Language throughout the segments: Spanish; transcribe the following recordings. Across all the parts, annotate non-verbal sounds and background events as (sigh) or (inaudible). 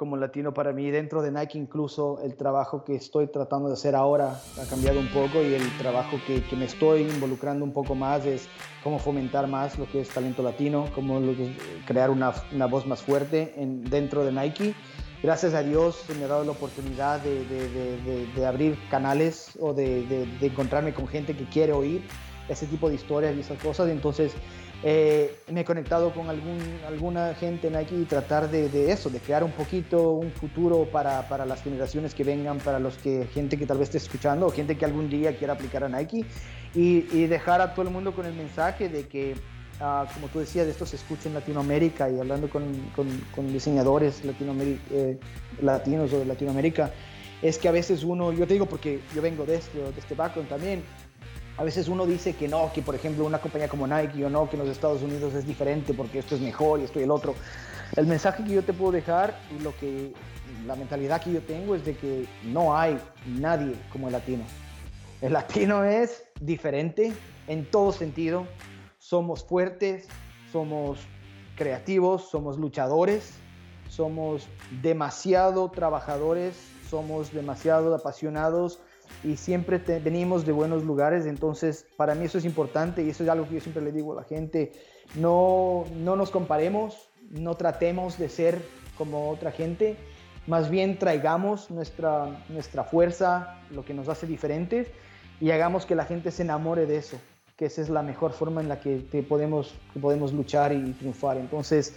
como latino para mí. Dentro de Nike incluso el trabajo que estoy tratando de hacer ahora ha cambiado un poco y el trabajo que, que me estoy involucrando un poco más es cómo fomentar más lo que es talento latino, cómo crear una, una, voz más fuerte en, dentro de Nike. Gracias a Dios me ha dado la oportunidad de, de, de, abrir canales o de, encontrarme con gente que quiere oír ese tipo de historias y esas cosas. Entonces, eh, me he conectado con algún, alguna gente en aquí y tratar de, eso, de crear un poquito un futuro para, para, las generaciones que vengan, para los que gente que tal vez esté escuchando o gente que algún día quiera aplicar a Nike. Y, y dejar a todo el mundo con el mensaje de que, uh, como tú decías, esto se escucha en Latinoamérica y hablando con, con, con diseñadores eh, latinos o de Latinoamérica, es que a veces uno, yo te digo porque yo vengo de este, de este background también, a veces uno dice que no, que por ejemplo una compañía como Nike o no, que en los Estados Unidos es diferente porque esto es mejor y esto y el otro. El mensaje que yo te puedo dejar y lo que la mentalidad que yo tengo es de que no hay nadie como el latino. El latino es diferente en todo sentido. Somos fuertes, somos creativos, somos luchadores, somos demasiado trabajadores, somos demasiado apasionados y siempre venimos de buenos lugares, entonces para mí eso es importante y eso es algo que yo siempre le digo a la gente, no, no nos comparemos, no tratemos de ser como otra gente, más bien traigamos nuestra, nuestra fuerza, lo que nos hace diferentes y hagamos que la gente se enamore de eso, que esa es la mejor forma en la que, podemos, que podemos luchar y triunfar. Entonces,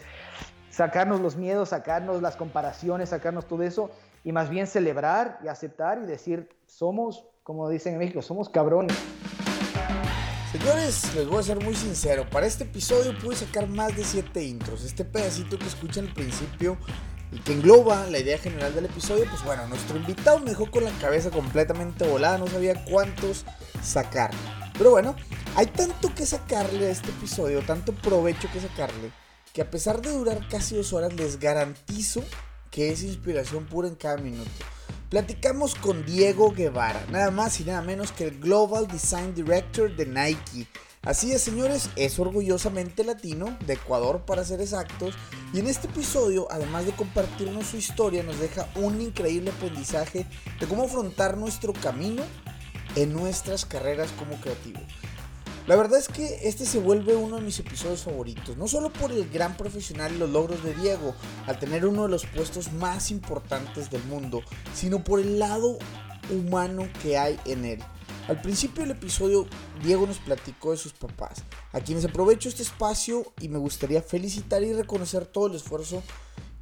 sacarnos los miedos, sacarnos las comparaciones, sacarnos todo eso y más bien celebrar y aceptar y decir, somos, como dicen en México, somos cabrones. Señores, les voy a ser muy sincero, para este episodio pude sacar más de 7 intros. Este pedacito que escuchan al principio y que engloba la idea general del episodio, pues bueno, nuestro invitado me dejó con la cabeza completamente volada, no sabía cuántos sacar. Pero bueno, hay tanto que sacarle a este episodio, tanto provecho que sacarle, que a pesar de durar casi dos horas, les garantizo que es inspiración pura en cada minuto. Platicamos con Diego Guevara, nada más y nada menos que el Global Design Director de Nike. Así es, señores, es orgullosamente latino, de Ecuador para ser exactos, y en este episodio, además de compartirnos su historia, nos deja un increíble aprendizaje de cómo afrontar nuestro camino en nuestras carreras como creativos. La verdad es que este se vuelve uno de mis episodios favoritos, no solo por el gran profesional y los logros de Diego, al tener uno de los puestos más importantes del mundo, sino por el lado humano que hay en él. Al principio del episodio, Diego nos platicó de sus papás, a quienes aprovecho este espacio y me gustaría felicitar y reconocer todo el esfuerzo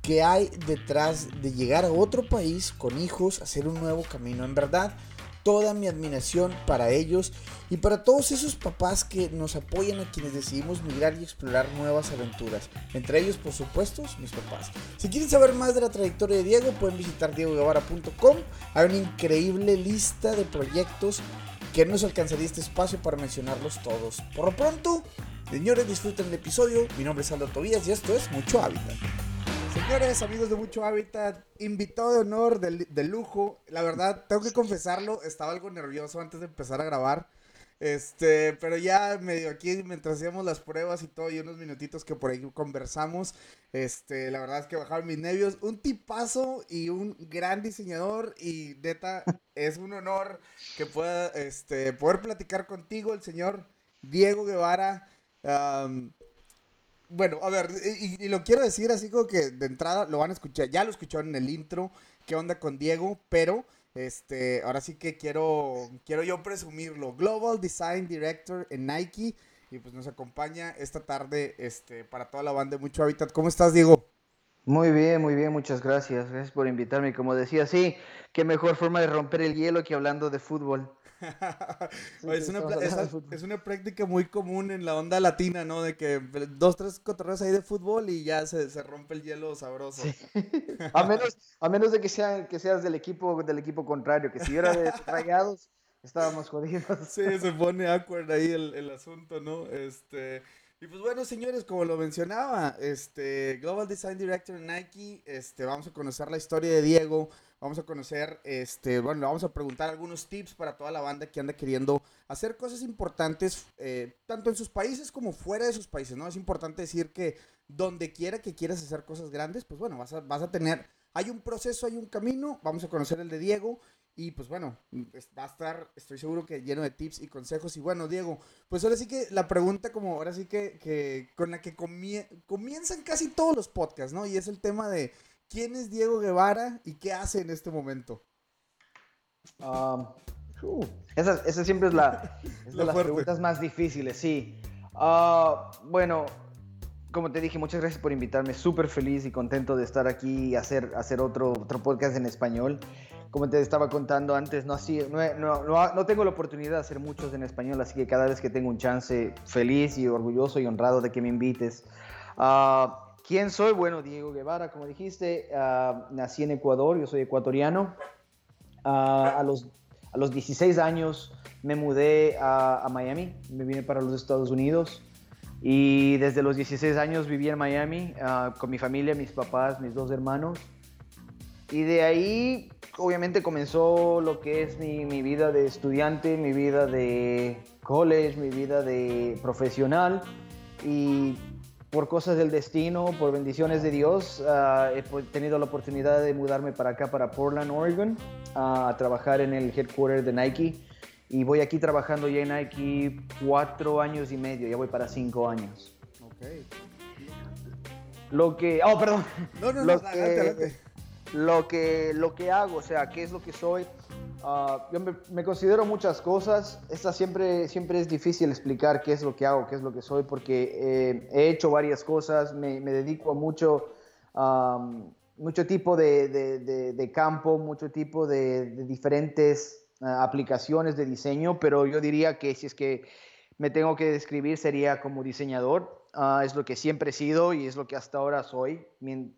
que hay detrás de llegar a otro país con hijos, hacer un nuevo camino. En verdad, toda mi admiración para ellos y para todos esos papás que nos apoyan a quienes decidimos migrar y explorar nuevas aventuras. Entre ellos, por supuesto, mis papás. Si quieren saber más de la trayectoria de Diego, pueden visitar diegoguevara.com. Hay una increíble lista de proyectos que no se alcanzaría este espacio para mencionarlos todos. Por lo pronto, señores, disfruten el episodio. Mi nombre es Aldo Tobías y esto es Mucho Hábitat. Señores, amigos de Mucho Hábitat, invitado de honor, de, lujo. La verdad, tengo que confesarlo, estaba algo nervioso antes de empezar a grabar. Este, pero ya medio aquí, mientras hacíamos las pruebas y todo, y unos minutitos que por ahí conversamos, este, la verdad es que bajaron mis nervios. Un tipazo y un gran diseñador, y neta, es un honor que pueda, este, poder platicar contigo, el señor Diego Guevara bueno, a ver, y, lo quiero decir así como que de entrada lo van a escuchar, ya lo escucharon en el intro, qué onda con Diego, pero este, ahora sí que quiero, quiero yo presumirlo. Global Design Director en Nike y pues nos acompaña esta tarde este, para toda la banda de Mucho Hábitat. ¿Cómo estás, Diego? Muy bien, muy bien, muchas gracias. Gracias por invitarme. Como decía, sí, qué mejor forma de romper el hielo que hablando de fútbol. Es, una, práctica muy común en la onda latina, ¿no? De que dos, tres cotorreos ahí de fútbol y ya se, rompe el hielo sabroso. (laughs) a, menos, a menos de que, sea, que seas del equipo, del equipo contrario, que si era de (laughs) rayados, estábamos jodidos. sí, se pone awkward ahí el, el asunto, ¿no? Este... Y pues bueno, señores, como lo mencionaba, este Global Design Director en Nike, este, vamos a conocer la historia de Diego, vamos a conocer, este, bueno, vamos a preguntar algunos tips para toda la banda que anda queriendo hacer cosas importantes, eh, tanto en sus países como fuera de sus países, ¿no? Es importante decir que donde quiera que quieras hacer cosas grandes, pues bueno, vas a, vas a tener hay un proceso, hay un camino, vamos a conocer el de Diego. Y pues bueno, va a estar, estoy seguro que lleno de tips y consejos. Y bueno, Diego, pues ahora sí que la pregunta como ahora sí que con la que comienzan casi todos los podcasts, ¿no? Y es el tema de quién es Diego Guevara y qué hace en este momento. Um, uh, esa, siempre (laughs) es la de las preguntas más difíciles, sí. Uh, bueno, como te dije, muchas gracias por invitarme. Súper feliz y contento de estar aquí y hacer, hacer otro, otro podcast en español como te estaba contando antes, no, así, no, no, no, tengo la oportunidad de hacer muchos en español, así que cada vez que tengo un chance, feliz y orgulloso y honrado de que me invites. Uh, ¿Quién soy? Bueno, Diego Guevara, como dijiste, uh, nací en Ecuador, yo soy ecuatoriano. Uh, a, los, a los 16 años me mudé a, a Miami, me vine para los Estados Unidos. Y desde los 16 años viví en Miami con mi familia, mis papás, mis dos hermanos. Y de ahí obviamente comenzó lo que es mi, mi, vida de estudiante, mi vida de college, mi vida de profesional y por cosas del destino, por bendiciones de Dios, uh, he tenido la oportunidad de mudarme para acá, para Portland, Oregon, uh, a trabajar en el headquarter de Nike. Y voy aquí trabajando ya en Nike cuatro años y medio, ya voy para cinco años. Ok. Lo que... Oh, perdón. No, no, no, adelante, adelante lo que, lo que hago, o sea, qué es lo que soy. Ah, yo me, considero muchas cosas. Esta siempre, siempre es difícil explicar qué es lo que hago, qué es lo que soy, porque eh, he hecho varias cosas, me, me dedico a mucho, mucho tipo de, de, de, campo, mucho tipo de, diferentes ah, aplicaciones de diseño, pero yo diría que si es que me tengo que describir sería como diseñador. Ah, es lo que siempre he sido y es lo que hasta ahora soy.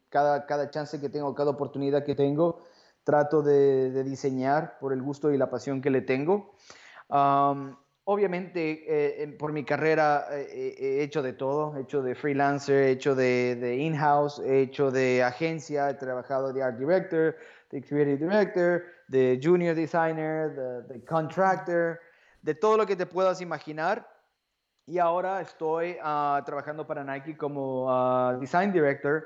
Cada, cada chance que tengo, cada oportunidad que tengo, trato de, diseñar por el gusto y la pasión que le tengo. obviamente, eh, por mi carrera eh, he hecho de todo. He hecho de freelancer, he hecho de, in-house, he hecho de agencia, he trabajado de art director, de creative director, de junior designer, de, contractor, de todo lo que te puedas imaginar y ahora estoy uh, trabajando para Nike como uh, Design Director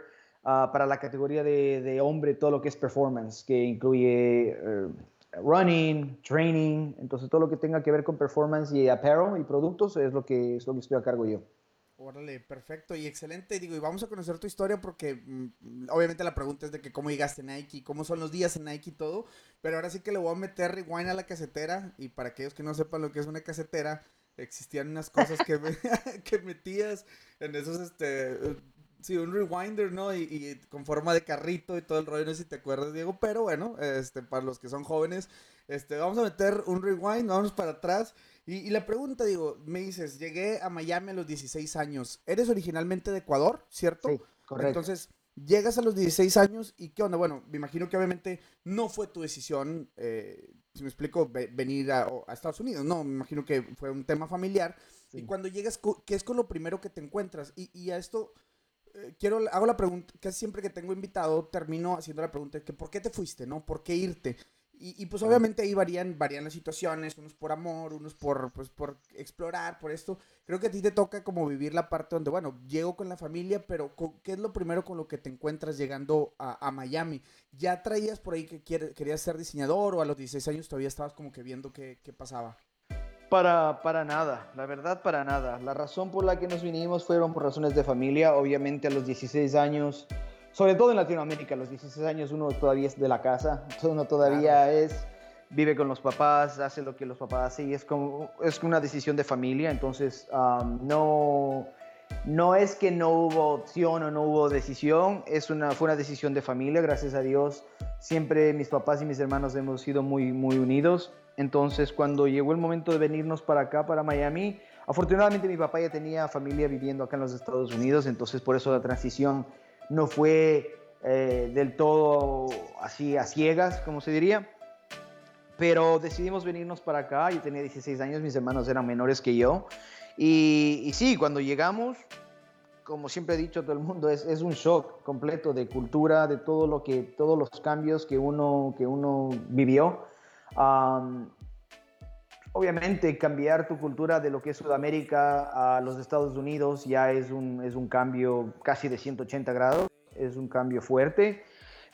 uh, para la categoría de, de, hombre, todo lo que es performance, que incluye eh, running, training, entonces todo lo que tenga que ver con performance y apparel y productos es lo que, es lo que estoy a cargo yo. Órale, perfecto y excelente. Digo, y vamos a conocer tu historia porque mm, obviamente la pregunta es de que cómo llegaste a Nike, cómo son los días en Nike y todo. Pero ahora sí que le voy a meter rewind a la casetera. Y para aquellos que no sepan lo que es una casetera, existían unas cosas que, (laughs) que metías en esos, este, sí, un rewinder, ¿no? Y, con forma de carrito y todo el rollo, no sé si te acuerdas, Diego, pero bueno, este, para los que son jóvenes, este, vamos a meter un rewind, vamos para atrás. Y, la pregunta, digo, me dices, llegué a Miami a los 16 años, ¿eres originalmente de Ecuador, cierto? Sí, correcto. Entonces, llegas a los 16 años y ¿qué onda? Bueno, me imagino que obviamente no fue tu decisión eh, si me explico, venir a, Estados Unidos. No, me imagino que fue un tema familiar. Y cuando llegas, ¿qué es con lo primero que te encuentras? Y, a esto, eh, quiero, hago la pregunta, casi siempre que tengo invitado, termino haciendo la pregunta, que ¿por qué te fuiste, no? ¿Por qué irte? Y, pues obviamente ahí varían, varían las situaciones, unos por amor, unos por, pues, por explorar, por esto. Creo que a ti te toca como vivir la parte donde, bueno, llego con la familia, pero ¿qué es lo primero con lo que te encuentras llegando a, Miami? ¿Ya traías por ahí que querías ser diseñador o a los 16 años todavía estabas como que viendo qué, qué pasaba? Para, para nada, la verdad para nada. La razón por la que nos vinimos fueron por razones de familia. Obviamente a los 16 años sobre todo en Latinoamérica, a los 16 años uno todavía es de la casa, (laughs) uno todavía es, vive con los papás, hace lo que los papás hacen y es, como, es una decisión de familia, entonces no, no es que no hubo opción o no hubo decisión, es una, fue una decisión de familia, gracias a Dios. Siempre mis papás y mis hermanos hemos sido muy, muy unidos. Entonces, cuando llegó el momento de venirnos para acá, para Miami, afortunadamente mi papá ya tenía familia viviendo acá en los Estados Unidos, entonces por eso la transición no fue eh, del todo así a ciegas, como se diría. Pero decidimos venirnos para acá, yo tenía 16 años, mis hermanos eran menores que yo. Y, sí, cuando llegamos, como siempre he dicho a todo el mundo, es, es, un shock completo de cultura, de todo lo que, todos los cambios que uno, que uno vivió. Obviamente cambiar tu cultura de lo que es Sudamérica a los Estados Unidos ya es un, es un cambio casi de 180 grados, es un cambio fuerte,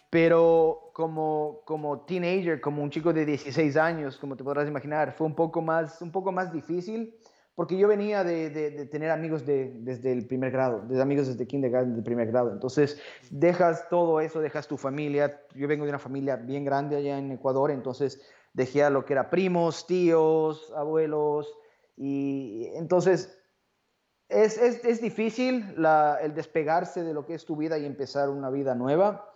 pero como, como teenager, como un chico de 16 años, como te podrás imaginar, fue un poco más, un poco más difícil porque yo venía de, de, tener amigos de, desde el primer grado, de amigos desde kindergarten, de primer grado. Entonces, dejas todo eso, dejas tu familia. Yo vengo de una familia bien grande allá en Ecuador, entonces dejé a lo que era primos, tíos, abuelos. Y entonces, es, es, es difícil el despegarse de lo que es tu vida y empezar una vida nueva.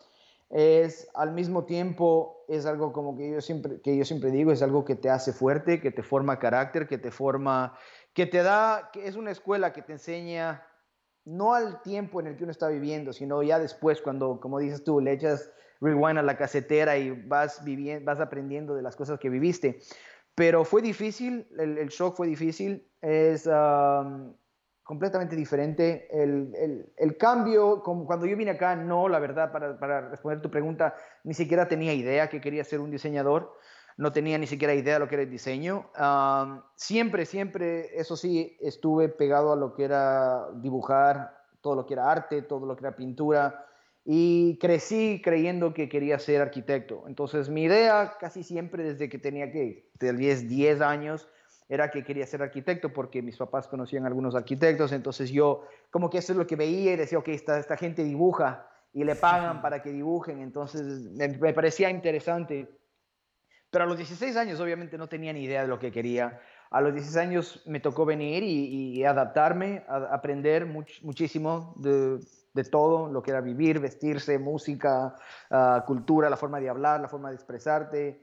Es al mismo tiempo, es algo como que yo siempre, que yo siempre digo, es algo que te hace fuerte, que te forma carácter, que te forma que te da, que es una escuela que te enseña no al tiempo en el que uno está viviendo, sino ya después, cuando, como dices tú, le echas rewind a la casetera y vas, viviendo, vas aprendiendo de las cosas que viviste. Pero fue difícil, el, shock fue difícil, es completamente diferente. El, el, el, cambio, como cuando yo vine acá, no, la verdad, para, para responder tu pregunta, ni siquiera tenía idea que quería ser un diseñador no tenía ni siquiera idea de lo que era el diseño. siempre, siempre, eso sí, estuve pegado a lo que era dibujar, todo lo que era arte, todo lo que era pintura, y crecí creyendo que quería ser arquitecto. Entonces, mi idea casi siempre desde que tenía que, 10, 10 años, era que quería ser arquitecto porque mis papás conocían algunos arquitectos, entonces yo como que eso es lo que veía y decía, ok, esta, esta gente dibuja y le pagan para que dibujen, entonces me parecía interesante pero a los 16 años obviamente no tenía ni idea de lo que quería. A los 16 años me tocó venir y, adaptarme, a, aprender muchísimo de, de, todo, lo que era vivir, vestirse, música, ah, cultura, la forma de hablar, la forma de expresarte.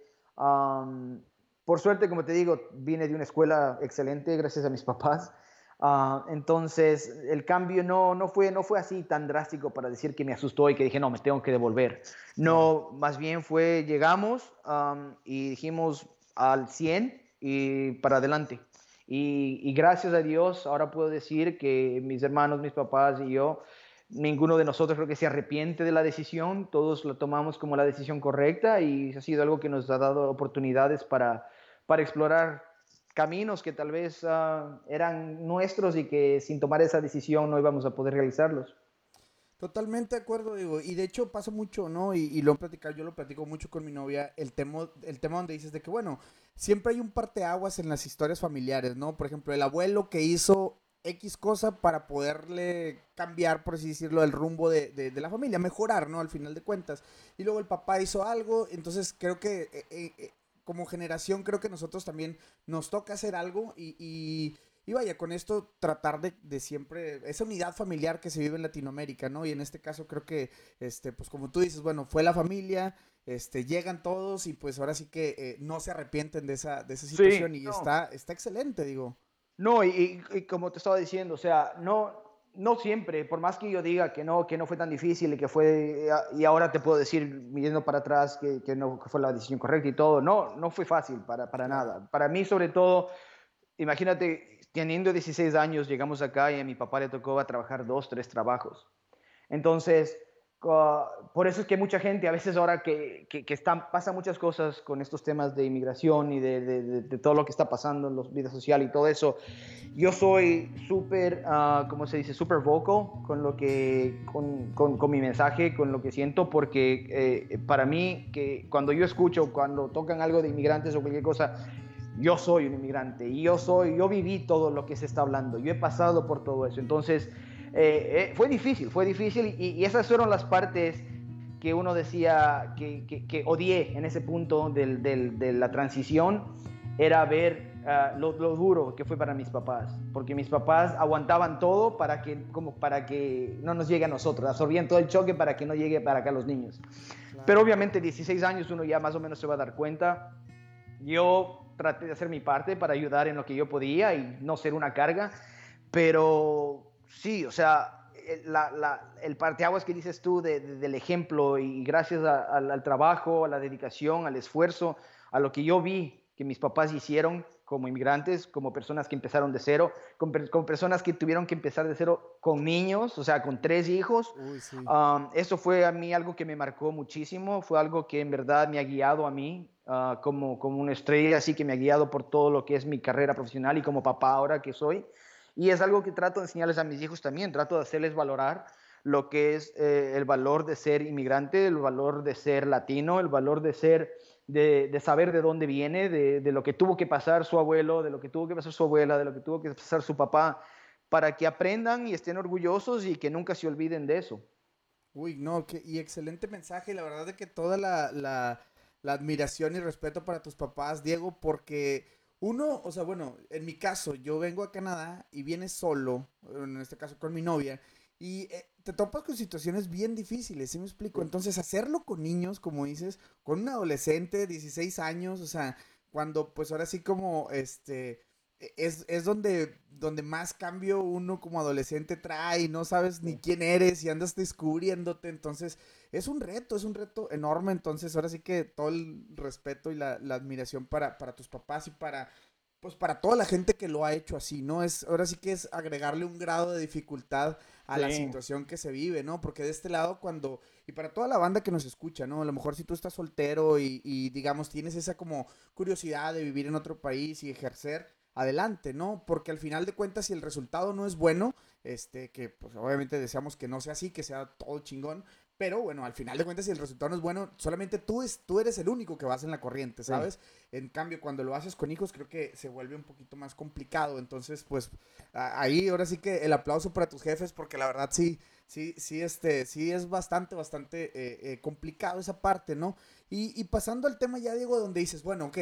por suerte, como te digo, vine de una escuela excelente gracias a mis papás. Ah, entonces, el cambio no, no, fue, no fue así tan drástico para decir que me asustó y que dije, no, me tengo que devolver. No, más bien fue, llegamos y dijimos al 100 y para adelante. Y, y, gracias a Dios, ahora puedo decir que mis hermanos, mis papás y yo, ninguno de nosotros creo que se arrepiente de la decisión, todos lo tomamos como la decisión correcta y ha sido algo que nos ha dado oportunidades para, para explorar caminos que tal vez ah, eran nuestros y que sin tomar esa decisión no íbamos a poder realizarlos. Totalmente de acuerdo, digo, y de hecho pasa mucho, ¿no? Y, lo he platicado, yo lo platico mucho con mi novia, el tema, el tema donde dices de que, bueno, siempre hay un parteaguas en las historias familiares, ¿no? Por ejemplo, el abuelo que hizo X cosa para poderle cambiar, por así decirlo, el rumbo de, de, la familia, mejorar, ¿no? Al final de cuentas. Y luego el papá hizo algo, entonces creo que eh, eh, eh, como generación creo que nosotros también nos toca hacer algo y, y, vaya, con esto tratar de, de, siempre, esa unidad familiar que se vive en Latinoamérica, ¿no? Y en este caso creo que, este, pues como tú dices, bueno, fue la familia, este, llegan todos y pues ahora sí que eh, no se arrepienten de esa, de esa situación y está, está excelente, digo. No, y, y, como te estaba diciendo, o sea, no, no siempre, por más que yo diga que no, que no fue tan difícil y que fue, y ahora te puedo decir, mirando para atrás, que, que no fue la decisión correcta y todo, no, no fue fácil para, para nada. Para mí, sobre todo, imagínate, teniendo 16 años, llegamos acá y a mi papá le tocó a trabajar dos, tres trabajos. Entonces, por eso es que mucha gente, a veces ahora que, que, están, pasa muchas cosas con estos temas de inmigración y de, de, todo lo que está pasando en la vida social y todo eso, yo soy súper, uh, ¿cómo se dice? Súper vocal con, lo que, con, con, con, mi mensaje, con lo que siento, porque eh, para mí, que cuando yo escucho, cuando tocan algo de inmigrantes o cualquier cosa, yo soy un inmigrante y yo soy, yo viví todo lo que se está hablando, yo he pasado por todo eso, entonces eh, eh, fue difícil, fue difícil y, esas fueron las partes que uno decía que, que, odié en ese punto del, del, de la transición, era ver ah, lo, lo, duro que fue para mis papás, porque mis papás aguantaban todo para que, como para que no nos llegue a nosotros, absorbían todo el choque para que no llegue para acá los niños. Pero obviamente 16 años uno ya más o menos se va a dar cuenta. Yo traté de hacer mi parte para ayudar en lo que yo podía y no ser una carga, pero Sí, o sea, eh, la, la, el parteaguas que dices tú del ejemplo y gracias al trabajo, a la dedicación, al esfuerzo, a lo que yo vi que mis papás hicieron como inmigrantes, como personas que empezaron de cero, como, personas que tuvieron que empezar de cero con niños, o sea, con tres hijos. eso fue a mí algo que me marcó muchísimo, fue algo que en verdad me ha guiado a mí ah, como, como una estrella, así que me ha guiado por todo lo que es mi carrera profesional y como papá ahora que soy. Y es algo que trato de enseñarles a mis hijos también, trato de hacerles valorar lo que es eh, el valor de ser inmigrante, el valor de ser latino, el valor de ser, de, saber de dónde viene, de, de, lo que tuvo que pasar su abuelo, de lo que tuvo que pasar su abuela, de lo que tuvo que pasar su papá, para que aprendan y estén orgullosos y que nunca se olviden de eso. Uy, no, que, y excelente mensaje, la verdad de que toda la, la admiración y respeto para tus papás, Diego, porque uno, o sea, bueno, en mi caso, yo vengo a Canadá y vienes solo, en este caso con mi novia, y eh, te topas con situaciones bien difíciles, ¿sí me explico? Entonces, hacerlo con niños, como dices, con un adolescente, 16 años, o sea, cuando pues ahora sí como, este, e, es, es donde, donde más cambio uno como adolescente trae, no sabes ni quién eres y andas descubriéndote, entonces es un reto, es un reto enorme, entonces ahora sí que todo el respeto y la, la admiración para, para tus papás y para pues para toda la gente que lo ha hecho así, ¿no? Es, ahora sí que es agregarle un grado de dificultad a la situación que se vive, ¿no? Porque de este lado cuando, y para toda la banda que nos escucha, ¿no? A lo mejor si tú estás soltero y, y digamos tienes esa como curiosidad de vivir en otro país y ejercer, adelante, ¿no? Porque al final de cuentas, si el resultado no es bueno, este, que pues obviamente deseamos que no sea así, que sea todo chingón, pero bueno, al final de cuentas, si el resultado no es bueno, solamente tú, es, tú eres el único que vas en la corriente, ¿sabes? En cambio, cuando lo haces con hijos, creo que se vuelve un poquito más complicado. Entonces, pues ahí ahora sí que el aplauso para tus jefes, porque la verdad sí, sí, sí, este, sí es bastante, bastante eh, eh, complicado esa parte, ¿no? Y, y pasando al tema ya, Diego, donde dices, bueno, ok,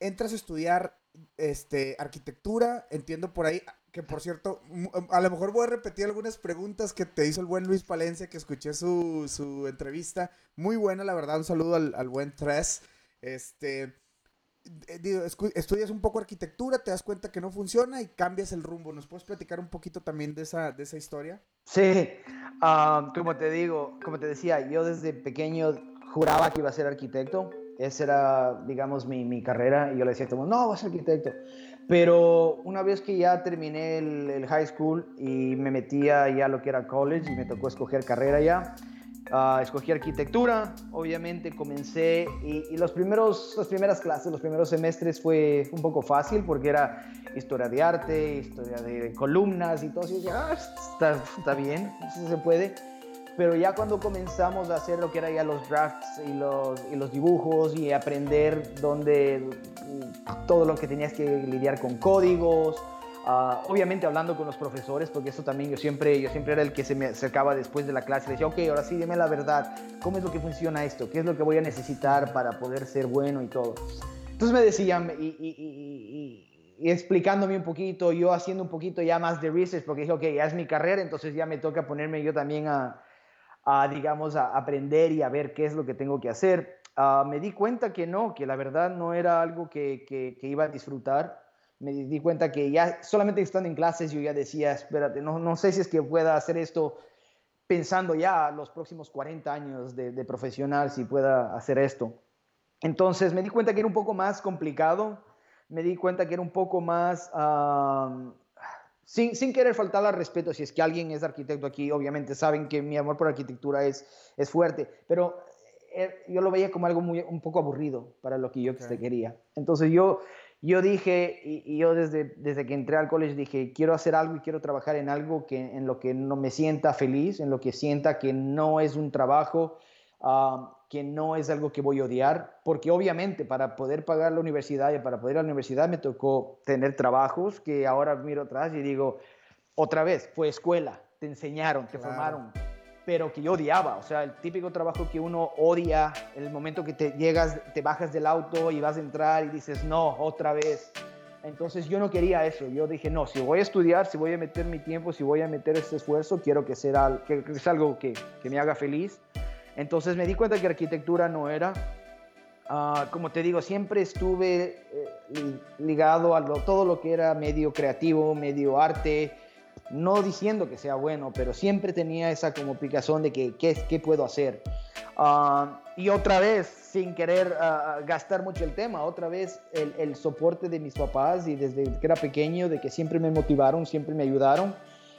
entras a estudiar este, arquitectura, entiendo por ahí, que por cierto, a lo mejor voy a repetir algunas preguntas que te hizo el buen Luis Palencia, que escuché su, su entrevista, muy buena, la verdad, un saludo al, al buen Tres, este, eh, estudias un poco arquitectura, te das cuenta que no funciona y cambias el rumbo, ¿nos puedes platicar un poquito también de esa, de esa historia? Sí, ah, como te digo, como te decía, yo desde pequeño juraba que iba a ser arquitecto, esa era, digamos, mi, mi carrera y yo le decía como, no, vas a ser arquitecto. Pero una vez que ya terminé el, high school y me metía ya lo que era college y me tocó escoger carrera ya, uh, escogí arquitectura, obviamente comencé y, los primeros, las primeras clases, los primeros semestres fue un poco fácil porque era historia de arte, historia de columnas y todo, y decía, ah, está, está bien, eso se puede pero ya cuando comenzamos a hacer lo que era ya los drafts y los, y los dibujos y aprender dónde todo lo que tenías que lidiar con códigos, ah, obviamente hablando con los profesores, porque eso también yo siempre, yo siempre era el que se me acercaba después de la clase y decía, ok, ahora sí, dime la verdad, ¿cómo es lo que funciona esto? ¿Qué es lo que voy a necesitar para poder ser bueno y todo? Entonces me decían, y, y, y explicándome un poquito, yo haciendo un poquito ya más de research, porque dije, ok, ya es mi carrera, entonces ya me toca ponerme yo también a, a, digamos, a aprender y a ver qué es lo que tengo que hacer. Ah, me di cuenta que no, que la verdad no era algo que, que, iba a disfrutar. Me di cuenta que ya solamente estando en clases yo ya decía, espérate, no, no sé si es que pueda hacer esto pensando ya los próximos 40 años de, de, profesional, si pueda hacer esto. Entonces me di cuenta que era un poco más complicado, me di cuenta que era un poco más, sin, sin, querer faltar al respeto, si es que alguien es arquitecto aquí, obviamente saben que mi amor por arquitectura es, es fuerte, pero eh, yo lo veía como algo muy, un poco aburrido para lo que yo quería. Entonces yo, yo dije, y, yo desde, desde que entré al college dije, quiero hacer algo y quiero trabajar en algo que, en lo que no me sienta feliz, en lo que sienta que no es un trabajo, ah, que no es algo que voy a odiar, porque obviamente para poder pagar la universidad y para poder ir a la universidad me tocó tener trabajos que ahora miro atrás y digo, otra vez, fue escuela, te enseñaron, te formaron, pero que yo odiaba, o sea, el típico trabajo que uno odia, el momento que te llegas, te bajas del auto y vas a entrar y dices, no, otra vez. Entonces yo no quería eso, yo dije, no, si voy a estudiar, si voy a meter mi tiempo, si voy a meter este esfuerzo, quiero que sea, que, que sea algo que, que me haga feliz entonces me di cuenta que arquitectura no era. Ah, como te digo, siempre estuve eh, ligado a todo lo que era medio creativo, medio arte, no diciendo que sea bueno, pero siempre tenía esa como de que qué, puedo hacer. Ah, y otra vez, sin querer ah, gastar mucho el tema, otra vez el soporte de mis papás y desde que era pequeño, de que siempre me motivaron, siempre me ayudaron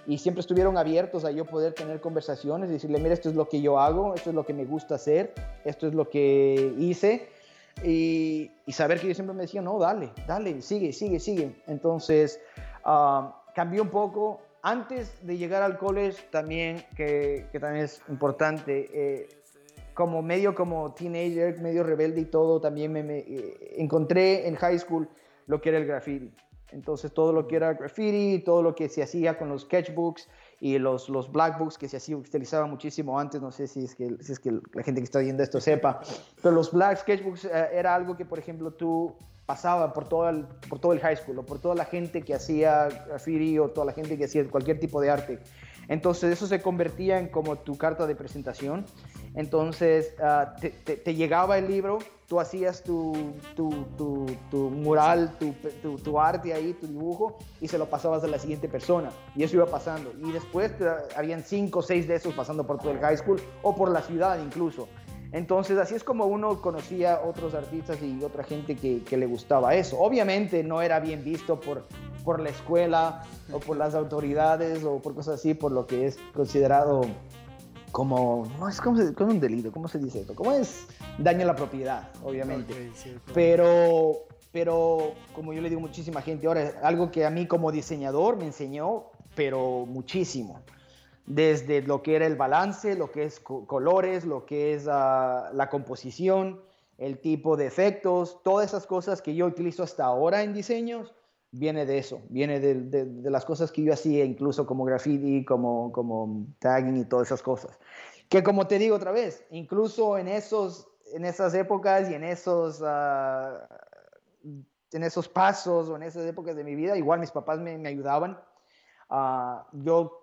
y siempre estuvieron abiertos a yo poder tener conversaciones y decirle, mira, esto es lo que yo hago, esto es lo que me gusta hacer, esto es lo que hice. Y, saber que yo siempre me decía, no, dale, dale, sigue, sigue, sigue. Entonces, ah, cambió un poco antes de llegar al college también, que, que también es importante, eh, como medio como teenager, medio rebelde y todo, también me, eh, encontré en high school lo que era el graffiti. Entonces todo lo que era graffiti, todo lo que se hacía con los sketchbooks y los, los black books que se hacía, utilizaban muchísimo antes, no sé si es, que, si es que la gente que está viendo esto sepa, pero los black sketchbooks eh, era algo que por ejemplo tú pasaba por todo, el, por todo el high school o por toda la gente que hacía graffiti o toda la gente que hacía cualquier tipo de arte. Entonces eso se convertía en como tu carta de presentación. Entonces ah, te, llegaba el libro, tú hacías tu, tu, tu, mural, tu, arte ahí, tu dibujo, y se lo pasabas a la siguiente persona. Y eso iba pasando. Y después habían cinco o seis de esos pasando por todo el high school o por la ciudad incluso. Entonces, así es como uno conocía otros artistas y otra gente que, que, le gustaba eso. Obviamente no era bien visto por, por la escuela o por las autoridades o por cosas así, por lo que es considerado como, no es como, un delito, ¿cómo se dice esto? ¿Cómo es daño a la propiedad, obviamente? Pero, pero como yo le digo a muchísima gente ahora, algo que a mí como diseñador me enseñó, pero muchísimo desde lo que era el balance, lo que es colores, lo que es ah, la composición, el tipo de efectos, todas esas cosas que yo utilizo hasta ahora en diseños, viene de eso, viene de, las cosas que yo hacía incluso como graffiti, como, como tagging y todas esas cosas. Que como te digo otra vez, incluso en, esos, en esas épocas y en esos, ah, en esos pasos o en esas épocas de mi vida, igual mis papás me, me ayudaban. Uh, yo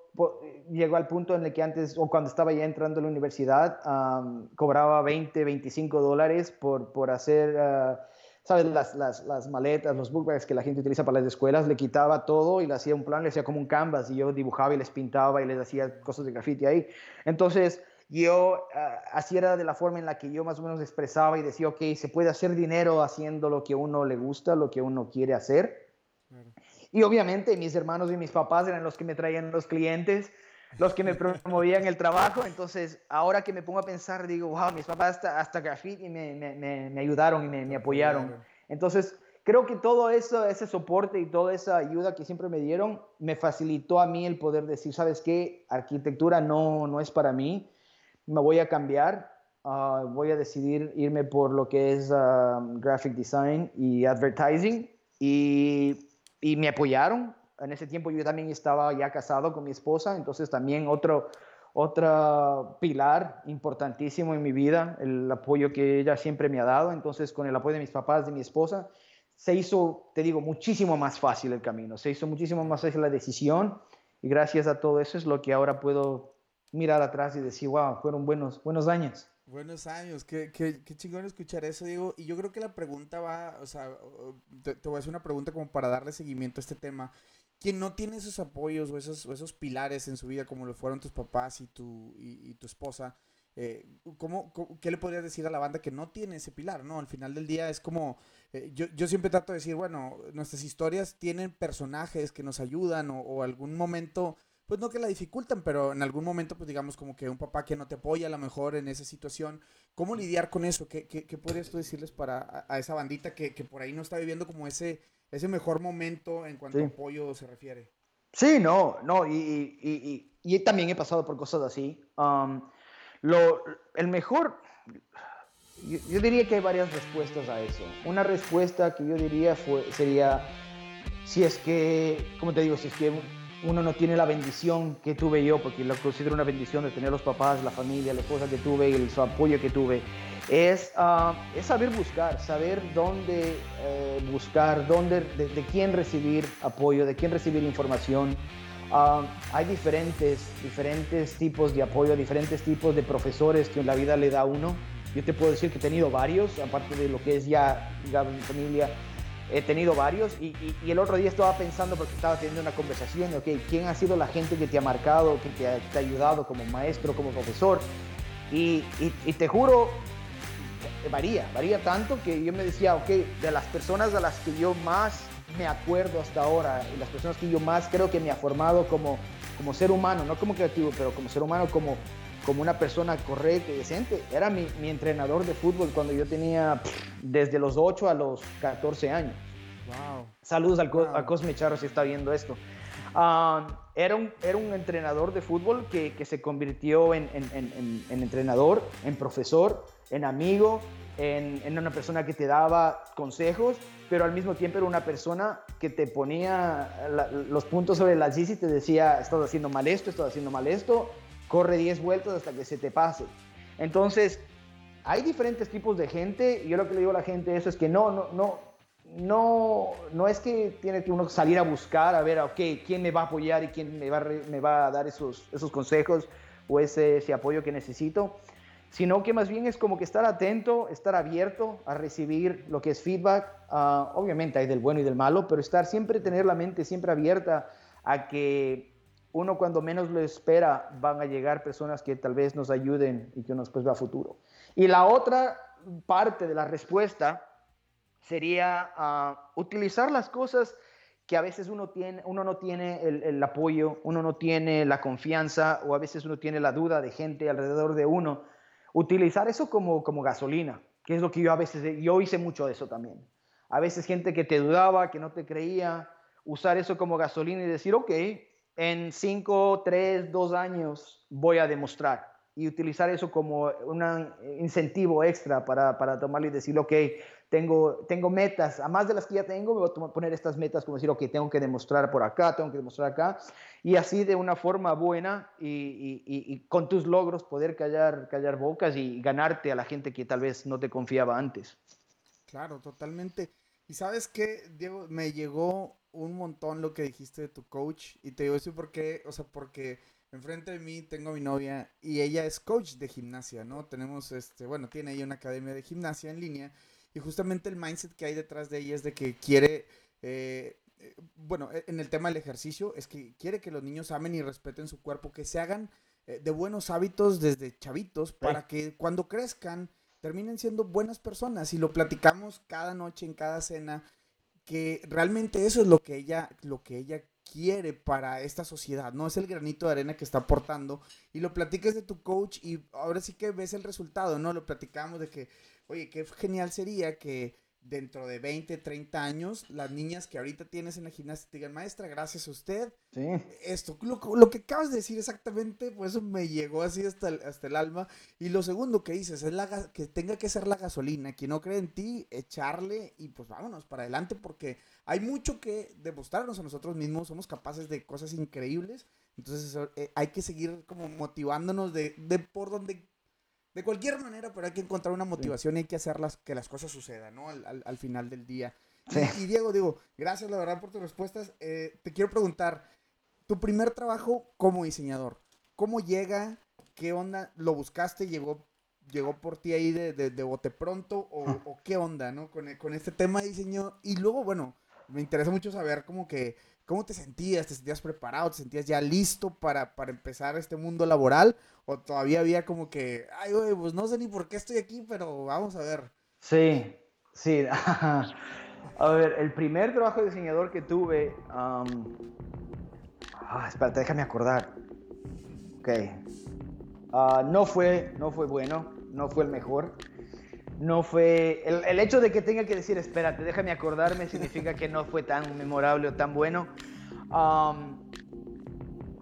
llegó al punto en el que antes, o cuando estaba ya entrando a la universidad, cobraba 20, 25 dólares por, por hacer, uh, ¿sabes? Las, las, las, maletas, los bookbags que la gente utiliza para las escuelas, le quitaba todo y le hacía un plan, le hacía como un canvas y yo dibujaba y les pintaba y les hacía cosas de graffiti ahí. Entonces, yo uh, así era de la forma en la que yo más o menos expresaba y decía, ok, se puede hacer dinero haciendo lo que uno le gusta, lo que uno quiere hacer. Y obviamente mis hermanos y mis papás eran los que me traían los clientes, los que me promovían el trabajo. Entonces, ahora que me pongo a pensar, digo, wow, mis papás hasta, hasta graffiti me, me, me, ayudaron y me, apoyaron. Entonces, creo que todo eso, ese soporte y toda esa ayuda que siempre me dieron, me facilitó a mí el poder decir, ¿sabes qué? Arquitectura no, no es para mí, me voy a cambiar. Ah, voy a decidir irme por lo que es ah, graphic design y advertising y y me apoyaron. En ese tiempo yo también estaba ya casado con mi esposa, entonces también otro, otro pilar importantísimo en mi vida, el apoyo que ella siempre me ha dado. Entonces con el apoyo de mis papás, de mi esposa, se hizo, te digo, muchísimo más fácil el camino, se hizo muchísimo más fácil la decisión y gracias a todo eso es lo que ahora puedo mirar atrás y decir, wow, fueron buenos, buenos años. Buenos años, qué, qué, qué, chingón escuchar eso, Diego. Y yo creo que la pregunta va, o sea, te, voy a hacer una pregunta como para darle seguimiento a este tema. Quien no tiene esos apoyos o esos, esos pilares en su vida, como lo fueron tus papás y tu, y, tu esposa, eh, ¿cómo, qué le podrías decir a la banda que no tiene ese pilar? No, al final del día es como, eh, yo, yo, siempre trato de decir, bueno, nuestras historias tienen personajes que nos ayudan o, o algún momento pues no que la dificultan, pero en algún momento, pues digamos como que un papá que no te apoya a lo mejor en esa situación, ¿cómo lidiar con eso? ¿Qué, qué, qué podrías tú decirles para a, esa bandita que, que, por ahí no está viviendo como ese, ese mejor momento en cuanto a apoyo se refiere? Sí, no, no, y, y, y, y también he pasado por cosas así. Um, lo, el mejor, yo, yo, diría que hay varias respuestas a eso. Una respuesta que yo diría fue, sería, si es que, como te digo, si es que uno no tiene la bendición que tuve yo, porque lo considero una bendición de tener los papás, la familia, la esposa que tuve y el, su apoyo que tuve, es, uh, es saber buscar, saber dónde eh, buscar, dónde, de, quién recibir apoyo, de quién recibir información. Uh, hay diferentes, diferentes tipos de apoyo, diferentes tipos de profesores que la vida le da uno. Yo te puedo decir que he tenido varios, aparte de lo que es ya, digamos, mi familia, he tenido varios y, el otro día estaba pensando porque estaba teniendo una conversación, ok, ¿quién ha sido la gente que te ha marcado, que te ha, ayudado como maestro, como profesor? Y, te juro, varía, varía tanto que yo me decía, ok, de las personas a las que yo más me acuerdo hasta ahora y las personas que yo más creo que me ha formado como, como ser humano, no como creativo, pero como ser humano, como, como una persona correcta y decente. Era mi, mi entrenador de fútbol cuando yo tenía desde los 8 a los 14 años. Wow. Saludos al, a Cosme Charro si está viendo esto. era, un, era un entrenador de fútbol que, que se convirtió en, en, en, entrenador, en profesor, en amigo, en, una persona que te daba consejos, pero al mismo tiempo era una persona que te ponía los puntos sobre las is y te decía, estás haciendo mal esto, estás haciendo mal esto, corre 10 vueltas hasta que se te pase. Entonces, hay diferentes tipos de gente y yo lo que le digo a la gente eso es que no, no, no, no, no es que tiene que uno salir a buscar, a ver, ok, quién me va a apoyar y quién me va, me va a dar esos, esos consejos o ese, ese apoyo que necesito, sino que más bien es como que estar atento, estar abierto a recibir lo que es feedback. Ah, obviamente hay del bueno y del malo, pero estar siempre, tener la mente siempre abierta a que uno cuando menos lo espera van a llegar personas que tal vez nos ayuden y que nos pues va a futuro. Y la otra parte de la respuesta sería ah, utilizar las cosas que a veces uno, tiene, uno no tiene el, apoyo, uno no tiene la confianza o a veces uno tiene la duda de gente alrededor de uno. Utilizar eso como, como gasolina, que es lo que yo a veces, yo hice mucho de eso también. A veces gente que te dudaba, que no te creía, usar eso como gasolina y decir, ok, en 5, 3, 2 años voy a demostrar y utilizar eso como un incentivo extra para, para tomarlo y decir, ok, tengo, tengo metas, a más de las que ya tengo, me voy a poner estas metas como decir, ok, tengo que demostrar por acá, tengo que demostrar acá, y así de una forma buena y, y, con tus logros poder callar, callar bocas y ganarte a la gente que tal vez no te confiaba antes. Claro, totalmente. Y sabes qué, Diego, me llegó un montón lo que dijiste de tu coach, y te digo eso porque, o sea, porque enfrente de mí tengo a mi novia y ella es coach de gimnasia, ¿no? Tenemos, este, bueno, tiene ahí una academia de gimnasia en línea y justamente el mindset que hay detrás de ella es de que quiere, eh, eh, bueno, e, en el tema del ejercicio, es que quiere que los niños amen y respeten su cuerpo, que se hagan eh, de buenos hábitos desde chavitos para que cuando crezcan terminen siendo buenas personas. Y lo platicamos cada noche, en cada cena, que realmente eso es lo que ella, lo que ella quiere para esta sociedad, ¿no? Es el granito de arena que está aportando y lo platicas de tu coach y ahora sí que ves el resultado, ¿no? Lo platicamos de que Oye, qué genial sería que dentro de 20, 30 años, las niñas que ahorita tienes en la gimnasia te digan, maestra, gracias a usted. Sí. Esto, lo, que acabas de decir exactamente, pues eso me llegó así hasta el, hasta el alma. Y lo segundo que dices es la, que tenga que ser la gasolina. Quien no cree en ti, echarle y pues vámonos para adelante porque hay mucho que demostrarnos a nosotros mismos. Somos capaces de cosas increíbles. Entonces eh, hay que seguir como motivándonos de, de por donde de cualquier manera, pero hay que encontrar una motivación y hay que hacerlas que las cosas sucedan, ¿no? Al, final del día. Y, Diego, digo, gracias la verdad por tus respuestas. Eh, te quiero preguntar, tu primer trabajo como diseñador, ¿cómo llega? ¿Qué onda? ¿Lo buscaste? ¿Llegó, llegó por ti ahí de, de, bote pronto? O, qué onda, no? Con, con este tema de diseño. Y luego, bueno, me interesa mucho saber como que ¿Cómo te sentías? ¿Te sentías preparado? ¿Te sentías ya listo para, para empezar este mundo laboral? ¿O todavía había como que, ay, güey, pues no sé ni por qué estoy aquí, pero vamos a ver? Sí, sí. (laughs) a ver, el primer trabajo de diseñador que tuve... ah, espérate, déjame acordar. Ok. Ah, no, fue, no fue bueno, no fue el mejor no fue, el, hecho de que tenga que decir, espérate, déjame acordarme, significa que no fue tan memorable o tan bueno.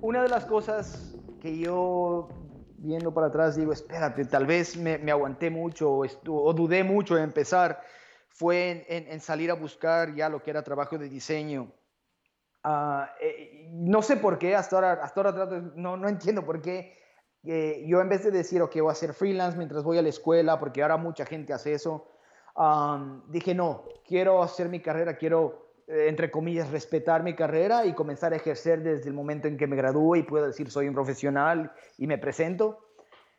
una de las cosas que yo, viendo para atrás, digo, espérate, tal vez me, aguanté mucho o, dudé mucho en empezar, fue en, salir a buscar ya lo que era trabajo de diseño. Ah, eh, no sé por qué, hasta ahora, hasta ahora no, no entiendo por qué yo en vez de decir, ok, voy a hacer freelance mientras voy a la escuela, porque ahora mucha gente hace eso, dije, no, quiero hacer mi carrera, quiero, eh, entre comillas, respetar mi carrera y comenzar a ejercer desde el momento en que me gradúe y puedo decir, soy un profesional y me presento.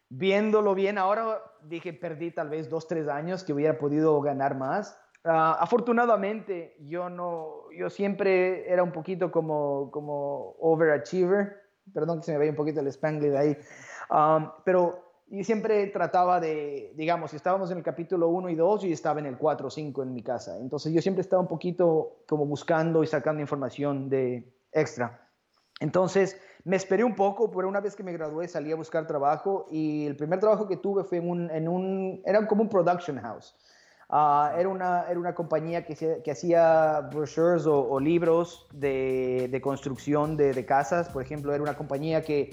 Viéndolo bien ahora, dije, perdí tal vez dos, tres años que hubiera podido ganar más. Ah, afortunadamente, yo no, yo siempre era un poquito como, como overachiever, perdón que se me vaya un poquito el spanglish ahí, pero y siempre trataba de, digamos, si estábamos en el capítulo 1 y 2, y estaba en el 4 o 5 en mi casa. Entonces yo siempre estaba un poquito como buscando y sacando información de extra. Entonces me esperé un poco, pero una vez que me gradué salí a buscar trabajo y el primer trabajo que tuve fue en un, en un era como un production house. Ah, era, una, era una compañía que, que hacía brochures o, libros de, de construcción de, de, casas. Por ejemplo, era una compañía que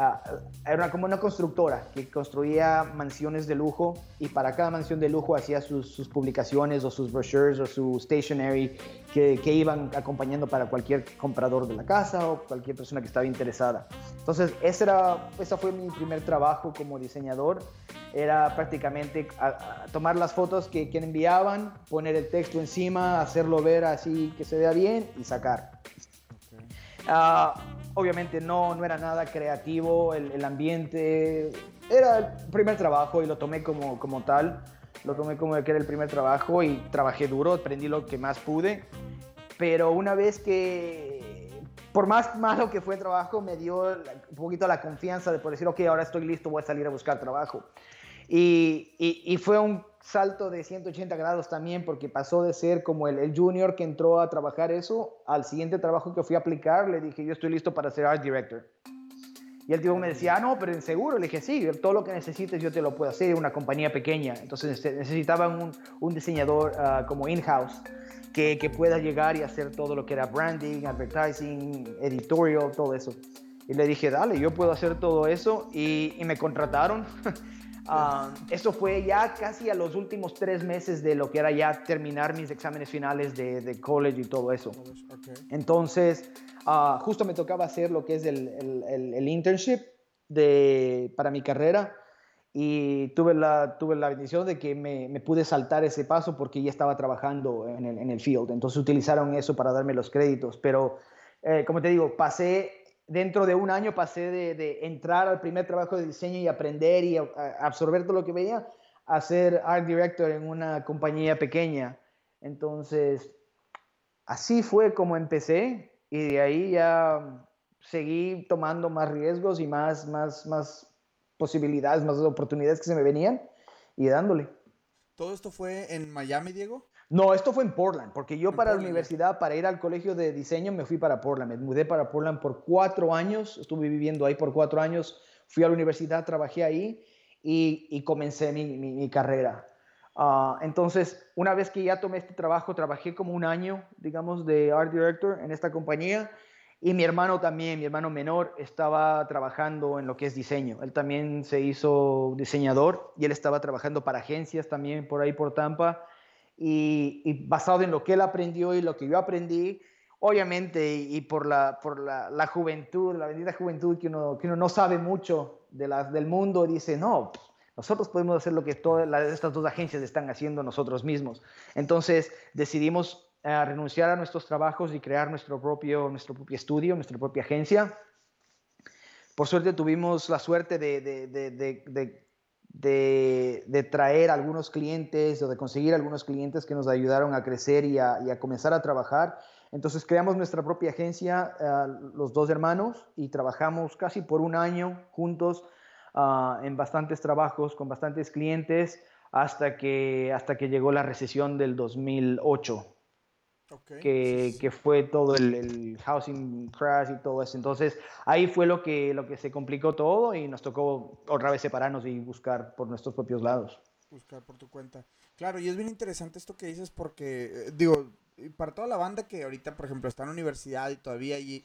Ah, era como una constructora que construía mansiones de lujo y para cada mansión de lujo hacía sus, publicaciones o sus brochures o su stationery que, que, iban acompañando para cualquier comprador de la casa o cualquier persona que estaba interesada. Entonces, ese era, ese fue mi primer trabajo como diseñador. Era prácticamente tomar las fotos que, que enviaban, poner el texto encima, hacerlo ver así que se vea bien y sacar. Ah, obviamente no, no era nada creativo, el, ambiente era el primer trabajo y lo tomé como, como tal, lo tomé como que era el primer trabajo y trabajé duro, aprendí lo que más pude, pero una vez que, por más malo que fue el trabajo, me dio un poquito la confianza de poder decir, ok, ahora estoy listo, voy a salir a buscar trabajo. Y, y, fue un salto de 180 grados también porque pasó de ser como el, el, junior que entró a trabajar eso al siguiente trabajo que fui a aplicar le dije yo estoy listo para ser art director y el tipo me decía ah, no pero en seguro le dije sí todo lo que necesites yo te lo puedo hacer una compañía pequeña entonces necesitaban un, un diseñador uh, como in-house que, que, pueda llegar y hacer todo lo que era branding advertising editorial todo eso. Y le dije dale yo puedo hacer todo eso y, y me contrataron (laughs) Ah, eso fue ya casi a los últimos tres meses de lo que era ya terminar mis exámenes finales de, de college y todo eso. Entonces, uh, justo me tocaba hacer lo que es el, el, el, internship de, para mi carrera y tuve la, tuve la bendición de que me, me pude saltar ese paso porque ya estaba trabajando en el, en el, field. Entonces utilizaron eso para darme los créditos. Pero, eh, como te digo, pasé dentro de un año pasé de, entrar al primer trabajo de diseño y aprender y absorber todo lo que veía a ser art director en una compañía pequeña. Entonces, así fue como empecé y de ahí ya seguí tomando más riesgos y más, más, más posibilidades, más oportunidades que se me venían y dándole. ¿Todo esto fue en Miami, Diego? No, esto fue en Portland, porque yo para la universidad, para ir al colegio de diseño, me fui para Portland. Me mudé para Portland por cuatro años, estuve viviendo ahí por cuatro años, fui a la universidad, trabajé ahí y, comencé mi, carrera. Ah, entonces, una vez que ya tomé este trabajo, trabajé como un año, digamos, de art director en esta compañía. Y mi hermano también, mi hermano menor, estaba trabajando en lo que es diseño. Él también se hizo diseñador y él estaba trabajando para agencias también por ahí por Tampa y, basado en lo que él aprendió y lo que yo aprendí, obviamente, y, por, la, por la, la, juventud, la bendita juventud que uno, que uno no sabe mucho de las, del mundo, dice, no, nosotros podemos hacer lo que todas estas dos agencias están haciendo nosotros mismos. Entonces decidimos eh, renunciar a nuestros trabajos y crear nuestro propio, nuestro propio estudio, nuestra propia agencia. Por suerte tuvimos la suerte de, de, de de, traer algunos clientes o de conseguir algunos clientes que nos ayudaron a crecer y a, comenzar a trabajar. Entonces creamos nuestra propia agencia, eh, los dos hermanos, y trabajamos casi por un año juntos ah, en bastantes trabajos con bastantes clientes hasta que, hasta que llegó la recesión del 2008 que, que, fue todo el, housing crash y todo eso. Entonces ahí fue lo que, lo que se complicó todo y nos tocó otra vez separarnos y buscar por nuestros propios lados. Buscar por tu cuenta. Claro, y es bien interesante esto que dices porque, eh, digo, para toda la banda que ahorita, por ejemplo, está en la universidad y todavía y,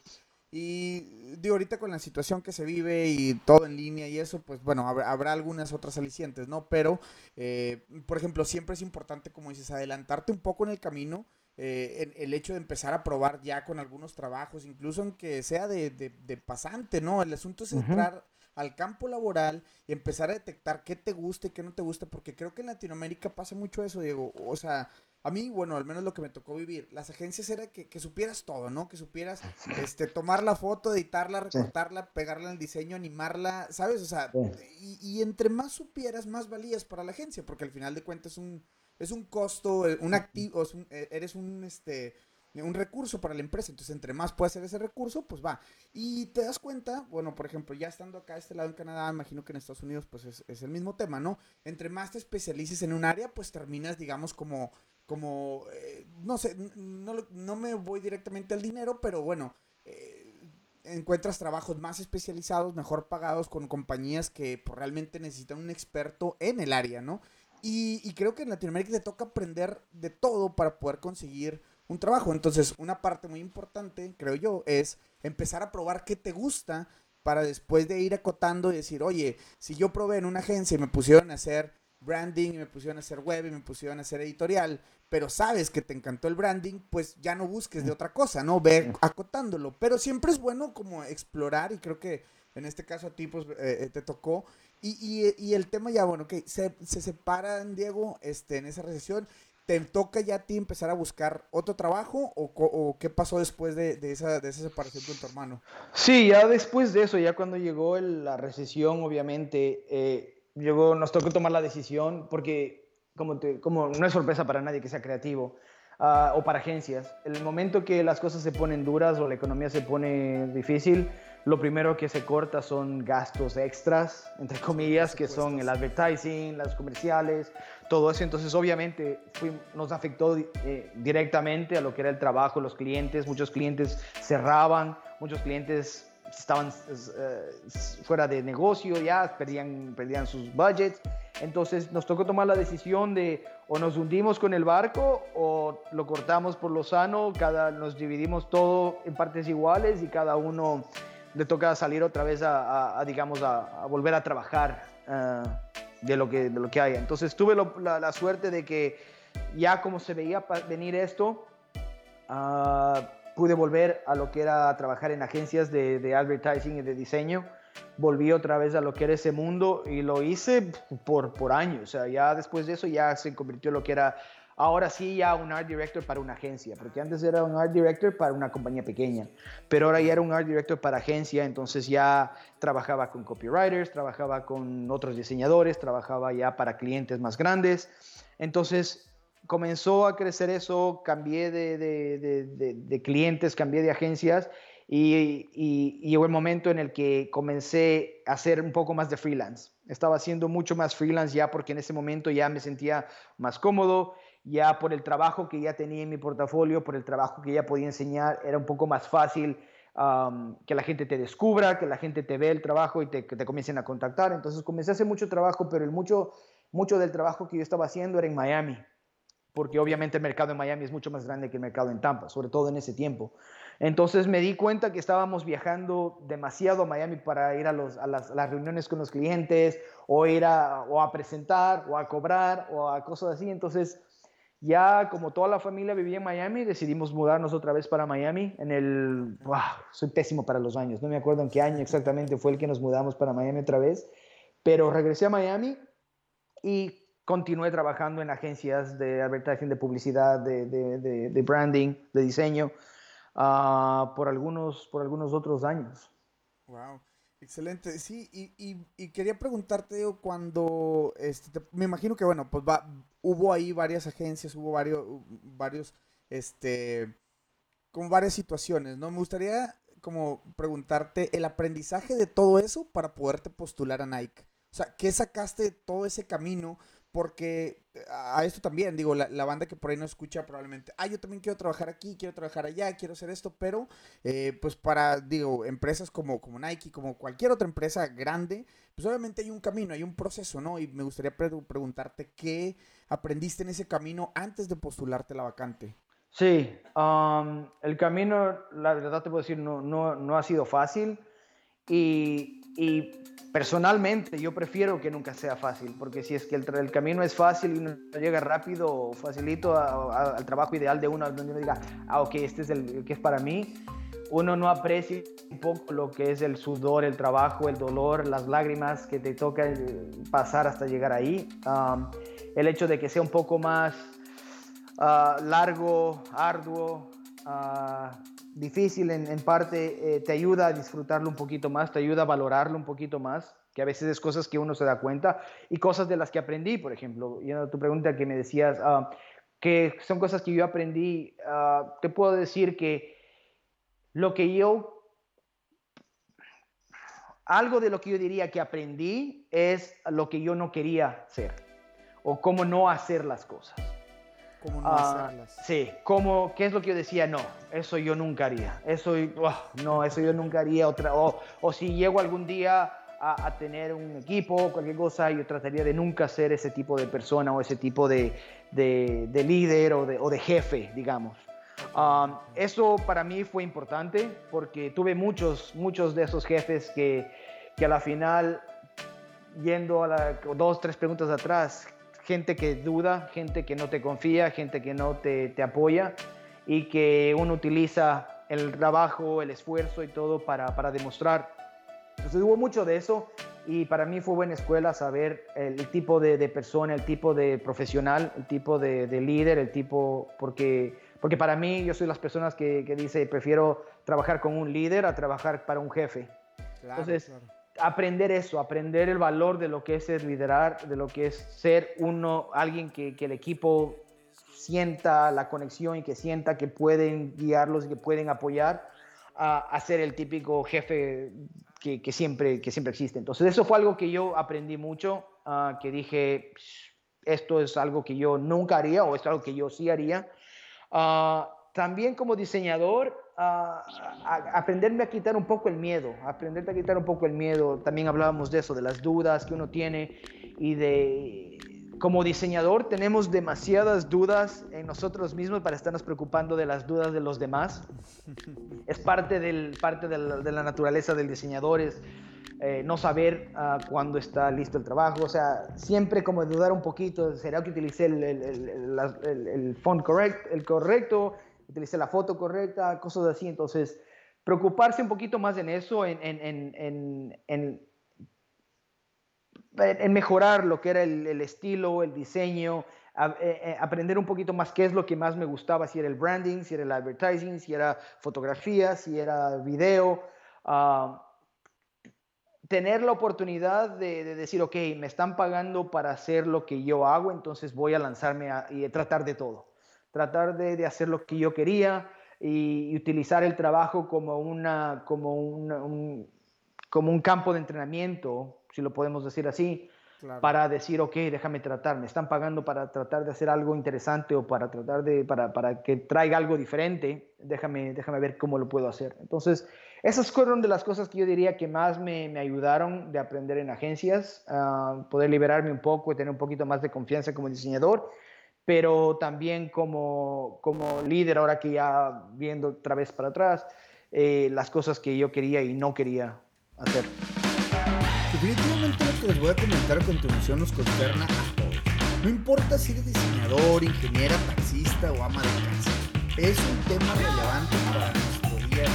y digo, ahorita con la situación que se vive y todo en línea y eso, pues bueno, habrá, habrá algunas otras alicientes, ¿no? Pero, eh, por ejemplo, siempre es importante, como dices, adelantarte un poco en el camino eh, el hecho de empezar a probar ya con algunos trabajos, incluso aunque sea de, de, pasante, ¿no? El asunto es entrar al campo laboral y empezar a detectar qué te gusta y qué no te gusta, porque creo que en Latinoamérica pasa mucho eso, Diego. O sea, a mí, bueno, al menos lo que me tocó vivir, las agencias era que, que supieras todo, ¿no? Que supieras este, tomar la foto, editarla, recortarla, pegarla en el diseño, animarla, ¿sabes? O sea, y, y entre más supieras, más valías para la agencia, porque al final de cuentas es un es un costo, eh, un activo, eh, eres un, este, un recurso para la empresa. Entonces, entre más puede ser ese recurso, pues va. Y te das cuenta, bueno, por ejemplo, ya estando acá a este lado en Canadá, imagino que en Estados Unidos, pues es, el mismo tema, ¿no? Entre más te especialices en un área, pues terminas, digamos, como, como, eh, no sé, no, no, me voy directamente al dinero, pero bueno, encuentras trabajos más especializados, mejor pagados, con compañías que pues, realmente necesitan un experto en el área, ¿no? Y, creo que en Latinoamérica te toca aprender de todo para poder conseguir un trabajo. Entonces, una parte muy importante, creo yo, es empezar a probar qué te gusta para después de ir acotando y decir, oye, si yo probé en una agencia y me pusieron a hacer branding y me pusieron a hacer web y me pusieron a hacer editorial, pero sabes que te encantó el branding, pues ya no busques de otra cosa, ¿no? Ve acotándolo. Pero siempre es bueno como explorar y creo que en este caso a ti pues eh, eh, te tocó. Y, y, el tema ya, bueno, que se, se separan, Diego, este, en esa recesión. ¿Te toca ya a ti empezar a buscar otro trabajo o, o qué pasó después de, de, esa, de esa separación con tu hermano? Sí, ya después de eso, ya cuando llegó la recesión, obviamente, eh, llegó, nos tocó tomar la decisión porque como, te, como no es sorpresa para nadie que sea creativo uh, o para agencias, el momento que las cosas se ponen duras o la economía se pone difícil, lo primero que se corta son gastos extras, entre comillas, que son el advertising, las comerciales, todo eso. Entonces, obviamente, nos afectó eh, directamente a lo que era el trabajo, los clientes. Muchos clientes cerraban, muchos clientes estaban eh, fuera de negocio ya, perdían, perdían sus budgets. Entonces nos tocó tomar la decisión de o nos hundimos con el barco o lo cortamos por lo sano, cada, nos dividimos todo en partes iguales y cada uno le toca salir otra vez a, digamos, a, volver a trabajar eh, de, lo que, de lo que haya. Entonces tuve la, suerte de que ya como se veía venir esto, uh, pude volver a lo que era trabajar en agencias de, de advertising y de diseño. Volví otra vez a lo que era ese mundo y lo hice por, por años. O sea, ya después de eso ya se convirtió en lo que era ahora sí ya un art director para una agencia, porque antes era un art director para una compañía pequeña, pero ahora ya era un art director para agencia, entonces ya trabajaba con copywriters, trabajaba con otros diseñadores, trabajaba ya para clientes más grandes, entonces comenzó a crecer eso, cambié de, clientes, cambié de agencias y, y, llegó el momento en el que comencé a hacer un poco más de freelance. Estaba haciendo mucho más freelance ya porque en ese momento ya me sentía más cómodo, ya por el trabajo que ya tenía en mi portafolio, por el trabajo que ya podía enseñar, era un poco más fácil que la gente te descubra, que la gente te ve el trabajo y te, que te comiencen a contactar. Entonces comencé a hacer mucho trabajo, pero el mucho, mucho del trabajo que yo estaba haciendo era en Miami, porque obviamente el mercado en Miami es mucho más grande que el mercado en Tampa, sobre todo en ese tiempo. Entonces me di cuenta que estábamos viajando demasiado a Miami para ir a, los, a, las, reuniones con los clientes o ir o a presentar o a cobrar o a cosas así. Entonces ya como toda la familia vivía en Miami, decidimos mudarnos otra vez para Miami en el... Wow, soy pésimo para los años, no me acuerdo en qué año exactamente fue el que nos mudamos para Miami otra vez, pero regresé a Miami y continué trabajando en agencias de advertising, de publicidad, de, de, de, branding, de diseño, uh, por, algunos, por algunos otros años. Wow. Excelente, sí, y, quería preguntarte, cuando, este, me imagino que, bueno, pues va, hubo ahí varias agencias, hubo varios, varios, este, como varias situaciones, ¿no? Me gustaría como preguntarte el aprendizaje de todo eso para poderte postular a Nike. O sea, ¿qué sacaste de todo ese camino? Porque a esto también, digo, la, banda que por ahí no escucha probablemente, ah, yo también quiero trabajar aquí, quiero trabajar allá, quiero hacer esto, pero eh, pues para, digo, empresas como, como Nike, como cualquier otra empresa grande, pues obviamente hay un camino, hay un proceso, ¿no? Y me gustaría preguntarte qué aprendiste en ese camino antes de postularte la vacante. Sí, el camino, la verdad te puedo decir, no, no, no ha sido fácil y, y personalmente yo prefiero que nunca sea fácil, porque si es que el, camino es fácil y no llega rápido o facilito al trabajo ideal de uno, donde uno diga, ah, ok, este es el, que es para mí, uno no aprecia un poco lo que es el sudor, el trabajo, el dolor, las lágrimas que te toca eh, pasar hasta llegar ahí. el hecho de que sea un poco más ah, largo, arduo, uh, difícil en, parte, eh, te ayuda a disfrutarlo un poquito más, te ayuda a valorarlo un poquito más, que a veces es cosas que uno se da cuenta y cosas de las que aprendí, por ejemplo, y tu pregunta que me decías, ah, que son cosas que yo aprendí, ah, te puedo decir que lo que yo, algo de lo que yo diría que aprendí es lo que yo no quería hacer o cómo no hacer las cosas. ¿Cómo no ah, hacerlas? Sí, como, ¿qué es lo que yo decía? No, eso yo nunca haría. Eso, no, eso yo nunca haría. Otra, o, o si llego algún día a, tener un equipo o cualquier cosa, yo trataría de nunca ser ese tipo de persona o ese tipo de, de, líder o de, o de, jefe, digamos. Um, eso para mí fue importante porque tuve muchos, muchos de esos jefes que, que a la final, yendo a la, dos, tres preguntas atrás, gente que duda, gente que no te confía, gente que no te, te apoya y que uno utiliza el trabajo, el esfuerzo y todo para, para demostrar. Entonces hubo mucho de eso y para mí fue buena escuela saber el, tipo de, de, persona, el tipo de profesional, el tipo de, de, líder, el tipo, porque, porque para mí yo soy las personas que, que dice prefiero trabajar con un líder a trabajar para un jefe. Entonces, aprender eso, aprender el valor de lo que es liderar, de lo que es ser uno, alguien que, el equipo sienta la conexión y que sienta que pueden guiarlos y que pueden apoyar a, ser el típico jefe que, siempre, que siempre existe. Entonces eso fue algo que yo aprendí mucho, uh, que dije, esto es algo que yo nunca haría o es algo que yo sí haría. Uh, también como diseñador, a, aprenderme a quitar un poco el miedo, aprenderte a quitar un poco el miedo. También hablábamos de eso, de las dudas que uno tiene y de, como diseñador tenemos demasiadas dudas en nosotros mismos para estarnos preocupando de las dudas de los demás. (laughs) Es parte, del, parte de, la, naturaleza del diseñador, es eh, no saber uh, cuándo está listo el trabajo, o sea, siempre como dudar un poquito, ¿será que utilicé el, el, el, el font correct, el correcto? Utilicé la foto correcta, cosas así. Entonces, preocuparse un poquito más en eso, en, en, en, en mejorar lo que era el, estilo, el diseño, eh, eh, aprender un poquito más qué es lo que más me gustaba, si era el branding, si era el advertising, si era fotografía, si era video. Ah, tener la oportunidad de, decir, ok, me están pagando para hacer lo que yo hago, entonces voy a lanzarme y tratar de todo tratar de, hacer lo que yo quería y, utilizar el trabajo como, una, como, un, como un campo de entrenamiento, si lo podemos decir así, para decir, ok, déjame tratar, me están pagando para tratar de hacer algo interesante o para tratar de, para, para que traiga algo diferente, déjame, déjame ver cómo lo puedo hacer. Entonces, esas fueron de las cosas que yo diría que más me, me ayudaron de aprender en agencias, a poder liberarme un poco y tener un poquito más de confianza como diseñador pero también como, como líder, ahora que ya viendo otra vez para atrás, eh, las cosas que yo quería y no quería hacer. Definitivamente lo que les voy a comentar a continuación nos concerna a todos. No importa si eres diseñador, ingeniera, taxista o ama de casa. Es un tema relevante para nuestro día.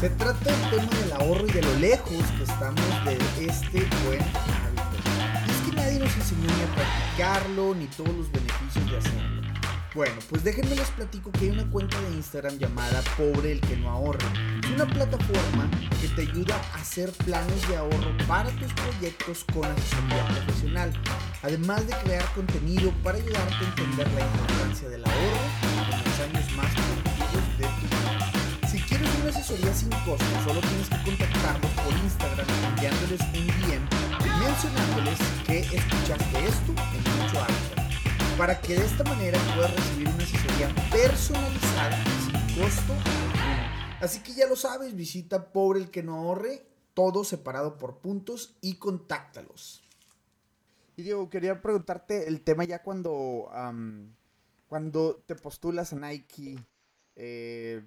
Se trata del tema del ahorro y de lo lejos que estamos de este buen nadie nos enseñó ni a practicarlo, ni todos los beneficios de hacerlo. Bueno, pues déjenme les platico que hay una cuenta de Instagram llamada Pobre el que no ahorra. Una plataforma que te ayuda a hacer planes de ahorro para tus proyectos con asesoría profesional, además de crear contenido para ayudarte a entender la importancia del ahorro en los años más asesoría sin costo, solo tienes que contactarlos por Instagram enviándoles un DM mencionándoles que escuchaste esto en mucho alto, para que de esta manera puedas recibir una asesoría personalizada sin costo Así que ya lo sabes, visita Pobre el que no ahorre, todo separado por puntos y contáctalos. Y Diego, quería preguntarte el tema ya cuando, cuando te postulas a Nike. Eh,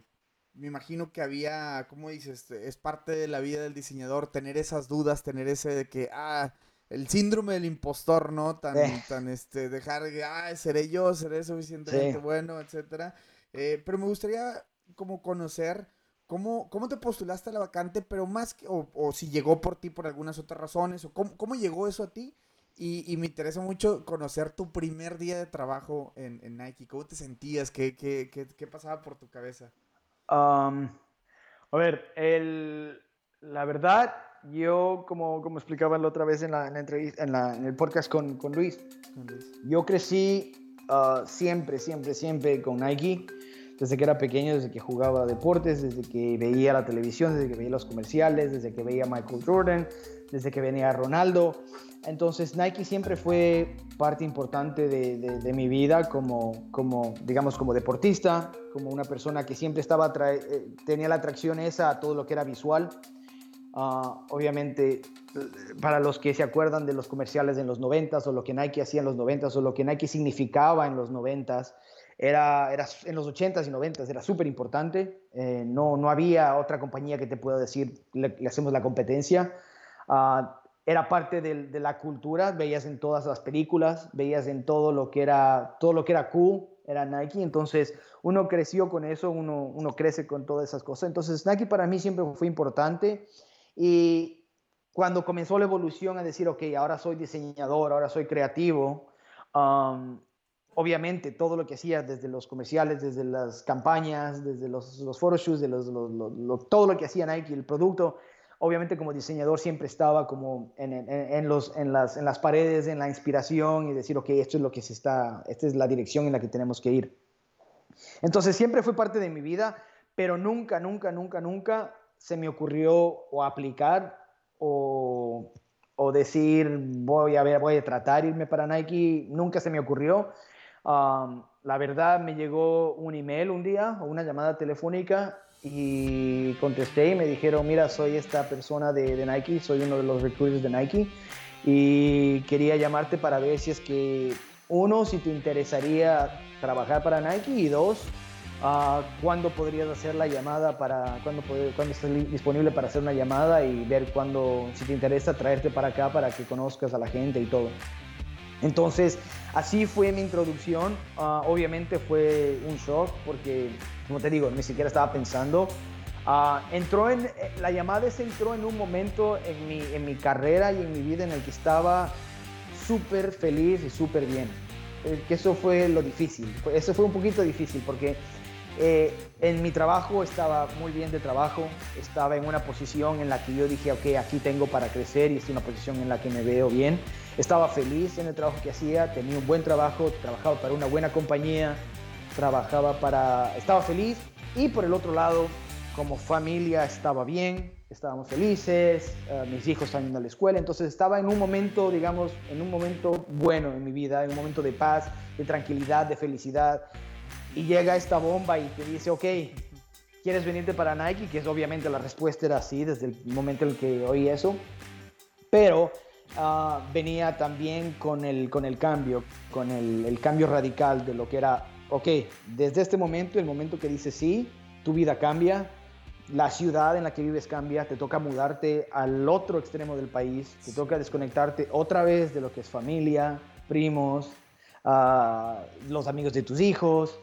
me imagino que había, ¿cómo dices? Es parte de la vida del diseñador tener esas dudas, tener ese de que, ah, el síndrome del impostor, ¿no? Tan, eh. tan, este, dejar, ah, seré yo, seré suficientemente bueno, etcétera. Eh, pero me gustaría como conocer cómo, cómo te postulaste a la vacante, pero más que, o, o si llegó por ti por algunas otras razones, o cómo, cómo llegó eso a ti. Y, y, me interesa mucho conocer tu primer día de trabajo en, en Nike. ¿Cómo te sentías? ¿Qué, qué, qué, qué pasaba por tu cabeza? A ver, el, la verdad, yo, como, como explicaba la otra vez en, la, en, entrevista, en, la, en el podcast con, con, Luis, yo crecí ah, siempre, siempre, siempre con Nike. Desde que era pequeño, desde que jugaba deportes, desde que veía la televisión, desde que veía los comerciales, desde que veía Michael Jordan, desde que venía Ronaldo. Entonces Nike siempre fue parte importante de, mi vida como, digamos, como deportista, como una persona que siempre estaba eh, tenía la atracción esa a todo lo que era visual. Ah, obviamente, para los que se acuerdan de los comerciales en los 90 o lo que Nike hacía en los 90 o lo que Nike significaba en los 90 era, era en los 80s y 90s era súper importante. Eh, no, no había otra compañía que te pueda decir, le, hacemos la competencia. Ah, era parte de, la cultura, veías en todas las películas, veías en todo lo que era, todo lo que era cool, era Nike, entonces uno creció con eso, uno, uno crece con todas esas cosas, entonces Nike para mí siempre fue importante y cuando comenzó la evolución a decir, ok, ahora soy diseñador, ahora soy creativo, um, obviamente todo lo que hacía desde los comerciales, desde las campañas, desde los, los photoshoots, de los, todo lo que hacía Nike, el producto, obviamente como diseñador siempre estaba como en, los, en, las, en las paredes, en la inspiración y decir, ok, esto es lo que se está, esta es la dirección en la que tenemos que ir. Entonces siempre fue parte de mi vida, pero nunca, nunca, nunca, nunca se me ocurrió o aplicar o, o decir, voy a ver, voy a tratar irme para Nike, nunca se me ocurrió. La verdad me llegó un email un día o una llamada telefónica y contesté y me dijeron, mira, soy esta persona de, Nike, soy uno de los recruiters de Nike y quería llamarte para ver si es que, uno, si te interesaría trabajar para Nike y dos, uh, cuándo podrías hacer la llamada para, cuándo, cuándo estás disponible para hacer una llamada y ver cuándo, si te interesa, traerte para acá para que conozcas a la gente y todo. Entonces, así fue mi introducción. Ah, obviamente fue un shock porque, como te digo, ni siquiera estaba pensando. Ah, entró en, eh, la llamada se entró en un momento en mi, en mi carrera y en mi vida en el que estaba súper feliz y súper bien. Eh, que eso fue lo difícil. Eso fue un poquito difícil porque eh, en mi trabajo estaba muy bien de trabajo, estaba en una posición en la que yo dije, ok, aquí tengo para crecer y es una posición en la que me veo bien. Estaba feliz en el trabajo que hacía, tenía un buen trabajo, trabajaba para una buena compañía, trabajaba para... estaba feliz. Y por el otro lado, como familia estaba bien, estábamos felices, eh, mis hijos estaban yendo a la escuela, entonces estaba en un momento, digamos, en un momento bueno en mi vida, en un momento de paz, de tranquilidad, de felicidad y llega esta bomba y te dice, ok, ¿quieres venirte para Nike? Que es obviamente la respuesta era así desde el momento en el que oí eso, pero ah, venía también con el, con el cambio, con el, el, cambio radical de lo que era, ok, desde este momento, el momento que dices sí, tu vida cambia, la ciudad en la que vives cambia, te toca mudarte al otro extremo del país, te toca desconectarte otra vez de lo que es familia, primos, uh, los amigos de tus hijos,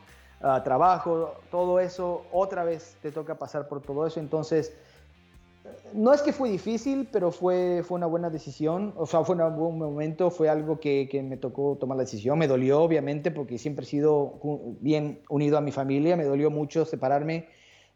trabajo, todo eso, otra vez te toca pasar por todo eso. Entonces, no es que fue difícil, pero fue, fue una buena decisión, o sea, fue un buen momento, fue algo que, que, me tocó tomar la decisión, me dolió obviamente porque siempre he sido bien unido a mi familia, me dolió mucho separarme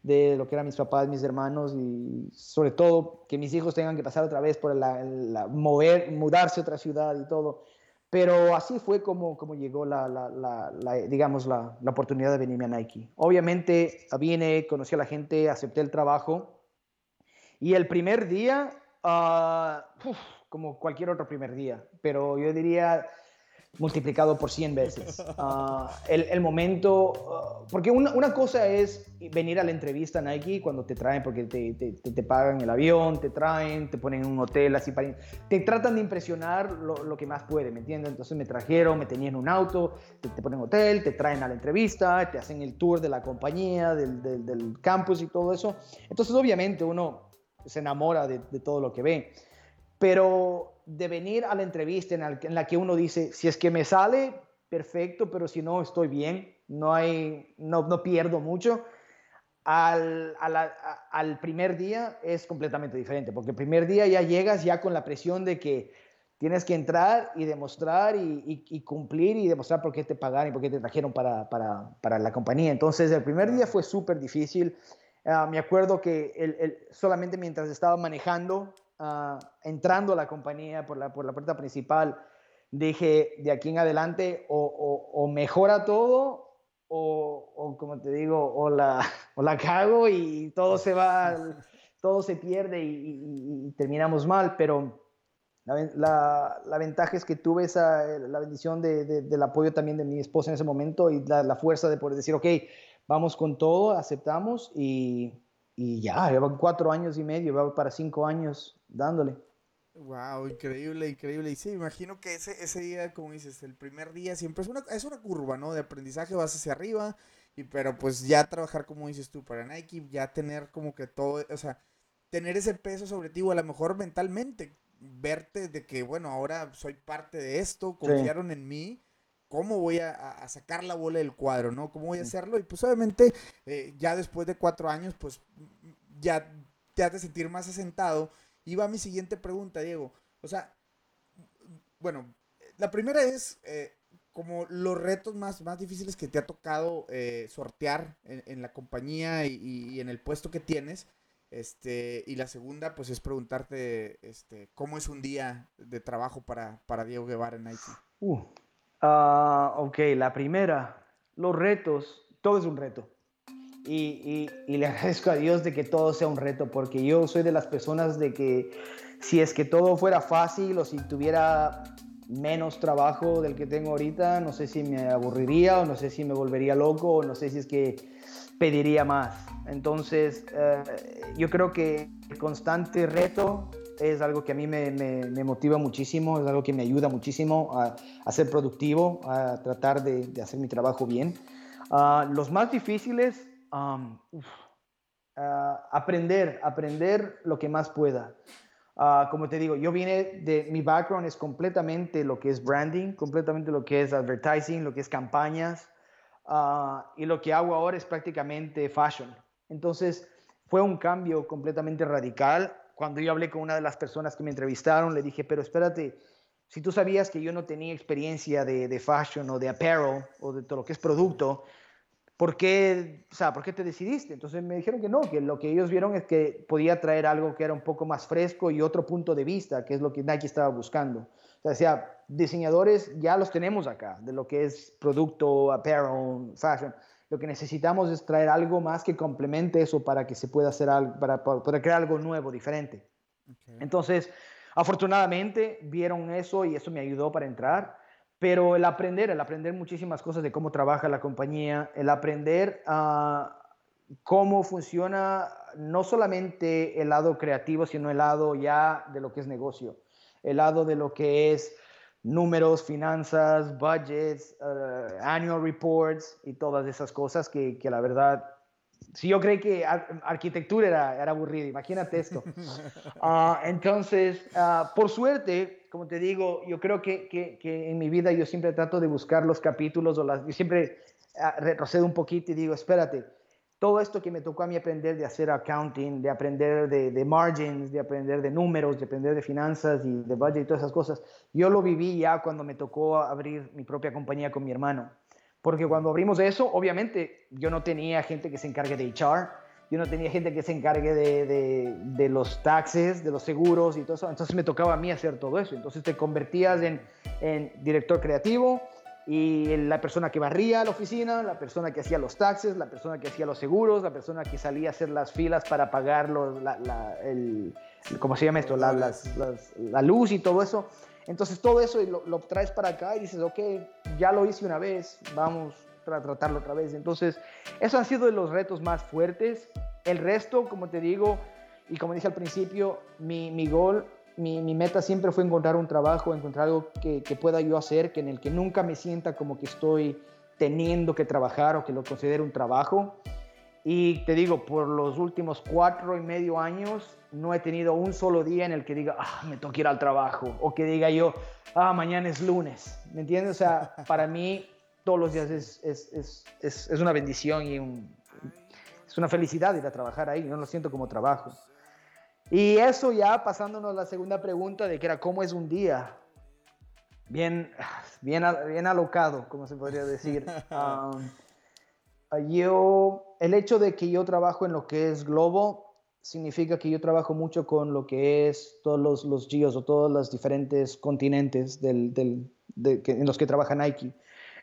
de lo que eran mis papás, mis hermanos y sobre todo que mis hijos tengan que pasar otra vez por la, mover, mudarse a otra ciudad y todo. Pero así fue como, como llegó la, la, la, digamos, la, oportunidad de venirme a Nike. Obviamente vine, conocí a la gente, acepté el trabajo y el primer día, uh, como cualquier otro primer día, pero yo diría multiplicado por 100 veces. Ah, el, el, momento, ah, porque una, una, cosa es venir a la entrevista Nike cuando te traen, porque te, te, te, pagan el avión, te traen, te ponen en un hotel, así para... Te tratan de impresionar lo, lo que más puede, ¿me entiendes? Entonces me trajeron, me tenían en un auto, te, ponen en hotel, te traen a la entrevista, te hacen el tour de la compañía, del, del, del campus y todo eso. Entonces obviamente uno se enamora de, de todo lo que ve. Pero de venir a la entrevista en, la que uno dice, si es que me sale, perfecto, pero si no, estoy bien, no, hay, no, no pierdo mucho. Al, al, primer día es completamente diferente, porque el primer día ya llegas ya con la presión de que tienes que entrar y demostrar y, cumplir y demostrar por qué te pagaron y por qué te trajeron para, para, para la compañía. Entonces el primer día fue súper difícil. Ah, me acuerdo que el, solamente mientras estaba manejando Ah, entrando a la compañía por la, por la puerta principal, dije, de aquí en adelante o, o, mejora todo o, o, como te digo, o la, (laughs) o la cago y todo se va, (laughs) todo se pierde y, terminamos mal, pero la, la, ventaja es que tuve esa, la bendición de, del apoyo también de mi esposa en ese momento y la, la fuerza de poder decir, ok, vamos con todo, aceptamos y y ya, llevan cuatro años y medio, va para cinco años dándole. Wow, increíble, increíble. Y sí, imagino que ese, ese día, como dices, el primer día siempre es una, es una curva, ¿no? De aprendizaje vas hacia arriba, y pero pues ya trabajar, como dices tú, para Nike, ya tener como que todo, o sea, tener ese peso sobre ti, o a lo mejor mentalmente, verte de que, bueno, ahora soy parte de esto, confiaron en mí, ¿cómo voy a, sacar la bola del cuadro, no? ¿Cómo voy a hacerlo? Y pues obviamente, eh, ya después de cuatro años, pues ya te has de sentir más asentado y va mi siguiente pregunta, Diego. O sea, bueno, la primera es eh, como los retos más, más difíciles que te ha tocado eh, sortear en, la compañía y, en el puesto que tienes. Este, y la segunda, pues es preguntarte este, cómo es un día de trabajo para, para Diego Guevara en Nike. Uh, ah, ok, la primera, los retos, todo es un reto y, le (laughs) agradezco a Dios de que todo sea un reto, porque yo soy de las personas de que si es que todo fuera fácil o si tuviera menos trabajo del que tengo ahorita, no sé si me aburriría o no sé si me volvería loco o no sé si es que pediría más. Entonces, eh, yo creo que el constante reto es algo que a mí me, motiva muchísimo, es algo que me ayuda muchísimo a, ser productivo, a tratar de, hacer mi trabajo bien. Ah, los más difíciles Ah, aprender, aprender lo que más pueda. Ah, como te digo, yo vine de, mi background es completamente lo que es branding, completamente lo que es advertising, lo que es campañas, y lo que hago ahora es prácticamente fashion. Entonces, fue un cambio completamente radical. Cuando yo hablé con una de las personas que me entrevistaron, le dije, pero espérate, si tú sabías que yo no tenía experiencia de, de fashion o de apparel o de todo lo que es producto, ¿por qué, o sea, ¿por qué te decidiste? Entonces me dijeron que no, que lo que ellos vieron es que podía traer algo que era un poco más fresco y otro punto de vista, que es lo que Nike estaba buscando. O sea, decía, diseñadores ya los tenemos acá, de lo que es producto, apparel, fashion. Lo que necesitamos es traer algo más que complemente eso para que se pueda hacer algo, para, poder crear algo nuevo, diferente. Entonces, afortunadamente vieron eso y eso me ayudó para entrar. Pero el aprender, el aprender muchísimas cosas de cómo trabaja la compañía, el aprender a cómo funciona no solamente el lado creativo, sino el lado ya de lo que es negocio, el lado de lo que es números, finanzas, budgets, uh, annual reports y todas esas cosas que, que la verdad si yo creí que arquitectura era, era aburrido, imagínate esto. (laughs) Ah, entonces, uh, por suerte, como te digo, yo creo que, que, que, en mi vida yo siempre trato de buscar los capítulos o las, yo siempre uh, retrocedo un poquito y digo, espérate, todo esto que me tocó a mí aprender de hacer accounting, de aprender de, de, margins, de aprender de números, de aprender de finanzas y de budget y todas esas cosas, yo lo viví ya cuando me tocó abrir mi propia compañía con mi hermano. Porque cuando abrimos eso, obviamente yo no tenía gente que se encargue de HR, yo no tenía gente que se encargue de, de, los taxes, de los seguros y todo eso. Entonces me tocaba a mí hacer todo eso. Entonces te convertías en, en director creativo y la persona que barría la oficina, la persona que hacía los taxes, la persona que hacía los seguros, la persona que salía a hacer las filas para pagar los, la, la, el, ¿cómo se llama esto? La, la, luz y todo eso. Entonces todo eso lo, lo, traes para acá y dices, ok, ya lo hice una vez, vamos a tratarlo otra vez. Entonces, esos han sido los retos más fuertes. El resto, como te digo, y como dije al principio, mi, mi gol, mi, mi, meta siempre fue encontrar un trabajo, encontrar algo que, que, pueda yo hacer, que en el que nunca me sienta como que estoy teniendo que trabajar o que lo considero un trabajo. Y te digo, por los últimos cuatro y medio años no he tenido un solo día en el que diga, ah, me tengo que ir al trabajo, o que diga yo, ah, mañana es lunes. ¿Me entiendes? O sea, (laughs) para mí todos los días es, es, es, es una bendición y un, es una felicidad ir a trabajar ahí, no lo siento como trabajo. Y eso ya pasándonos a la segunda pregunta de que era cómo es un día. Bien, bien, bien alocado, como se podría decir. (laughs) Um, yo, el hecho de que yo trabajo en lo que es Globo, significa que yo trabajo mucho con lo que es todos los, los geos o todos los diferentes continentes del, del, de, que, en los que trabaja Nike.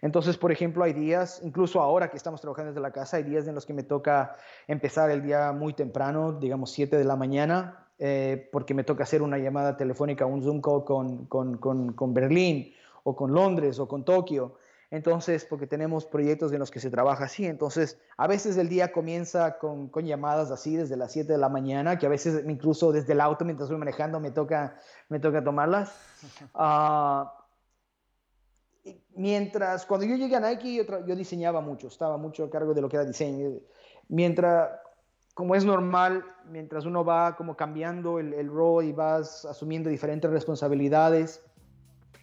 Entonces, por ejemplo, hay días, incluso ahora que estamos trabajando desde la casa, hay días en los que me toca empezar el día muy temprano, digamos 7 de la mañana, eh, porque me toca hacer una llamada telefónica, un Zoom call con, con, con, con Berlín o con Londres o con Tokio. Entonces, porque tenemos proyectos en los que se trabaja así. Entonces, a veces el día comienza con, con llamadas así desde las 7 de la mañana, que a veces incluso desde el auto mientras estoy manejando me toca, me toca tomarlas. Uh, (laughs) mientras, cuando yo llegué a Nike, yo, yo, diseñaba mucho, estaba mucho a cargo de lo que era diseño. Mientras, como es normal, mientras uno va como cambiando el, el rol y vas asumiendo diferentes responsabilidades,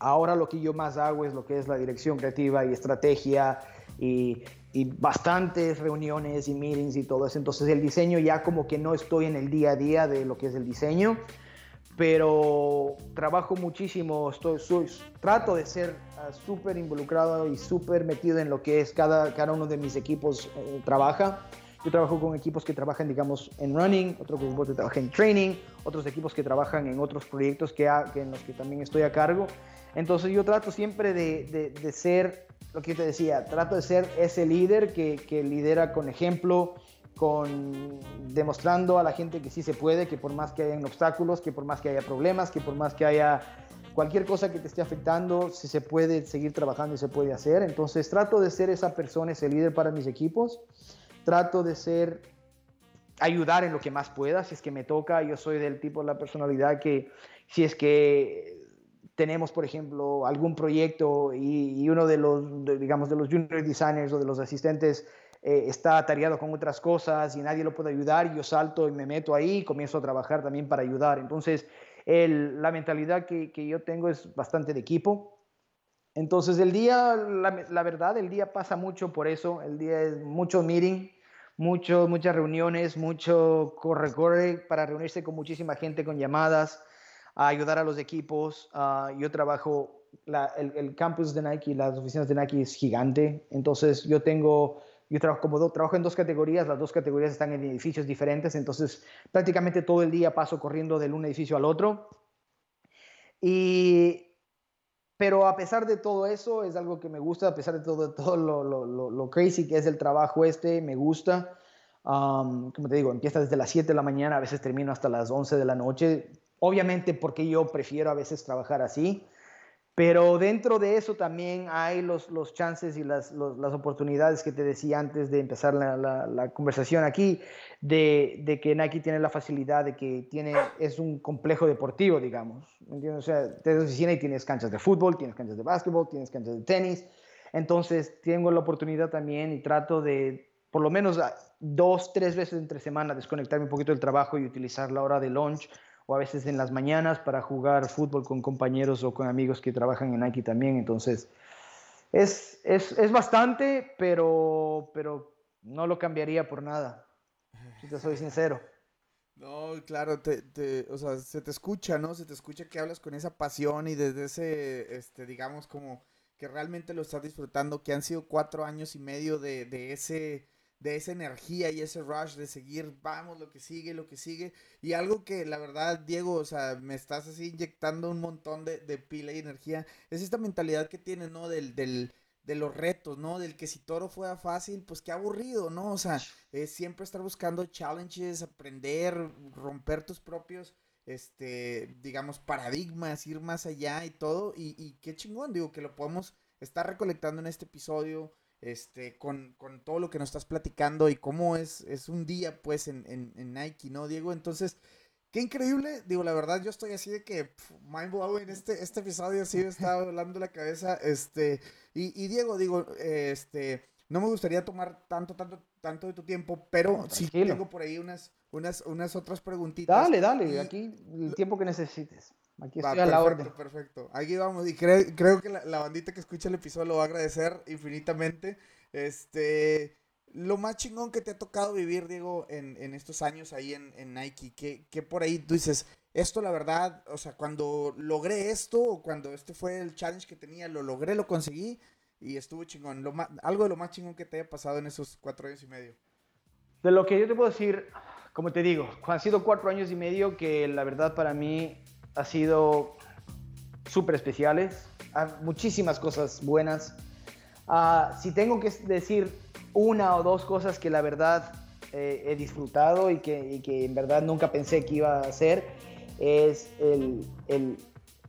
Ahora lo que yo más hago es lo que es la dirección creativa y estrategia y, bastantes reuniones y meetings y todo eso. Entonces el diseño ya como que no estoy en el día a día de lo que es el diseño, pero trabajo muchísimo, estoy, trato de ser uh, súper involucrado y súper metido en lo que es cada, cada uno de mis equipos eh, trabaja. Yo trabajo con equipos que trabajan, digamos, en running, otros equipos que trabajan en training, otros equipos que trabajan en otros proyectos que, que en los que también estoy a cargo. Entonces yo trato siempre de, de, ser, lo que te decía, trato de ser ese líder que, que, lidera con ejemplo, con demostrando a la gente que sí se puede, que por más que hayan obstáculos, que por más que haya problemas, que por más que haya cualquier cosa que te esté afectando, si se puede seguir trabajando y se puede hacer. Entonces trato de ser esa persona, ese líder para mis equipos. Trato de ser, ayudar en lo que más pueda, si es que me toca. Yo soy del tipo de la personalidad que si es que tenemos, por ejemplo, algún proyecto y, uno de los, digamos, de los junior designers o de los asistentes eh, está atareado con otras cosas y nadie lo puede ayudar, yo salto y me meto ahí y comienzo a trabajar también para ayudar. Entonces, la mentalidad que, que, yo tengo es bastante de equipo. Entonces, el día, la, verdad, el día pasa mucho por eso. El día es mucho meeting, mucho, muchas reuniones, mucho corre-corre para reunirse con muchísima gente, con llamadas a ayudar a los equipos. Uh, yo trabajo, el, el, campus de Nike, las oficinas de Nike es gigante, entonces yo tengo, yo trabajo, como do, trabajo en dos categorías, las dos categorías están en edificios diferentes, entonces prácticamente todo el día paso corriendo del un edificio al otro. Y, pero a pesar de todo eso, es algo que me gusta, a pesar de todo, todo lo, lo, lo crazy que es el trabajo este, me gusta. Um, como te digo, empieza desde las 7 de la mañana, a veces termino hasta las 11 de la noche. Obviamente porque yo prefiero a veces trabajar así, pero dentro de eso también hay los, los chances y las, las oportunidades que te decía antes de empezar la, la, conversación aquí, de, de, que Nike tiene la facilidad de que tiene, es un complejo deportivo, digamos. ¿entiendes? O sea, te oficina y tienes canchas de fútbol, tienes canchas de básquetbol, tienes canchas de tenis. Entonces, tengo la oportunidad también y trato de, por lo menos dos, tres veces entre semana, desconectarme un poquito del trabajo y utilizar la hora de lunch o a veces en las mañanas para jugar fútbol con compañeros o con amigos que trabajan en Nike también. Entonces, es, es, es bastante, pero, pero no lo cambiaría por nada, si te soy sincero. No, claro, te, te, o sea, se te escucha, ¿no? Se te escucha que hablas con esa pasión y desde ese, este, digamos, como que realmente lo estás disfrutando, que han sido cuatro años y medio de, de ese de esa energía y ese rush de seguir, vamos, lo que sigue, lo que sigue. Y algo que la verdad, Diego, o sea, me estás así inyectando un montón de, de pila y energía, es esta mentalidad que tienes, ¿no? Del, del, de los retos, ¿no? Del que si toro fuera fácil, pues qué aburrido, ¿no? O sea, es siempre estar buscando challenges, aprender, romper tus propios, este, digamos, paradigmas, ir más allá y todo. Y, y qué chingón, digo, que lo podemos estar recolectando en este episodio este, con, con, todo lo que nos estás platicando y cómo es, es un día, pues, en, en, en, Nike, ¿no, Diego? Entonces, qué increíble, digo, la verdad, yo estoy así de que, pff, mind blowing, este, este episodio sí me está volando la cabeza, este, y, y Diego, digo, este, no me gustaría tomar tanto, tanto, tanto de tu tiempo, pero sí tengo por ahí unas, unas, unas otras preguntitas. Dale, dale, aquí el tiempo que necesites. Aquí estoy a la orden. Perfecto, Aquí vamos. Y creo que la, bandita que escucha el episodio lo va a agradecer infinitamente. Este. Lo más chingón que te ha tocado vivir, Diego, en, en estos años ahí en, en Nike, que, que, por ahí tú dices, esto la verdad, o sea, cuando logré esto, o cuando este fue el challenge que tenía, lo logré, lo conseguí, y estuvo chingón. Lo algo de lo más chingón que te haya pasado en esos cuatro años y medio. De lo que yo te puedo decir, como te digo, han sido cuatro años y medio que la verdad para mí ha sido súper especiales, muchísimas cosas buenas. Uh, si tengo que decir una o dos cosas que la verdad eh, he disfrutado y que, y que, en verdad nunca pensé que iba a hacer, es el, el,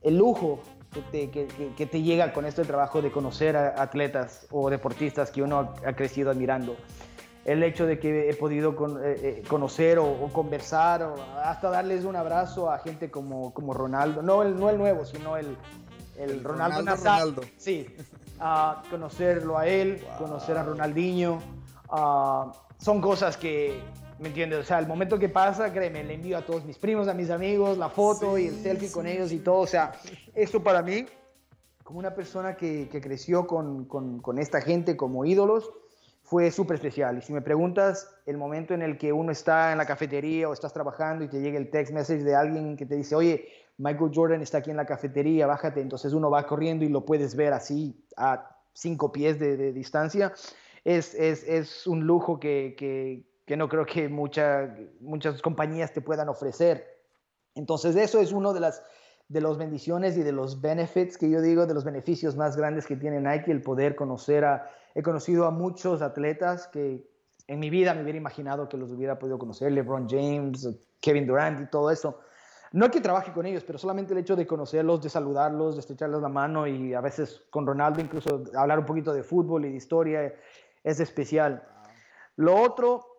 el lujo que te, que, te llega con este trabajo de conocer a atletas o deportistas que uno ha, crecido admirando. El hecho de que he podido eh, eh, conocer o, conversar o hasta darles un abrazo a gente como, como Ronaldo, no el, no el nuevo, sino el, el, Ronaldo, Ronaldo, Sí, a conocerlo a él, conocer a Ronaldinho. son cosas que, ¿me entiendes? O sea, el momento que pasa, créeme, le envío a todos mis primos, a mis amigos, la foto y el selfie con ellos y todo. O sea, esto para mí, como una persona que, que creció con, con, con, esta gente como ídolos, fue súper especial. Y si me preguntas, el momento en el que uno está en la cafetería o estás trabajando y te llega el text message de alguien que te dice, oye, Michael Jordan está aquí en la cafetería, bájate, entonces uno va corriendo y lo puedes ver así a cinco pies de, distancia. Es, es, es, un lujo que, que, que no creo que mucha, muchas compañías te puedan ofrecer. Entonces, eso es uno de las de las bendiciones y de los benefits que yo digo, de los beneficios más grandes que tiene Nike, el poder conocer a, he conocido a muchos atletas que en mi vida me hubiera imaginado que los hubiera podido conocer, LeBron James, Kevin Durant y todo eso. No que trabaje con ellos, pero solamente el hecho de conocerlos, de saludarlos, de estrecharles la mano y a veces con Ronaldo incluso hablar un poquito de fútbol y de historia es especial. Lo otro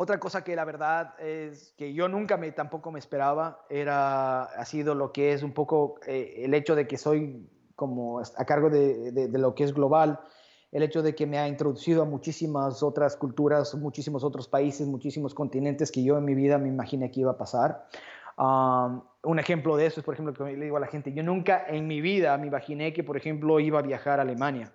otra cosa que la verdad es que yo nunca me tampoco me esperaba era ha sido lo que es un poco eh, el hecho de que soy como a cargo de, de, lo que es global, el hecho de que me ha introducido a muchísimas otras culturas, muchísimos otros países, muchísimos continentes que yo en mi vida me imaginé que iba a pasar. un ejemplo de eso es, por ejemplo, que le digo a la gente, yo nunca en mi vida me imaginé que, por ejemplo, iba a viajar a Alemania.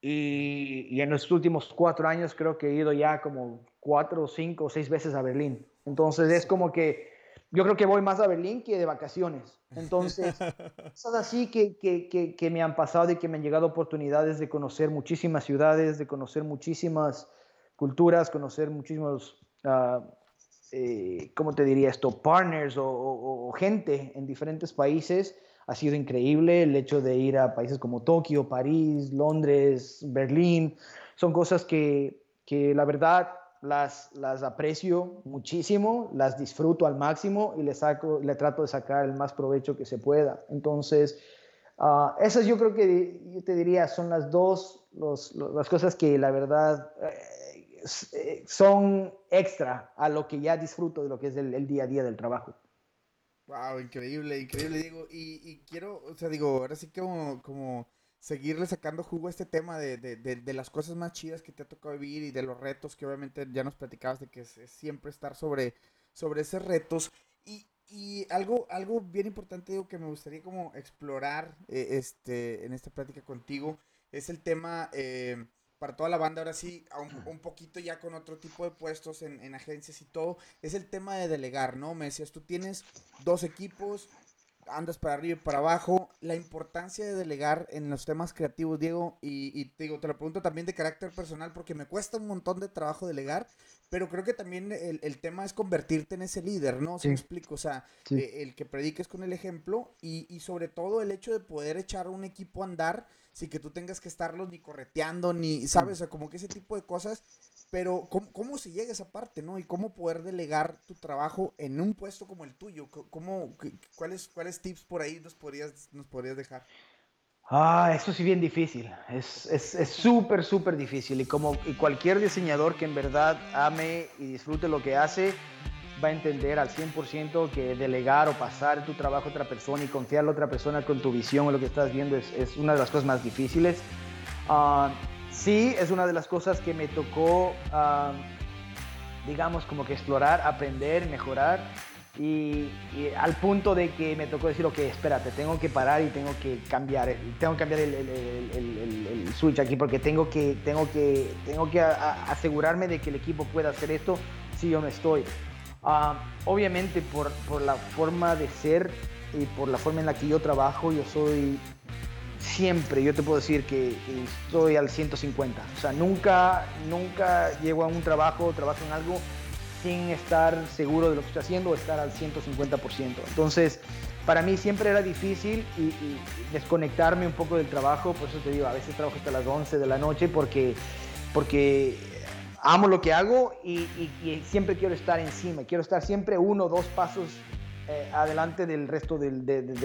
Y, en los últimos cuatro años creo que he ido ya como cuatro, cinco seis veces a Berlín. Entonces es como que yo creo que voy más a Berlín que de vacaciones. Entonces, (laughs) cosas así que, que, que, me han pasado y que me han llegado oportunidades de conocer muchísimas ciudades, de conocer muchísimas culturas, conocer muchísimos, uh, ¿cómo te diría esto? Partners o, o, gente en diferentes países. Ha sido increíble el hecho de ir a países como Tokio, París, Londres, Berlín. Son cosas que, que la verdad las, las aprecio muchísimo, las disfruto al máximo y le, saco, le trato de sacar el más provecho que se pueda. Entonces, uh, esas yo creo que yo te diría son las dos, los, las cosas que la verdad eh, son extra a lo que ya disfruto de lo que es el, día a día del trabajo. Wow, increíble, increíble, digo, y, quiero, o sea, digo, ahora sí como, como seguirle sacando jugo a este tema de, de, de, las cosas más chidas que te ha tocado vivir y de los retos que obviamente ya nos platicabas de que es, siempre estar sobre, sobre esos retos. Y, y, algo, algo bien importante digo, que me gustaría como explorar eh, este, en esta plática contigo es el tema eh, para toda la banda, ahora sí, un, poquito ya con otro tipo de puestos en, en agencias y todo, es el tema de delegar, ¿no? Me decías, tú tienes dos equipos, andas para arriba y para abajo, la importancia de delegar en los temas creativos, Diego, y, te digo, te lo pregunto también de carácter personal porque me cuesta un montón de trabajo delegar, pero creo que también el, tema es convertirte en ese líder, ¿no? Si me explico, o sea, eh, el que prediques con el ejemplo y, y, sobre todo el hecho de poder echar un equipo a andar sin que tú tengas que estarlos ni correteando, ni, ¿sabes? O sea, como que ese tipo de cosas pero, ¿cómo, ¿cómo, se llega a esa parte, no? Y cómo poder delegar tu trabajo en un puesto como el tuyo. ¿Cómo, cuáles, ¿Cuáles tips por ahí nos podrías, nos podrías dejar? Ah, eso sí bien difícil. Es súper, es, súper difícil. Y como y cualquier diseñador que en verdad ame y disfrute lo que hace, va a entender al 100% que delegar o pasar tu trabajo a otra persona y confiar a otra persona con tu visión o lo que estás viendo es, es una de las cosas más difíciles. Uh, sí es una de las cosas que me tocó, digamos, como que explorar, aprender, mejorar. Y, al punto de que me tocó decir, ok, espérate, tengo que parar y tengo que cambiar, tengo que cambiar el, switch aquí porque tengo que, tengo que, tengo que asegurarme de que el equipo pueda hacer esto si yo no estoy. obviamente por, por la forma de ser y por la forma en la que yo trabajo, yo soy siempre yo te puedo decir que estoy al 150. O sea, nunca, nunca llego a un trabajo, trabajo en algo sin estar seguro de lo que estoy haciendo o estar al 150%. Entonces, para mí siempre era difícil y, desconectarme un poco del trabajo, por eso te digo, a veces trabajo hasta las 11 de la noche porque, porque amo lo que hago y, y siempre quiero estar encima, quiero estar siempre uno o dos pasos eh, adelante del resto de,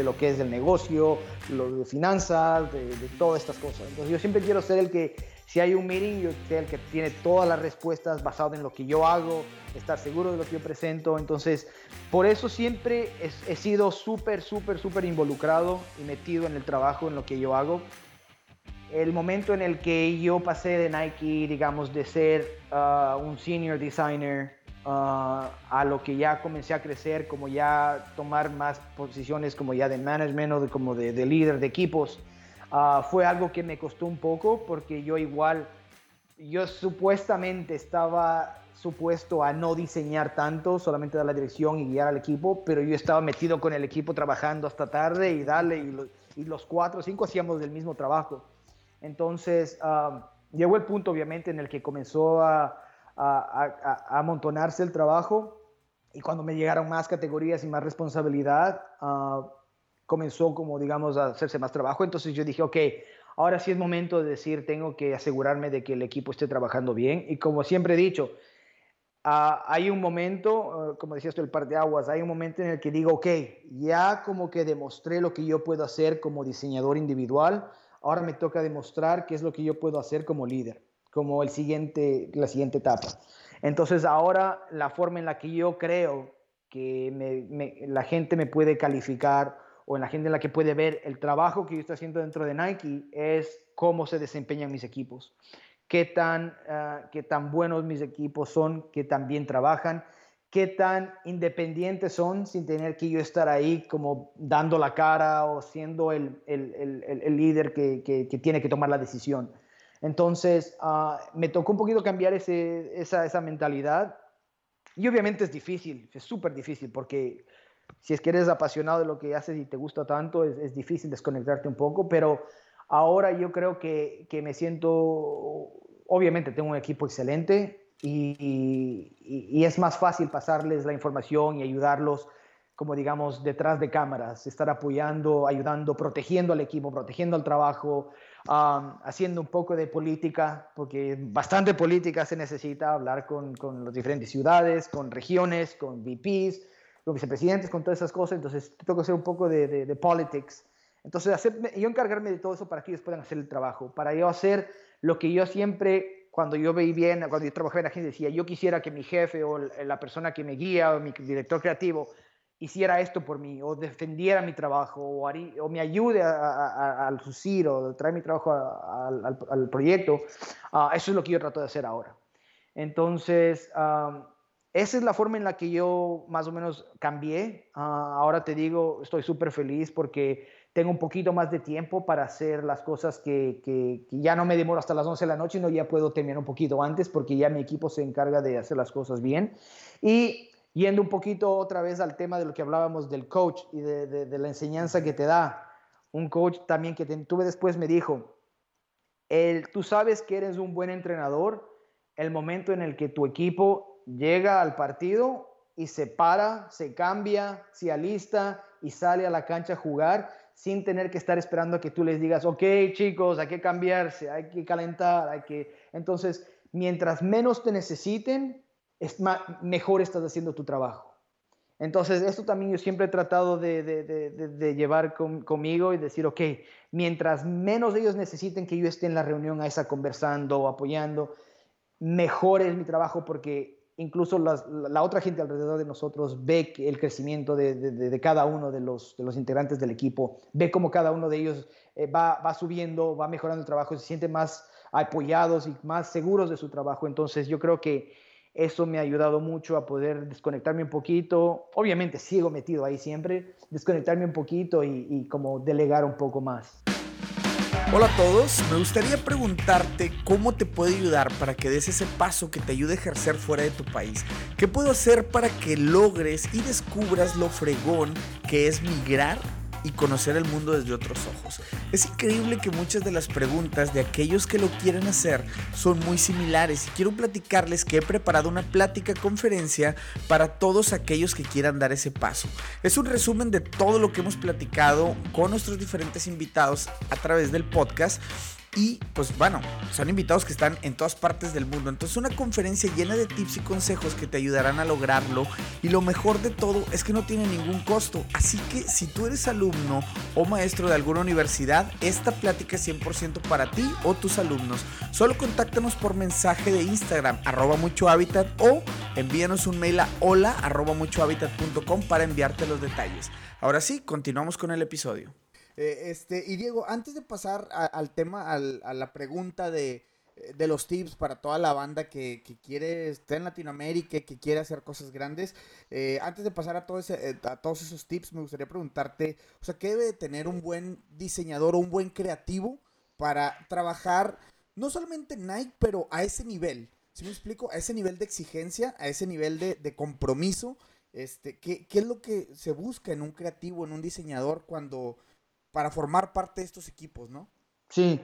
lo que es el negocio, lo de finanzas, de, todas estas cosas. Entonces yo siempre quiero ser el que, si hay un meeting, yo sea el que tiene todas las respuestas basadas en lo que yo hago, estar seguro de lo que yo presento. Entonces, por eso siempre he, sido súper, súper, súper involucrado y metido en el trabajo, en lo que yo hago el momento en el que yo pasé de Nike, digamos, de ser uh, un senior designer uh, a lo que ya comencé a crecer, como ya tomar más posiciones como ya de management o de, como de, líder de equipos, uh, fue algo que me costó un poco porque yo igual, yo supuestamente estaba supuesto a no diseñar tanto, solamente dar la dirección y guiar al equipo, pero yo estaba metido con el equipo trabajando hasta tarde y darle, y, y los cuatro o cinco hacíamos el mismo trabajo. Entonces, llegó el punto, obviamente, en el que comenzó a, amontonarse el trabajo y cuando me llegaron más categorías y más responsabilidad, ah, comenzó como, digamos, a hacerse más trabajo. Entonces yo dije, ok, ahora sí es momento de decir, tengo que asegurarme de que el equipo esté trabajando bien. Y como siempre he dicho, ah, hay un momento, ah, como decías tú, el par de aguas, hay un momento en el que digo, ok, ya como que demostré lo que yo puedo hacer como diseñador individual ahora me toca demostrar qué es lo que yo puedo hacer como líder, como el siguiente, la siguiente etapa. Entonces ahora la forma en la que yo creo que la gente me puede calificar o en la gente en la que puede ver el trabajo que yo estoy haciendo dentro de Nike es cómo se desempeñan mis equipos, qué tan, ah, qué tan buenos mis equipos son, qué tan bien trabajan qué tan independientes son sin tener que yo estar ahí como dando la cara o siendo el, el, el, líder que, que, tiene que tomar la decisión. Entonces, ah, me tocó un poquito cambiar esa, mentalidad. Y obviamente es difícil, es súper difícil porque si es que eres apasionado de lo que haces y te gusta tanto, es, difícil desconectarte un poco, pero ahora yo creo que, me siento, obviamente tengo un equipo excelente, y, es más fácil pasarles la información y ayudarlos, como digamos, detrás de cámaras, estar apoyando, ayudando, protegiendo al equipo, protegiendo el trabajo, haciendo un poco de política, porque bastante política se necesita, hablar con, con las diferentes ciudades, con regiones, con VPs, con vicepresidentes, con todas esas cosas, entonces tengo que hacer un poco de, de, politics. Entonces, hacer, yo encargarme de todo eso para que ellos puedan hacer el trabajo, para yo hacer lo que yo siempre cuando yo veía bien, cuando yo trabajaba en la agencia, decía, yo quisiera que mi jefe o la persona que me guía o mi director creativo hiciera esto por mí, o defendiera mi trabajo, o, o me ayude al lucir, o traer mi trabajo al, proyecto. Ah, eso es lo que yo trato de hacer ahora. Entonces, esa es la forma en la que yo más o menos cambié. Ah, ahora te digo, estoy súper feliz porque tengo un poquito más de tiempo para hacer las cosas que, que, ya no me demoro hasta las 11 de la noche, no ya puedo terminar un poquito antes porque ya mi equipo se encarga de hacer las cosas bien. Y yendo un poquito otra vez al tema de lo que hablábamos del coach y de, de, la enseñanza que te da, un coach también que tuve después me dijo, el, tú sabes que eres un buen entrenador el momento en el que tu equipo llega al partido y se para, se cambia, se alista y sale a la cancha a jugar sin tener que estar esperando a que tú les digas, ok chicos, hay que cambiarse, hay que calentar, hay que... Entonces, mientras menos te necesiten, es mejor estás haciendo tu trabajo. Entonces, esto también yo siempre he tratado de, llevar conmigo y decir, ok, mientras menos ellos necesiten que yo esté en la reunión a esa conversando o apoyando, mejor es mi trabajo porque incluso la otra gente alrededor de nosotros ve el crecimiento de, cada uno de los, integrantes del equipo, ve cómo cada uno de ellos eh, va, va, subiendo, va mejorando el trabajo, se sienten más apoyados y más seguros de su trabajo. Entonces yo creo que eso me ha ayudado mucho a poder desconectarme un poquito. Obviamente sigo metido ahí siempre, desconectarme un poquito y, y como delegar un poco más. Hola a todos, me gustaría preguntarte cómo te puede ayudar para que des ese paso que te ayude a ejercer fuera de tu país. ¿Qué puedo hacer para que logres y descubras lo fregón que es migrar y conocer el mundo desde otros ojos. Es increíble que muchas de las preguntas de aquellos que lo quieren hacer son muy similares y quiero platicarles que he preparado una plática conferencia para todos aquellos que quieran dar ese paso. Es un resumen de todo lo que hemos platicado con nuestros diferentes invitados a través del podcast y pues bueno, son invitados que están en todas partes del mundo. Entonces una conferencia llena de tips y consejos que te ayudarán a lograrlo y lo mejor de todo es que no tiene ningún costo. Así que si tú eres alumno o maestro de alguna universidad, esta plática es 100% para ti o tus alumnos. Solo contáctanos por mensaje de Instagram arroba mucho hábitat o envíanos un mail a hola arroba mucho para enviarte los detalles. Ahora sí, continuamos con el episodio. Eh, este, y Diego, antes de pasar al tema, a la pregunta de, los tips para toda la banda que, quiere estar en Latinoamérica, que quiere hacer cosas grandes, eh, antes de pasar a, todo eh, a todos esos tips, me gustaría preguntarte, o sea, ¿qué debe tener un buen diseñador o un buen creativo para trabajar no solamente en Nike, pero a ese nivel? ¿Sí me explico? A ese nivel de exigencia, a ese nivel de, de compromiso. Este, ¿qué, ¿Qué es lo que se busca en un creativo, en un diseñador cuando para formar parte de estos equipos, ¿no? Sí,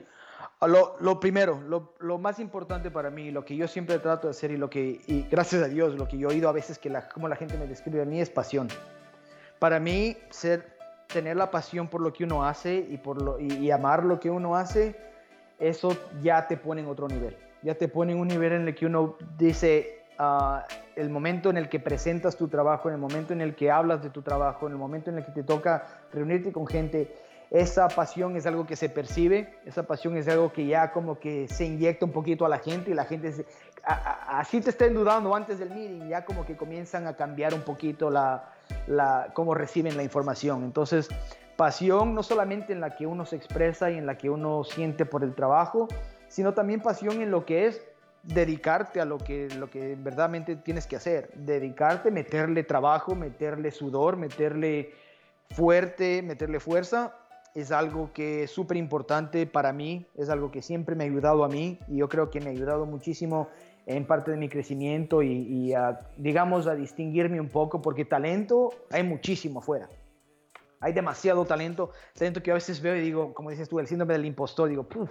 lo, primero, lo, más importante para mí, lo que yo siempre trato de hacer y lo que, gracias a Dios, lo que yo he oído a veces que como la gente me describe a mí es pasión. Para mí, ser, tener la pasión por lo que uno hace y, por lo, y, amar lo que uno hace, eso ya te pone en otro nivel. Ya te pone en un nivel en el que uno dice, uh, el momento en el que presentas tu trabajo, en el momento en el que hablas de tu trabajo, en el momento en el que te toca reunirte con gente, esa pasión es algo que se percibe, esa pasión es algo que ya como que se inyecta un poquito a la gente y la gente, así te estén dudando antes del meeting, ya como que comienzan a cambiar un poquito la, la, cómo reciben la información. Entonces, pasión no solamente en la que uno se expresa y en la que uno siente por el trabajo, sino también pasión en lo que es dedicarte a lo que, lo que verdaderamente tienes que hacer, dedicarte, meterle trabajo, meterle sudor, meterle fuerte, meterle fuerza es algo que es súper importante para mí, es algo que siempre me ha ayudado a mí y yo creo que me ha ayudado muchísimo en parte de mi crecimiento y, a, digamos, a distinguirme un poco, porque talento hay muchísimo afuera. Hay demasiado talento, talento que a veces veo y digo, como dices tú, el síndrome del impostor, digo, Puf,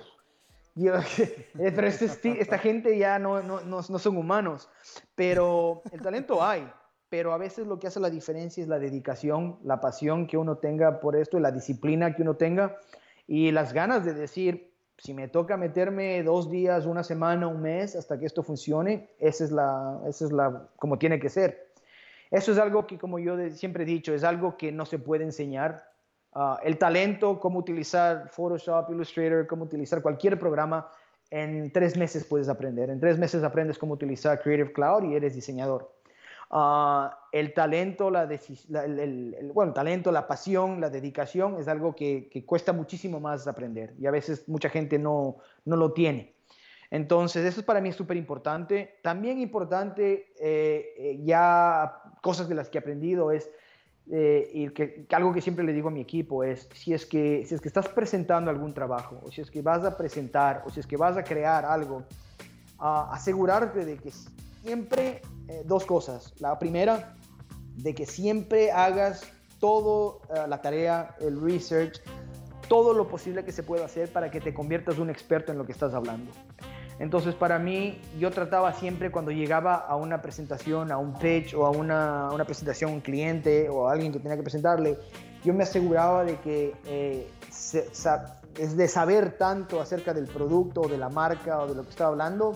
(laughs) eh, pero este, esta gente ya no, no, no, no son humanos, pero el talento hay, pero a veces lo que hace la diferencia es la dedicación, la pasión que uno tenga por esto, la disciplina que uno tenga y las ganas de decir, si me toca meterme dos días, una semana, un mes hasta que esto funcione, esa es la, esa es la, como tiene que ser. Eso es algo que, como yo siempre he dicho, es algo que no se puede enseñar. Ah, el talento, cómo utilizar Photoshop, Illustrator, cómo utilizar cualquier programa, en tres meses puedes aprender. En tres meses aprendes cómo utilizar Creative Cloud y eres diseñador. Ah, el talento, la, bueno, talento, la pasión, la dedicación es algo que, cuesta muchísimo más aprender y a veces mucha gente no, no lo tiene. Entonces, eso para mí es súper importante. También importante, eh, eh, ya cosas de las que he aprendido es, eh, que, algo que siempre le digo a mi equipo es, si es, que, si es que estás presentando algún trabajo, o si es que vas a presentar, o si es que vas a crear algo, uh, asegurarte de que siempre eh, dos cosas. La primera, de que siempre hagas todo eh, la tarea, el research, todo lo posible que se pueda hacer para que te conviertas un experto en lo que estás hablando. Entonces, para mí, yo trataba siempre cuando llegaba a una presentación, a un pitch o a una, una presentación a un cliente o a alguien que tenía que presentarle, yo me aseguraba de que eh, es de saber tanto acerca del producto o de la marca o de lo que estaba hablando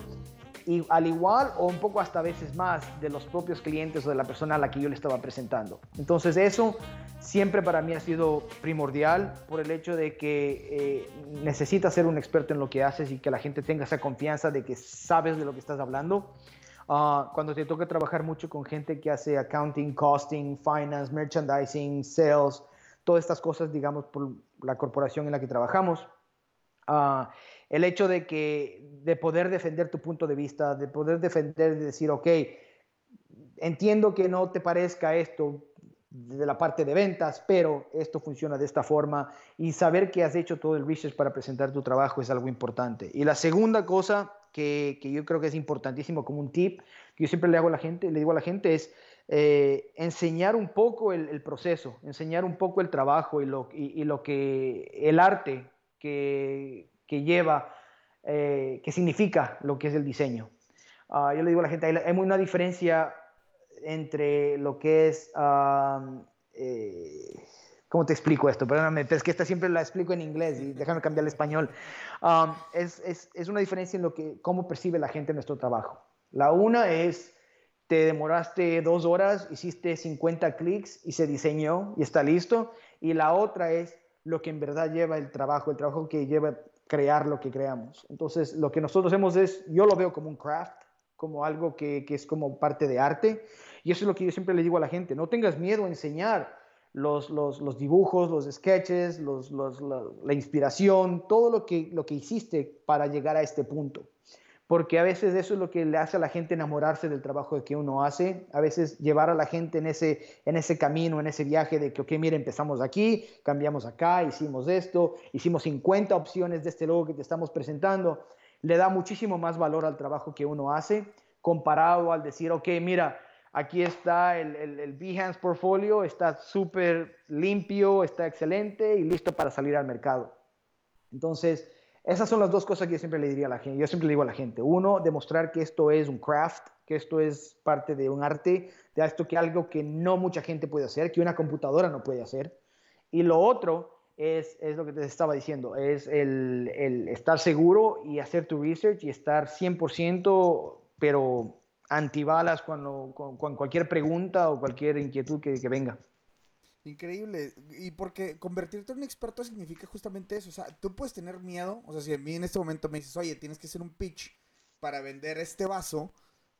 y al igual o un poco hasta a veces más de los propios clientes o de la persona a la que yo le estaba presentando. Entonces eso siempre para mí ha sido primordial por el hecho de que eh, necesitas ser un experto en lo que haces y que la gente tenga esa confianza de que sabes de lo que estás hablando. Ah, cuando te toca trabajar mucho con gente que hace accounting, costing, finance, merchandising, sales, todas estas cosas, digamos, por la corporación en la que trabajamos. Uh, el hecho de que de poder defender tu punto de vista, de poder defender, de decir, ok, entiendo que no te parezca esto de la parte de ventas, pero esto funciona de esta forma y saber que has hecho todo el research para presentar tu trabajo es algo importante. Y la segunda cosa que, yo creo que es importantísimo como un tip que yo siempre le hago a la gente, le digo a la gente es eh, enseñar un poco el, proceso, enseñar un poco el trabajo y lo, y lo que el arte que, que lleva, eh, que significa lo que es el diseño. Ah, yo le digo a la gente, hay, una diferencia entre lo que es, eh, ¿Cómo te explico esto? Perdóname, es que esta siempre la explico en inglés y déjame cambiar al español. Um, es, es, es, una diferencia en lo que, cómo percibe la gente nuestro trabajo. La una es, te demoraste dos horas, hiciste 50 clics y se diseñó y está listo. Y la otra es lo que en verdad lleva el trabajo, el trabajo que lleva crear lo que creamos. Entonces, lo que nosotros hacemos es, yo lo veo como un craft, como algo que, que es como parte de arte. Y eso es lo que yo siempre le digo a la gente, no tengas miedo a enseñar los, los, los dibujos, los sketches, los, la, inspiración, todo lo que, lo que hiciste para llegar a este punto. Porque a veces eso es lo que le hace a la gente enamorarse del trabajo que uno hace, a veces llevar a la gente en ese, en ese camino, en ese viaje de que, ok, mire, empezamos aquí, cambiamos acá, hicimos esto, hicimos 50 opciones de este logo que te estamos presentando, le da muchísimo más valor al trabajo que uno hace comparado al decir, ok, mira, Aquí está el, el, Behance Portfolio, está súper limpio, está excelente y listo para salir al mercado. Entonces, esas son las dos cosas que yo siempre le diría a la gente. Yo siempre le digo a la gente. Uno, demostrar que esto es un craft, que esto es parte de un arte, de esto que algo que no mucha gente puede hacer, que una computadora no puede hacer. Y lo otro es, es lo que te estaba diciendo, es el, el estar seguro y hacer tu research y estar 100%, pero antibalas cuando, con, cualquier pregunta o cualquier inquietud que, que, venga. Increíble. Y porque convertirte en un experto significa justamente eso. O sea, tú puedes tener miedo. O sea, si a mí en este momento me dices, oye, tienes que hacer un pitch para vender este vaso,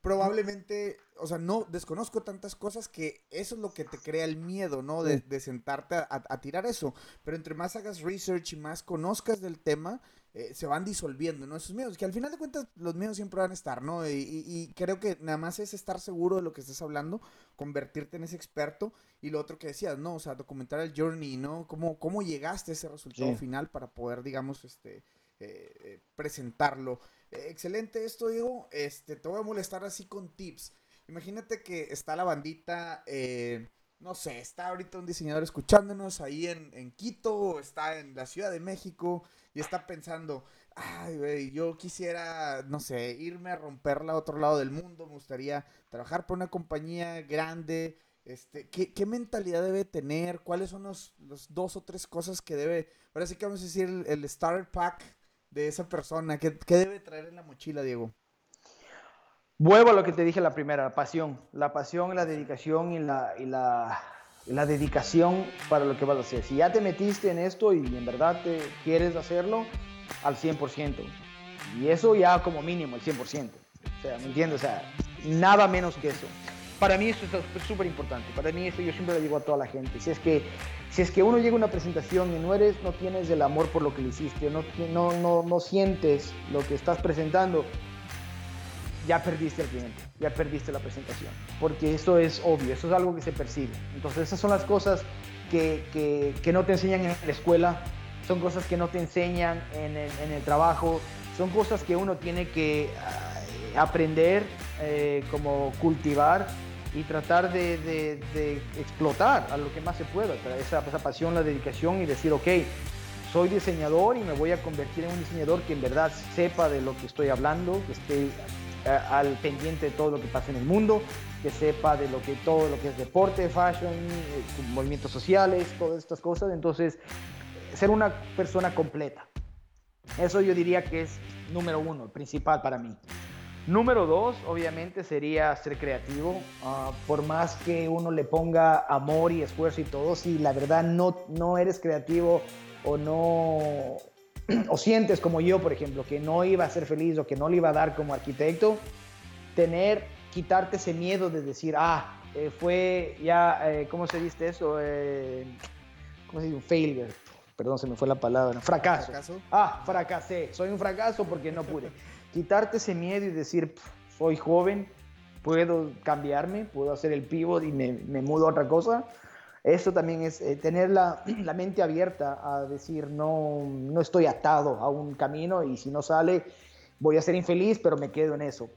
probablemente, o sea, no desconozco tantas cosas que eso es lo que te crea el miedo, ¿no? De, de sentarte a, a, tirar eso. Pero entre más hagas research y más conozcas del tema, eh, se van disolviendo, ¿no? Esos miedos, que al final de cuentas los miedos siempre van a estar, ¿no? Y, creo que nada más es estar seguro de lo que estás hablando, convertirte en ese experto y lo otro que decías, ¿no? O sea, documentar el journey, ¿no? ¿Cómo, cómo llegaste a ese resultado final para poder, digamos, este, eh, eh, presentarlo? excelente esto, Diego. Este, te voy a molestar así con tips. Imagínate que está la bandita, no sé, está ahorita un diseñador escuchándonos ahí en, en Quito, está en la Ciudad de México y está pensando, ay, güey, yo quisiera, no sé, irme a romperla a otro lado del mundo, me gustaría trabajar por una compañía grande, este, ¿qué, qué mentalidad debe tener? ¿Cuáles son los, los, dos o tres cosas que debe, ahora sí que vamos a decir el, el starter pack de esa persona, ¿qué, ¿qué, debe traer en la mochila, Diego? Vuelvo a lo que te dije la primera, la pasión, la pasión, la dedicación y la, y la la dedicación para lo que vas a hacer. Si ya te metiste en esto y en verdad te quieres hacerlo, al 100%. Y eso ya como mínimo, el 100%. O sea, ¿me entiendes? O sea, nada menos que eso. Para mí eso es súper importante. Para mí eso yo siempre le digo a toda la gente. Si es que, si es que uno llega a una presentación y no eres, no tienes el amor por lo que le hiciste, no, no, no, no sientes lo que estás presentando, ya perdiste al cliente, ya perdiste la presentación, porque eso es obvio, eso es algo que se percibe. Entonces esas son las cosas que, que, no te enseñan en la escuela, son cosas que no te enseñan en el, en el trabajo, son cosas que uno tiene que uh, aprender, eh, como cultivar y tratar de, de, explotar a lo que más se pueda, esa, esa pasión, la dedicación y decir, ok, soy diseñador y me voy a convertir en un diseñador que en verdad sepa de lo que estoy hablando, que esté al pendiente de todo lo que pasa en el mundo, que sepa de lo que todo lo que es deporte, fashion, eh, movimientos sociales, todas estas cosas. Entonces, ser una persona completa. Eso yo diría que es número uno, principal para mí. Número dos, obviamente, sería ser creativo. Ah, por más que uno le ponga amor y esfuerzo y todo, si la verdad no, no eres creativo o no, o sientes como yo, por ejemplo, que no iba a ser feliz o que no le iba a dar como arquitecto, tener, quitarte ese miedo de decir, ah, eh, fue ya, eh, ¿cómo se dice eso? Eh, ¿Cómo se dice? Un failure. Perdón, se me fue la palabra. Fracaso. ¿Fracaso? Ah, fracasé. Soy un fracaso porque no pude. (laughs) Quitarte ese miedo y decir, soy joven, puedo cambiarme, puedo hacer el pivot y me, me mudo a otra cosa eso también es eh, tener (clears throat) la, mente abierta a decir, no, no estoy atado a un camino y si no sale, voy a ser infeliz, pero me quedo en eso.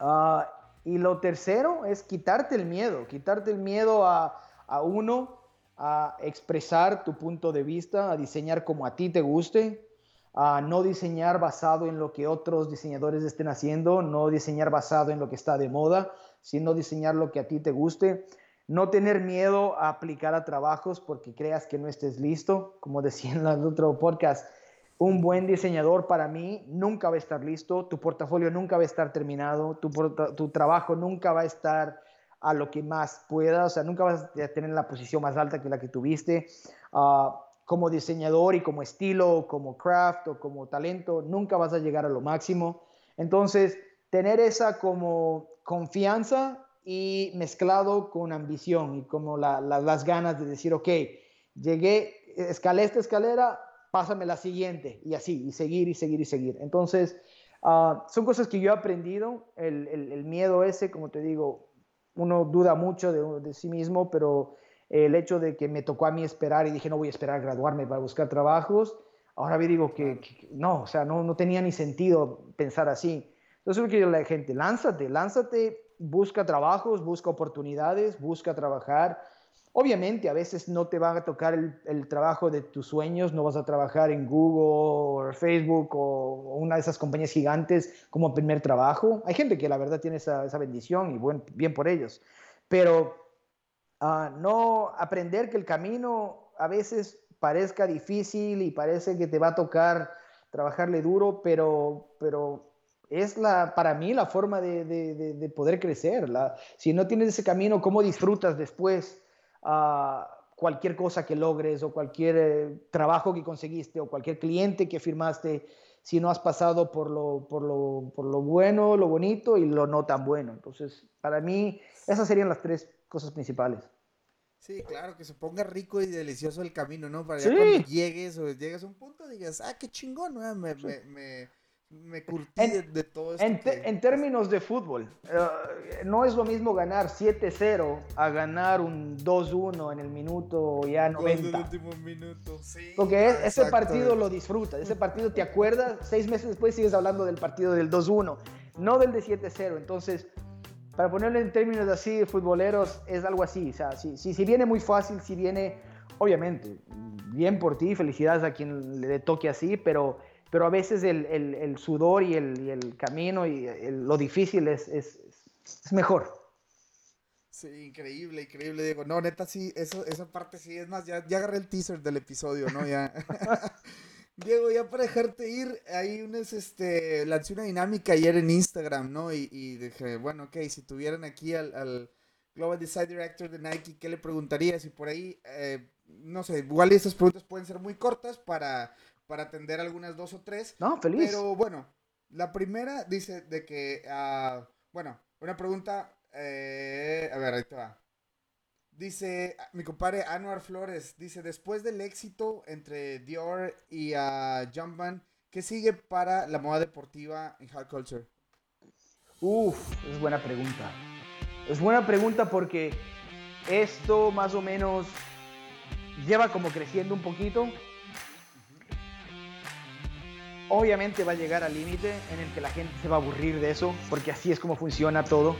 Uh, y lo tercero es quitarte el miedo, quitarte el miedo a, a, uno, a expresar tu punto de vista, a diseñar como a ti te guste, a no diseñar basado en lo que otros diseñadores estén haciendo, no diseñar basado en lo que está de moda, sino diseñar lo que a ti te guste no tener miedo a aplicar a trabajos porque creas que no estés listo. Como (laughs) decía en el otro podcast, un buen diseñador para mí nunca va a estar listo, tu portafolio nunca va a estar terminado, tu, tu trabajo nunca va a estar a lo que más pueda, o sea, nunca vas a tener la posición más alta que la que tuviste. Uh, como diseñador y como estilo, como craft o como talento, nunca vas a llegar a lo máximo. Entonces, tener esa como confianza y mezclado con ambición y como las ganas de decir, ok, llegué, escalé esta escalera, pásame la siguiente y así, y seguir y seguir y seguir. Entonces, uh, son cosas que yo he aprendido, el, el, el, miedo ese, como te digo, uno duda mucho de, de sí mismo, pero el hecho de que me tocó a mí esperar y dije, no voy a esperar a graduarme para buscar trabajos, ahora me digo que, no, o sea, no, no, tenía ni sentido pensar así. Entonces, lo que yo la gente, lánzate, lánzate, busca trabajos, busca oportunidades, busca trabajar. Obviamente, a veces no te va a tocar el, trabajo de tus sueños, no vas a trabajar en Google o Facebook o, una de esas compañías gigantes como primer trabajo. Hay gente que la verdad tiene esa, bendición y bien por ellos. Pero no aprender que el camino a veces parezca difícil y parece que te va a tocar trabajarle duro, pero, pero es la, para mí la forma de, de, poder crecer. La, si no tienes ese camino, ¿cómo disfrutas después uh, cualquier cosa que logres o cualquier eh, trabajo que conseguiste o cualquier cliente que firmaste? si no has pasado por lo, por, lo, por lo bueno, lo bonito y lo no tan bueno. Entonces, para mí, esas serían las tres cosas principales. Sí, claro, que se ponga rico y delicioso el camino, ¿no? Para que cuando llegues o llegues a un punto digas, ah, qué chingón, ¿no? me, me, me, me curtí de, todo esto. En, términos de fútbol, eh, no es lo mismo ganar 7-0 a ganar un 2-1 en el minuto ya 90. En el último minuto, sí. Porque ese partido lo disfrutas, ese partido te acuerdas, seis meses después sigues hablando del partido del 2-1, no del de 7-0. Entonces para ponerlo en términos así futboleros, es algo así. O sea, si, si, viene muy fácil, si viene, obviamente, bien por ti, felicidades a quien le toque así, pero, pero a veces el, el, el sudor y el, y el, camino y lo difícil es, es, es, mejor. Sí, increíble, increíble, Diego. No, neta, sí, eso, esa parte sí, es más, ya, ya agarré el teaser del episodio, ¿no? Ya. (laughs) (laughs) Diego, ya para dejarte ir, hay unas, este, lancé una dinámica ayer en Instagram, ¿no? Y, y dije, bueno, ok, si tuvieran aquí al, al, Global Design Director de Nike, ¿qué le preguntarías? Y por ahí, eh, no sé, igual estas preguntas pueden ser muy cortas para, para atender algunas dos o tres. No, feliz. Pero bueno, la primera dice de que, uh, bueno, una pregunta, eh, a ver, ahí te va. Dice mi compadre Anuar Flores, dice, después del éxito entre Dior y uh, Jumpman, ¿qué sigue para la moda deportiva en hard culture? Uf, es buena pregunta. Es buena pregunta porque esto más o menos lleva como creciendo un poquito. Obviamente va a llegar al límite en el que la gente se va a aburrir de eso, porque así es como funciona todo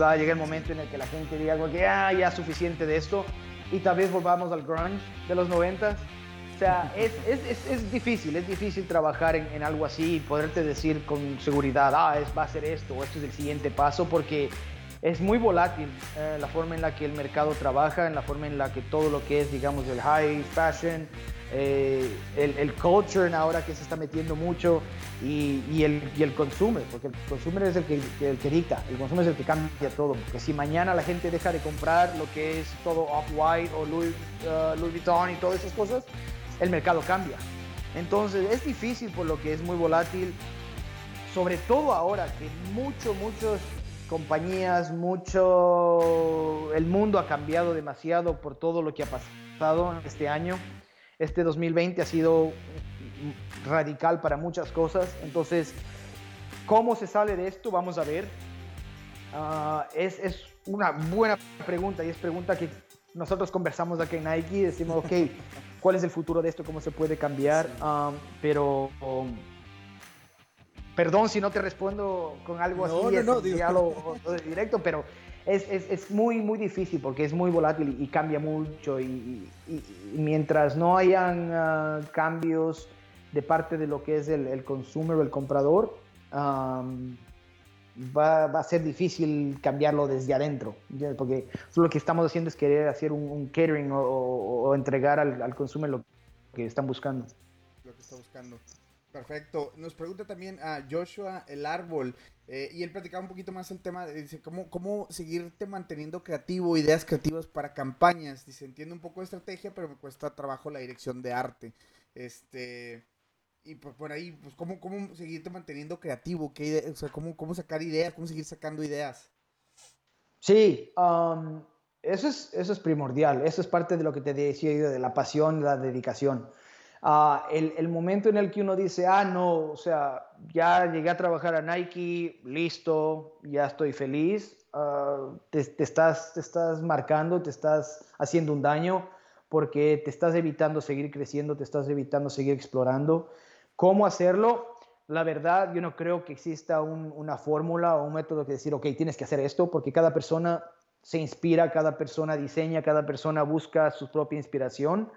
va a llegar el momento en el que la gente diga que ah, ya es suficiente de esto y tal vez volvamos al grunge de los 90. O sea, es, es, es, difícil, es difícil trabajar en, en, algo así y poderte decir con seguridad, ah, es, va a ser esto o esto es el siguiente paso, porque es muy volátil eh, la forma en la que el mercado trabaja, en la forma en la que todo lo que es, digamos, el high fashion, eh, el, el, culture ahora que se está metiendo mucho y, y, el, y el consumer, porque el consumer es el que, el que dicta, el consumer es el que cambia todo, porque si mañana la gente deja de comprar lo que es todo Off-White o Louis, uh, Louis Vuitton y todas esas cosas, el mercado cambia. Entonces es difícil por lo que es muy volátil, sobre todo ahora que mucho, muchos compañías, mucho, el mundo ha cambiado demasiado por todo lo que ha pasado este año. Este 2020 ha sido radical para muchas cosas, entonces, ¿cómo se sale de esto? Vamos a ver. Uh, es, es, una buena pregunta y es pregunta que nosotros conversamos aquí en Nike y decimos, ok, (laughs) ¿cuál es el futuro de esto? ¿Cómo se puede cambiar? Um, pero... Um, perdón si no te respondo con algo así, no, no, (laughs) directo, pero es, es, es, muy, muy difícil porque es muy volátil y, cambia mucho y, mientras no hayan ah, cambios de parte de lo que es el, el consumer o el comprador, va, va, a ser difícil cambiarlo desde adentro, porque lo que estamos haciendo es querer hacer un, catering o, entregar al, al consumo lo que están buscando. Lo que está buscando. Perfecto. Nos pregunta también a Joshua el árbol. Eh, y él platicaba un poquito más el tema, dice, ¿cómo, cómo seguirte manteniendo creativo, ideas creativas para campañas. Dice, entiendo un poco de estrategia, pero me cuesta trabajo la dirección de arte. Este, y por, por ahí, pues, ¿cómo, ¿cómo seguirte manteniendo creativo? ¿Qué o sea, ¿cómo, ¿cómo sacar ideas? ¿Cómo seguir sacando ideas? Sí, um, eso, es, eso es primordial. Eso es parte de lo que te decía yo, de la pasión, la dedicación. Ah, el, momento en el que uno dice, ah, no, o sea, ya llegué a trabajar a Nike, listo, ya estoy feliz, ah, te, te, estás, te estás marcando, te estás haciendo un daño porque te estás evitando seguir creciendo, te estás evitando seguir explorando. ¿Cómo hacerlo? La verdad, yo no creo que exista un, una fórmula o un método que decir, ok, tienes que hacer esto, porque cada persona se inspira, cada persona diseña, cada persona busca su propia inspiración.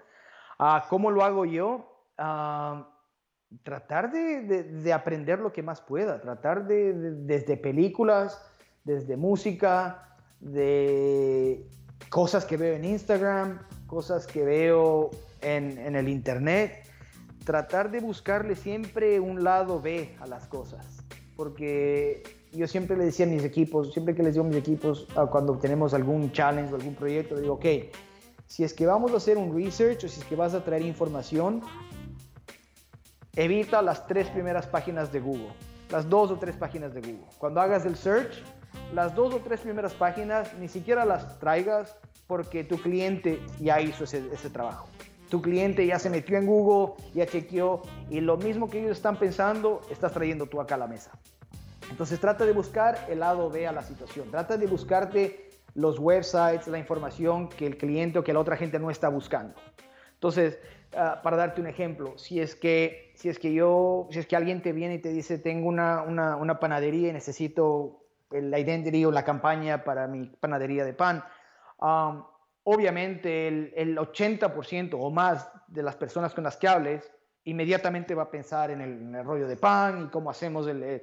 Ah, ¿Cómo lo hago yo? Ah, tratar de, aprender lo que más pueda, tratar de, desde películas, desde música, de cosas que veo en Instagram, cosas que veo en, en el internet, tratar de buscarle siempre un lado B a las cosas, porque yo siempre le decía a mis equipos, siempre que les digo a mis equipos, ah, cuando tenemos algún challenge o algún proyecto, digo, ok, si es que vamos a hacer un research o si es que vas a traer información, evita las tres primeras páginas de Google, las dos o tres páginas de Google. Cuando hagas el search, las dos o tres primeras páginas ni siquiera las traigas porque tu cliente ya hizo ese, ese trabajo. Tu cliente ya se metió en Google, ya chequeó y lo mismo que ellos están pensando, estás trayendo tú acá a la mesa. Entonces trata de buscar el lado B a la situación. Trata de buscarte los websites, la información que el cliente o que la otra gente no está buscando. Entonces, ah, para darte un ejemplo, si es que si es que yo, si es que alguien te viene y te dice tengo una, una, una panadería y necesito la identity o la campaña para mi panadería de pan, obviamente el, el 80% o más de las personas con las que hables inmediatamente va a pensar en el, rollo de pan y cómo hacemos el,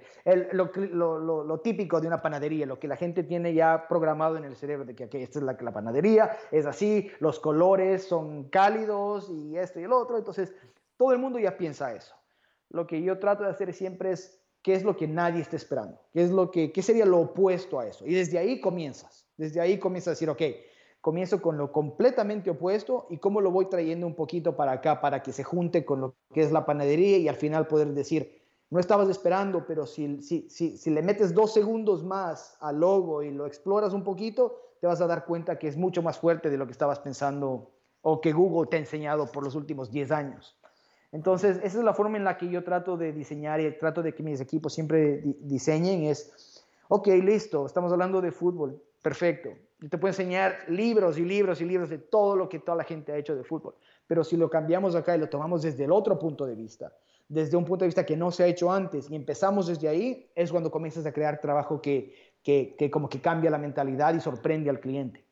lo, lo, típico de una panadería, lo que la gente tiene ya programado en el cerebro de que okay, esta es la, la panadería, es así, los colores son cálidos y esto y el otro, entonces todo el mundo ya piensa eso. Lo que yo trato de hacer siempre es qué es lo que nadie está esperando, qué, es lo que, qué sería lo opuesto a eso. Y desde ahí comienzas, desde ahí comienzas a decir, ok, comienzo con lo completamente opuesto y cómo lo voy trayendo un poquito para acá para que se junte con lo que es la panadería y al final poder decir, no estabas esperando, pero si, si, si, si le metes dos segundos más al logo y lo exploras un poquito, te vas a dar cuenta que es mucho más fuerte de lo que estabas pensando o que Google te ha enseñado por los últimos 10 años. Entonces, esa es la forma en la que yo trato de diseñar y trato de que mis equipos siempre diseñen, es, ok, listo, estamos hablando de fútbol, perfecto, yo te puedo enseñar libros y libros y libros de todo lo que toda la gente ha hecho de fútbol. Pero si lo cambiamos acá y lo tomamos desde el otro punto de vista, desde un punto de vista que no se ha hecho antes y empezamos desde ahí, es cuando comienzas a crear trabajo que, que, que como que cambia la mentalidad y sorprende al cliente.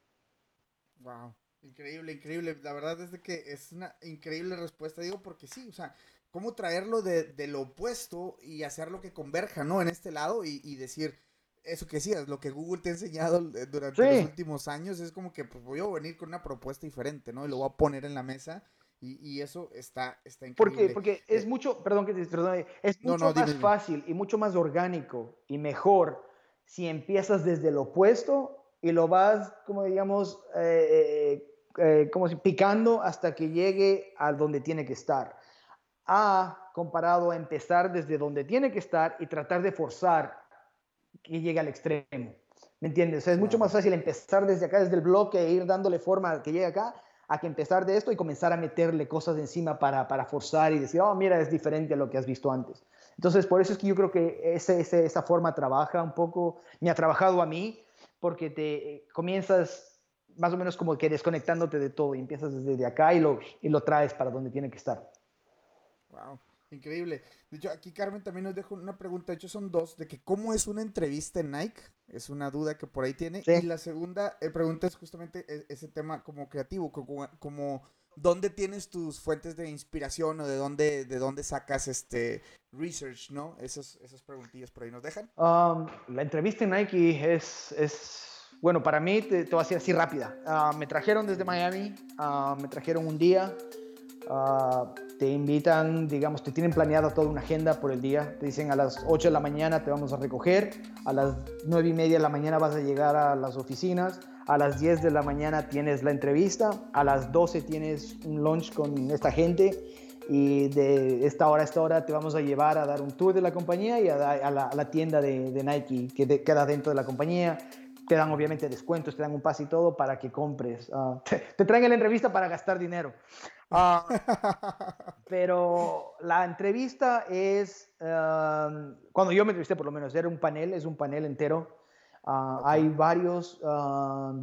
Wow, increíble, increíble. La verdad es que es una increíble respuesta, digo, porque sí, o sea, cómo traerlo de, de lo opuesto y hacerlo que converja, ¿no? En este lado y, y decir, eso que decías, lo que Google te ha enseñado eh, durante los últimos años es como que pues voy a venir con una propuesta diferente, ¿no? Y lo voy a poner en la mesa y, y eso está, está increíble. Porque es eh, mucho, perdón que te perdón, es mucho más fácil y mucho más orgánico y mejor si empiezas desde lo opuesto y lo vas, como digamos, eh, como si picando hasta que llegue a donde tiene que estar. A comparado a empezar desde donde tiene que estar y tratar de forzar que llegue al extremo. ¿Me entiendes? es mucho más fácil empezar desde acá, desde el bloque, e ir dándole forma que llegue acá, a que empezar de esto y comenzar a meterle cosas encima para, para forzar y decir, oh, mira, es diferente a lo que has visto antes. Entonces, por eso es que yo creo que ese, esa forma trabaja un poco, me ha trabajado a mí, porque te eh, comienzas más o menos como que desconectándote de todo y empiezas desde acá y lo, y lo traes para donde tiene que estar. Wow. Increíble. De hecho, aquí Carmen también nos deja una pregunta, de hecho son dos, de que cómo es una entrevista en Nike, es una duda que por ahí tiene. Y la segunda eh, pregunta es justamente e, ese tema como creativo, como, como ¿dónde tienes tus fuentes de inspiración o de dónde, de dónde sacas este research, no? Esas, esas preguntillas por ahí nos dejan. Um, la entrevista en Nike es, es bueno, para mí, te, te voy a decir así rápida. Uh, me trajeron desde Miami, uh, me trajeron un día, uh, te invitan, digamos, te tienen planeada toda una agenda por el día. Te dicen a las 8 de la mañana te vamos a recoger, a las 9 y media de la mañana vas a llegar a las oficinas, a las 10 de la mañana tienes la entrevista, a las 12 tienes un lunch con esta gente y de esta hora a esta hora te vamos a llevar a dar un tour de la compañía y a, la, tienda de, Nike que queda dentro de la compañía. Te dan obviamente descuentos, te dan un pase y todo para que compres. Ah, (laughs) te, traen la entrevista para gastar dinero. Ah, (laughs) pero la entrevista es, ah, cuando yo me entrevisté por lo menos, era un panel, es un panel entero. Ah, hay varios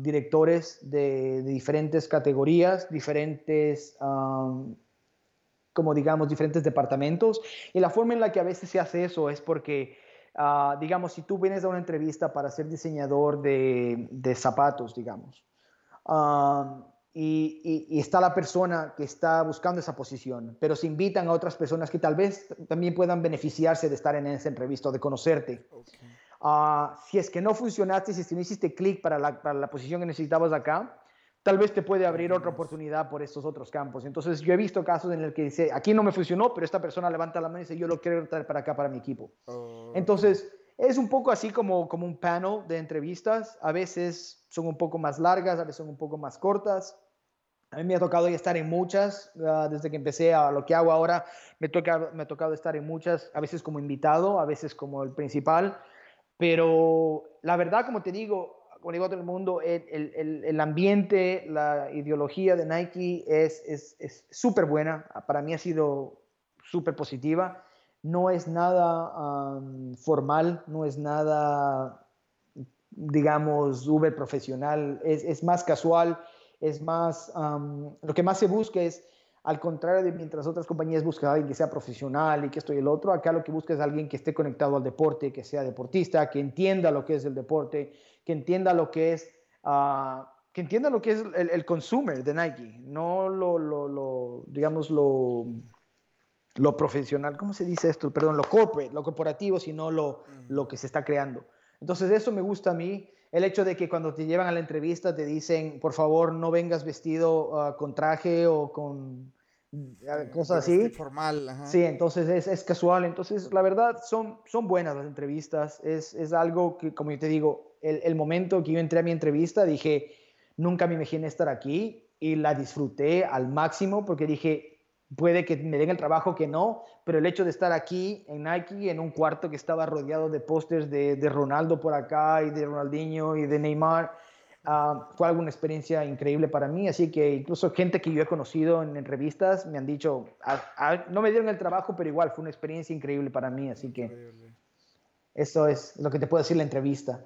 directores de, diferentes categorías, diferentes, como digamos, diferentes departamentos. Y la forma en la que a veces se hace eso es porque, digamos, si tú vienes a una entrevista para ser diseñador de, de zapatos, digamos, y, está la persona que está buscando esa posición, pero se invitan a otras personas que tal vez también puedan beneficiarse de estar en esa entrevista de conocerte. Ah, si es que no funcionaste, si es que no hiciste clic para la, para la posición que necesitabas acá, tal vez te puede abrir otra oportunidad por estos otros campos. Entonces, yo he visto casos en el que dice, aquí no me funcionó, pero esta persona levanta la mano y dice, yo lo quiero traer para acá, para mi equipo. Entonces, es un poco así como, como un panel de entrevistas. A veces son un poco más largas, a veces son un poco más cortas. A mí me ha tocado estar en muchas, ah, desde que empecé a lo que hago ahora, me, toca, me ha tocado estar en muchas, a veces como invitado, a veces como el principal, pero la verdad, como te digo, como digo a todo el mundo, el, el, el ambiente, la ideología de Nike es súper es, buena, para mí ha sido súper positiva, no es nada formal, no es nada, digamos, uber profesional, es, es más casual es más, lo que más se busca es, al contrario de mientras otras compañías buscan a alguien que sea profesional y que esto y el otro, acá lo que busca es alguien que esté conectado al deporte, que sea deportista, que entienda lo que es el deporte, que entienda lo que es, uh, que entienda lo que es el, el, consumer de Nike, no lo, lo, lo digamos, lo, lo profesional, ¿cómo se dice esto? Perdón, lo corporate, lo corporativo, sino lo, lo que se está creando. Entonces eso me gusta a mí el hecho de que cuando te llevan a la entrevista te dicen, por favor, no vengas vestido ah, con traje o con ah, cosas así. Formal. Sí, entonces es, es, casual. Entonces, la verdad, son, son buenas las entrevistas. Es, es algo que, como yo te digo, el, el, momento que yo entré a mi entrevista, dije, nunca me imaginé estar aquí y la disfruté al máximo porque dije, puede que me den el trabajo que no, pero el hecho de estar aquí en Nike, en un cuarto que estaba rodeado de pósters de, de, Ronaldo por acá y de Ronaldinho y de Neymar, uh, fue alguna experiencia increíble para mí. Así que incluso gente que yo he conocido en, en revistas me han dicho, ah, ah, no me dieron el trabajo, pero igual fue una experiencia increíble para mí. Así que eso es lo que te puedo decir la entrevista.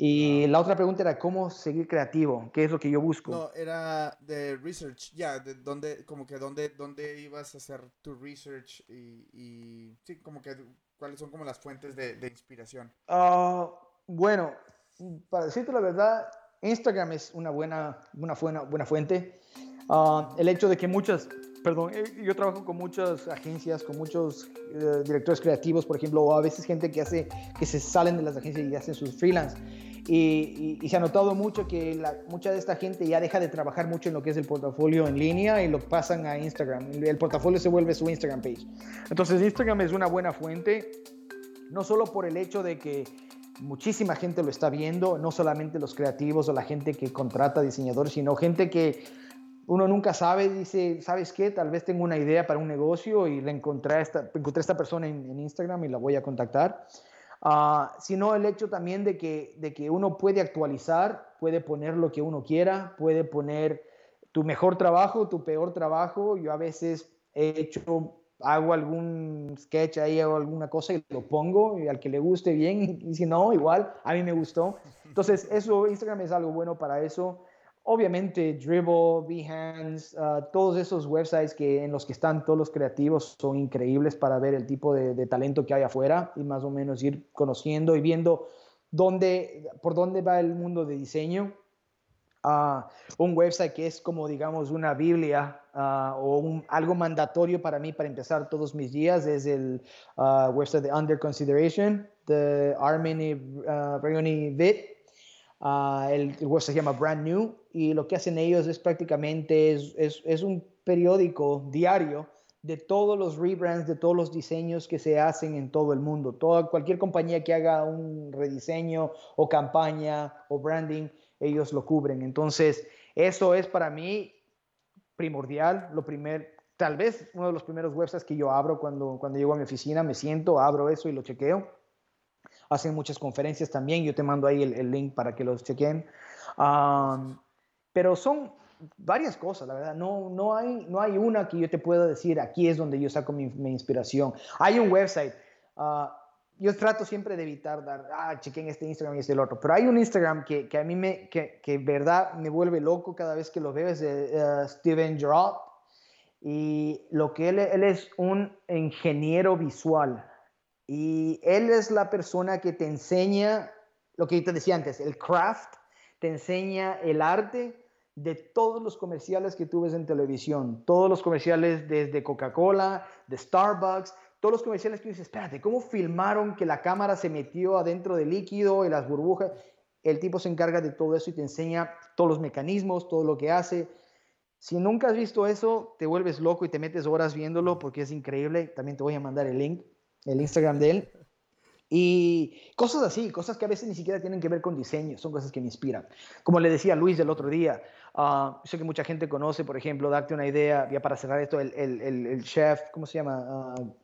Y la otra pregunta era cómo seguir creativo, qué es lo que yo busco. No, era de research, ya, de dónde, como que dónde, dónde ibas a hacer tu research y, y sí, como que cuáles son como las fuentes de, de inspiración. Uh, bueno, para decirte la verdad, Instagram es una buena, una buena, buena fuente. Uh, el hecho de que muchas, perdón, eh, yo trabajo con muchas agencias, con muchos uh, directores creativos, por ejemplo, o a veces gente que hace, que se salen de las agencias y hacen sus freelance. Y, se ha notado mucho que la, mucha de esta gente ya deja de trabajar mucho en lo que es el portafolio en línea y lo pasan a Instagram. El portafolio se vuelve su Instagram page. Entonces Instagram es una buena fuente, no solo por el hecho de que muchísima gente lo está viendo, no solamente los creativos o la gente que contrata diseñadores, sino gente que uno nunca sabe, dice, ¿sabes qué? Tal vez tengo una idea para un negocio y la encontré a esta, encontré esta persona en, en Instagram y la voy a contactar. Ah, sino el hecho también de que, de que uno puede actualizar, puede poner lo que uno quiera, puede poner tu mejor trabajo, tu peor trabajo. Yo a veces he hecho, hago algún sketch ahí o alguna cosa y lo pongo y al que le guste bien (laughs) y si no, igual, a mí me gustó. Entonces, eso, Instagram es algo bueno para eso. Obviamente, Dribble, Behance, uh, todos esos websites que, en los que están todos los creativos son increíbles para ver el tipo de, talento que hay afuera y más o menos ir conociendo y viendo dónde, por dónde va el mundo de diseño. Ah, un website que es como, digamos, una Biblia ah, o algo mandatorio para mí para empezar todos mis días es el website de Under Consideration de Armin y el, el, website se llama Brand New y lo que hacen ellos es prácticamente es, es, es un periódico diario de todos los rebrands, de todos los diseños que se hacen en todo el mundo. Toda, cualquier compañía que haga un rediseño o campaña o branding, ellos lo cubren. Entonces, eso es para mí primordial. Lo primer, tal vez uno de los primeros websites que yo abro cuando, cuando llego a mi oficina, me siento, abro eso y lo chequeo. Hacen muchas conferencias también, yo te mando ahí el, link para que los chequen. Pero son varias cosas, la verdad. No, no, hay, no hay una que yo te pueda decir, aquí es donde yo saco mi, inspiración. Hay un website. Uh, yo trato siempre de evitar dar, ah, chequen este Instagram y este el otro, pero hay un Instagram que, que a mí me, que, que verdad me vuelve loco cada vez que lo veo, es de uh, Steven Gerrard. Y lo que él, él es un ingeniero visual. Y él es la persona que te enseña, lo que yo te decía antes, el craft, te enseña el arte de todos los comerciales que tú ves en televisión, todos los comerciales desde Coca-Cola, de Starbucks, todos los comerciales que dices, espérate, ¿cómo filmaron que la cámara se metió adentro del líquido y las burbujas? El tipo se encarga de todo eso y te enseña todos los mecanismos, todo lo que hace. Si nunca has visto eso, te vuelves loco y te metes horas viéndolo porque es increíble. También te voy a mandar el link, el Instagram de él. Y cosas así, cosas que a veces ni siquiera tienen que ver con diseño, son cosas que me inspiran. Como le decía Luis del otro día, uh, sé que mucha gente conoce, por ejemplo, darte una idea, ya para cerrar esto, el, el, el, chef, ¿cómo se llama? Uh,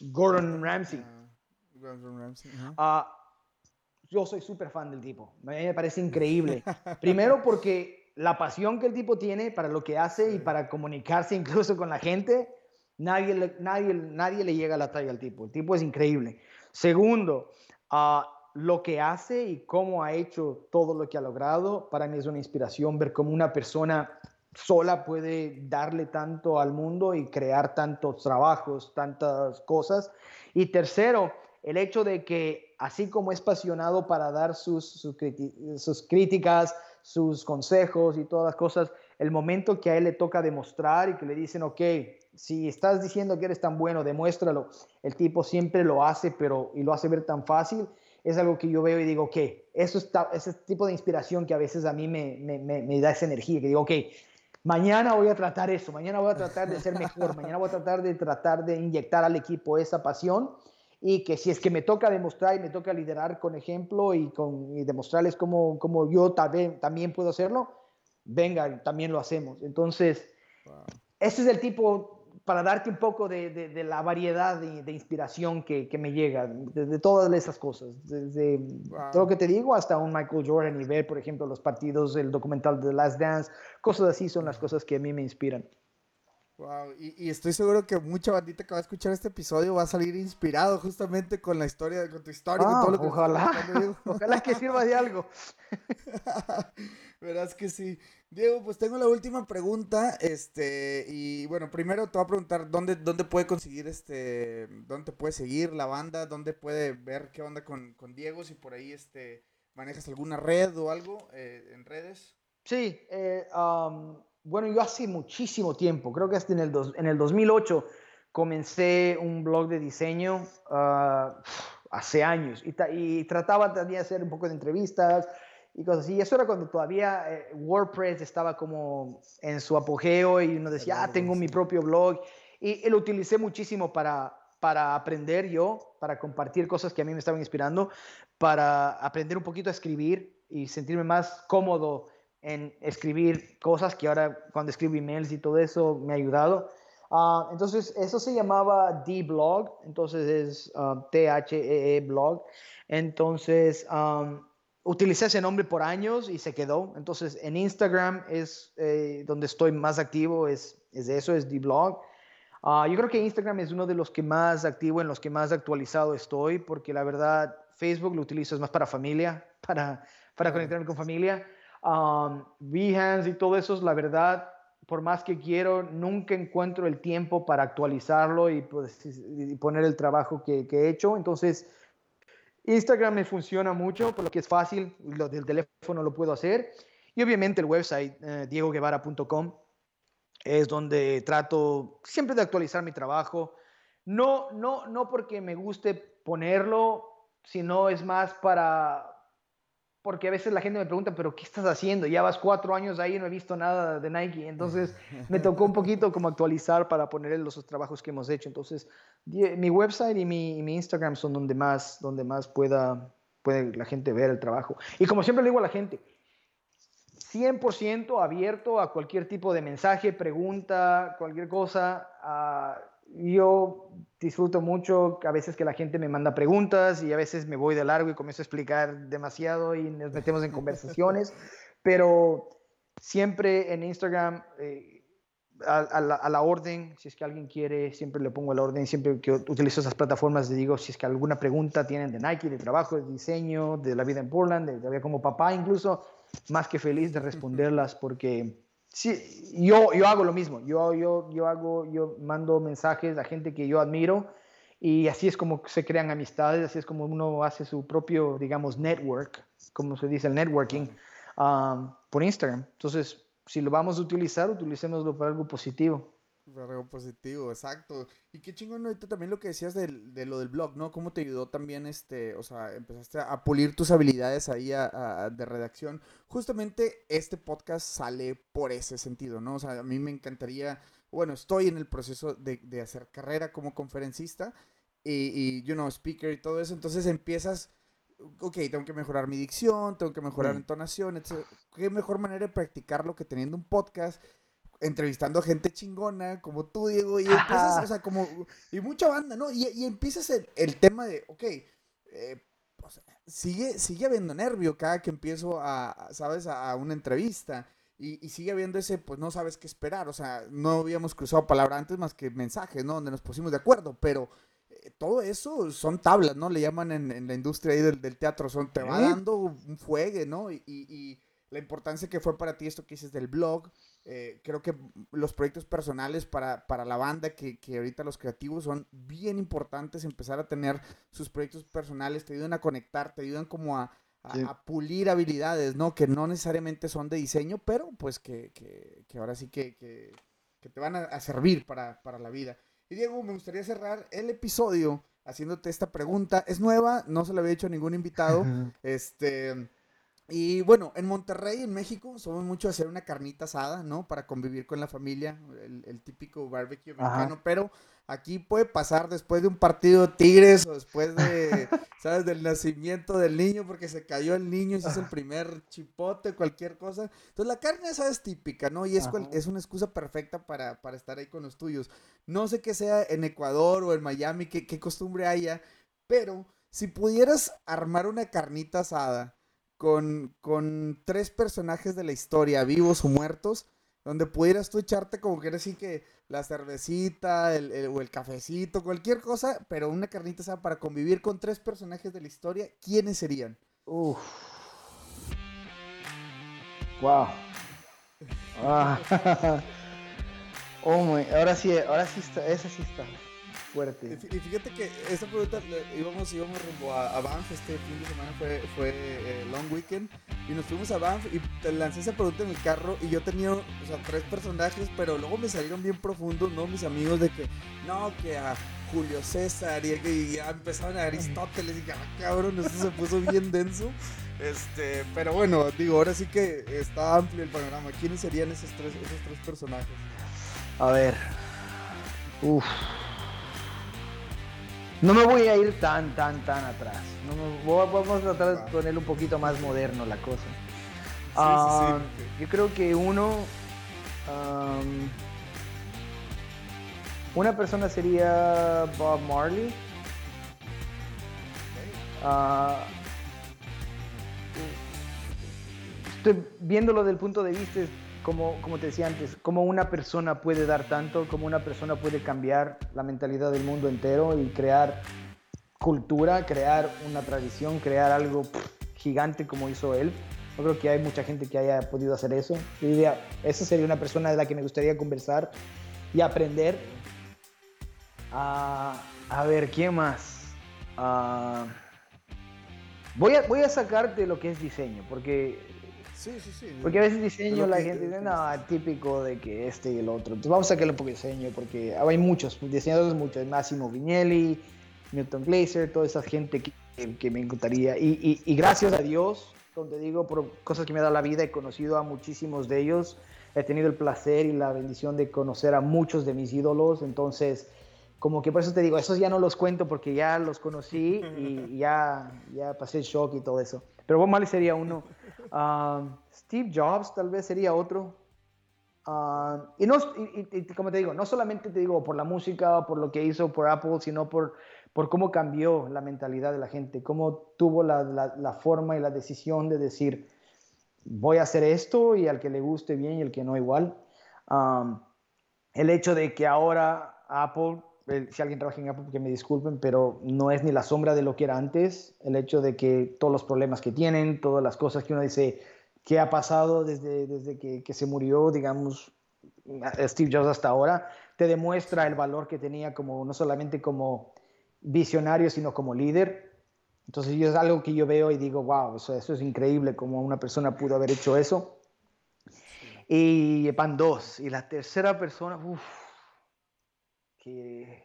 Gordon Ramsay. Uh, Gordon Ramsay. yo soy súper fan del tipo, a mí me parece increíble. (laughs) Primero porque la pasión que el tipo tiene para lo que hace y para comunicarse incluso con la gente, nadie, nadie, nadie le llega a la talla al tipo. El tipo es increíble. Segundo, uh, lo que hace y cómo ha hecho todo lo que ha logrado, para mí es una inspiración ver cómo una persona sola puede darle tanto al mundo y crear tantos trabajos, tantas cosas. Y tercero, el hecho de que así como es apasionado para dar sus, sus, sus, críticas, sus consejos y todas las cosas, el momento que a él le toca demostrar y que le dicen, ok, si estás diciendo que eres tan bueno, demuéstralo. El tipo siempre lo hace, pero y lo hace ver tan fácil. Es algo que yo veo y digo, ok, eso está, ese tipo de inspiración que a veces a mí me, me, me, da esa energía, que digo, ok, mañana voy a tratar eso, mañana voy a tratar de ser mejor, mañana voy a tratar de tratar de inyectar al equipo esa pasión y que si es que me toca demostrar y me toca liderar con ejemplo y, con, y demostrarles cómo, cómo yo también, también puedo hacerlo, venga, también lo hacemos. Entonces, ese es el tipo para darte un poco de, de, la variedad de, de inspiración que, que, me llega, de, todas esas cosas, desde todo lo que te digo hasta un Michael Jordan y ver, por ejemplo, los partidos, el documental de The Last Dance, cosas así son las cosas que a mí me inspiran. Wow, y, y, estoy seguro que mucha bandita que va a escuchar este episodio va a salir inspirado justamente con la historia, con tu historia, con ah, todo lo que Ojalá, (laughs) ojalá que sirva de algo. (laughs) Verás que sí. Diego, pues tengo la última pregunta, este, y bueno, primero te voy a preguntar dónde, dónde puede conseguir, este, dónde te puede seguir la banda, dónde puede ver qué onda con, con Diego, si por ahí, este, manejas alguna red o algo eh, en redes. Sí, eh, bueno, yo hace muchísimo tiempo, creo que hasta en el, dos, en el 2008 comencé un blog de diseño, uh, hace años, y, y trataba también de hacer un poco de entrevistas, y cosas así. Y eso era cuando todavía eh, WordPress estaba como en su apogeo y uno decía, ah, tengo mi propio blog. Y, lo utilicé muchísimo para, para aprender yo, para compartir cosas que a mí me estaban inspirando, para aprender un poquito a escribir y sentirme más cómodo en escribir cosas que ahora cuando escribo emails y todo eso me ha ayudado. Uh, entonces, eso se llamaba D-Blog, entonces es uh, T-H-E-E blog. Entonces, um, utilicé ese nombre por años y se quedó. Entonces, en Instagram es eh, donde estoy más activo, es, es eso, es The Blog. Ah, yo creo que Instagram es uno de los que más activo, en los que más actualizado estoy, porque la verdad, Facebook lo utilizo es más para familia, (laughs) para, para conectarme con familia. Um, Behance y todo eso, es la verdad, por más que quiero, nunca encuentro el tiempo para actualizarlo y, pues, y poner el trabajo que, que he hecho. Entonces, Instagram me funciona mucho, por lo que es fácil, lo del teléfono lo puedo hacer. Y obviamente el website, eh, diegoguevara.com, es donde trato siempre de actualizar mi trabajo. No, no, no porque me guste ponerlo, sino es más para, porque a veces la gente me pregunta, pero ¿qué estás haciendo? Ya vas cuatro años ahí y no he visto nada de Nike. Entonces me (laughs) tocó un poquito como actualizar para poner los trabajos que hemos hecho. Entonces mi website y mi, mi Instagram son donde más, donde más pueda, puede la gente ver el trabajo. Y como siempre le digo a la gente, 100% abierto a cualquier tipo de mensaje, pregunta, cualquier cosa. Yo disfruto mucho a veces que la gente me manda preguntas y a veces me voy de largo y comienzo a explicar demasiado y nos metemos en conversaciones, (laughs) pero siempre en Instagram eh, a, la, orden, si es que alguien quiere, siempre le pongo a la orden, siempre que utilizo esas plataformas le digo si es que alguna pregunta tienen de Nike, de trabajo, de diseño, de la vida en Portland, de la vida como papá incluso, más que feliz de responderlas porque sí, yo, yo hago lo mismo. Yo, yo, yo, hago, yo mando mensajes a gente que yo admiro y así es como se crean amistades, así es como uno hace su propio, digamos, network, como se dice el networking, um, por Instagram. Entonces, si lo vamos a utilizar, utilicémoslo para algo positivo. Algo positivo, exacto. Y qué chingón ahorita también lo que decías de, de, lo del blog, ¿no? ¿Cómo te ayudó también, este, o sea, empezaste a pulir tus habilidades ahí a, de redacción? Justamente este podcast sale por ese sentido, ¿no? O sea, a mí me encantaría, bueno, estoy en el proceso de, de hacer carrera como conferencista y, y, you know, speaker y todo eso, entonces empiezas ok, tengo que mejorar mi dicción, tengo que mejorar mm. entonación, etc. ¿Qué mejor manera de practicarlo que teniendo un podcast? Entrevistando a gente chingona como tú, Diego, y empiezas, o sea, como, y mucha banda, ¿no? Y, y empiezas el, el, tema de, ok, eh, sigue, sigue habiendo nervio cada que empiezo a, ¿sabes?, a, una entrevista. Y, y, sigue habiendo ese, pues no sabes qué esperar. O sea, no habíamos cruzado palabra antes más que mensajes, ¿no? Donde nos pusimos de acuerdo. Pero eh, todo eso son tablas, ¿no? Le llaman en, en la industria ahí del, del, teatro. Son, te va dando un fuegue, ¿no? Y, y, la importancia que fue para ti esto que dices del blog. Eh, creo que los proyectos personales para, para la banda, que, que, ahorita los creativos son bien importantes, empezar a tener sus proyectos personales, te ayudan a conectar, te ayudan como a, a, pulir habilidades, ¿no? Que no necesariamente son de diseño, pero pues que, que, que ahora sí que, que, te van a, a servir para, para la vida. Y Diego, me gustaría cerrar el episodio haciéndote esta pregunta. Es nueva, no se la había hecho a ningún invitado. (laughs) este. Y bueno, en Monterrey, en México, somos mucho hacer una carnita asada, ¿no? Para convivir con la familia, el, típico barbecue mexicano, pero aquí puede pasar después de un partido de Tigres o después de, (laughs) ¿sabes? Del nacimiento del niño porque se cayó el niño y se hizo el primer chipote, cualquier cosa. Entonces la carne asada es típica, ¿no? Y es, es una excusa perfecta para, para, estar ahí con los tuyos. No sé qué sea en Ecuador o en Miami, qué, qué costumbre haya, pero si pudieras armar una carnita asada, con, con tres personajes de la historia, vivos o muertos, donde pudieras tú echarte como que así que la cervecita el, o el cafecito, cualquier cosa, pero una carnita asada para convivir con tres personajes de la historia, ¿quiénes serían? Uf. Wow. Ah. (laughs) oh ahora sí, ahora sí está, esa sí está fuerte. Y fíjate que esta pregunta íbamos, íbamos rumbo a, Banff este fin de semana, fue, fue eh, Long Weekend, y nos fuimos a Banff y te lancé esa pregunta en el carro y yo tenía, o sea, tres personajes, pero luego me salieron bien profundos, ¿no? Mis amigos de que, no, que a Julio César y, ya empezaron a Aristóteles y que, ah, cabrón, eso se puso bien (laughs) denso. Este, pero bueno, digo, ahora sí que está amplio el panorama. ¿Quiénes serían esos tres, esos tres personajes? A ver. Uf. No me voy a ir tan, tan, tan atrás. vamos a tratar de ponerlo un poquito más moderno la cosa. Ah, yo creo que uno. una persona sería Bob Marley. Ah, estoy viéndolo del punto de vista como, como te decía antes, cómo una persona puede dar tanto, cómo una persona puede cambiar la mentalidad del mundo entero y crear cultura, crear una tradición, crear algo gigante como hizo él. Yo creo que hay mucha gente que haya podido hacer eso. Yo esa sería una persona de la que me gustaría conversar y aprender. a ver, ¿quién más? voy, a, voy a sacarte lo que es diseño, porque Sí, sí, sí. Porque a veces diseño la gente dice, no, típico de que este y el otro. Entonces vamos a poco de diseño porque hay muchos diseñadores, muchos. Massimo Vignelli, Newton Glazer, toda esa gente que, que me encantaría. Y, y, gracias a Dios, donde digo, por cosas que me ha dado la vida, he conocido a muchísimos de ellos. He tenido el placer y la bendición de conocer a muchos de mis ídolos. Entonces, como que por eso te digo, esos ya no los cuento porque ya los conocí y ya, ya pasé el shock y todo eso. Pero Bob Marley sería uno. Um, Steve Jobs tal vez sería otro. Um, y, no, como te digo, no solamente te digo por la música, por lo que hizo por Apple, sino por, por cómo cambió la mentalidad de la gente, cómo tuvo la, la, forma y la decisión de decir, voy a hacer esto y al que le guste bien y al que no igual. Um, el hecho de que ahora Apple si alguien trabaja en Apple, que me disculpen, pero no es ni la sombra de lo que era antes. El hecho de que todos los problemas que tienen, todas las cosas que uno dice, ¿qué ha pasado desde, desde que, que se murió, digamos, Steve Jobs hasta ahora? Te demuestra el valor que tenía como, no solamente como visionario, sino como líder. Entonces, es algo que yo veo y digo, wow, eso, eso es increíble, como una persona pudo haber hecho eso. Y van dos. Y la tercera persona, uff que...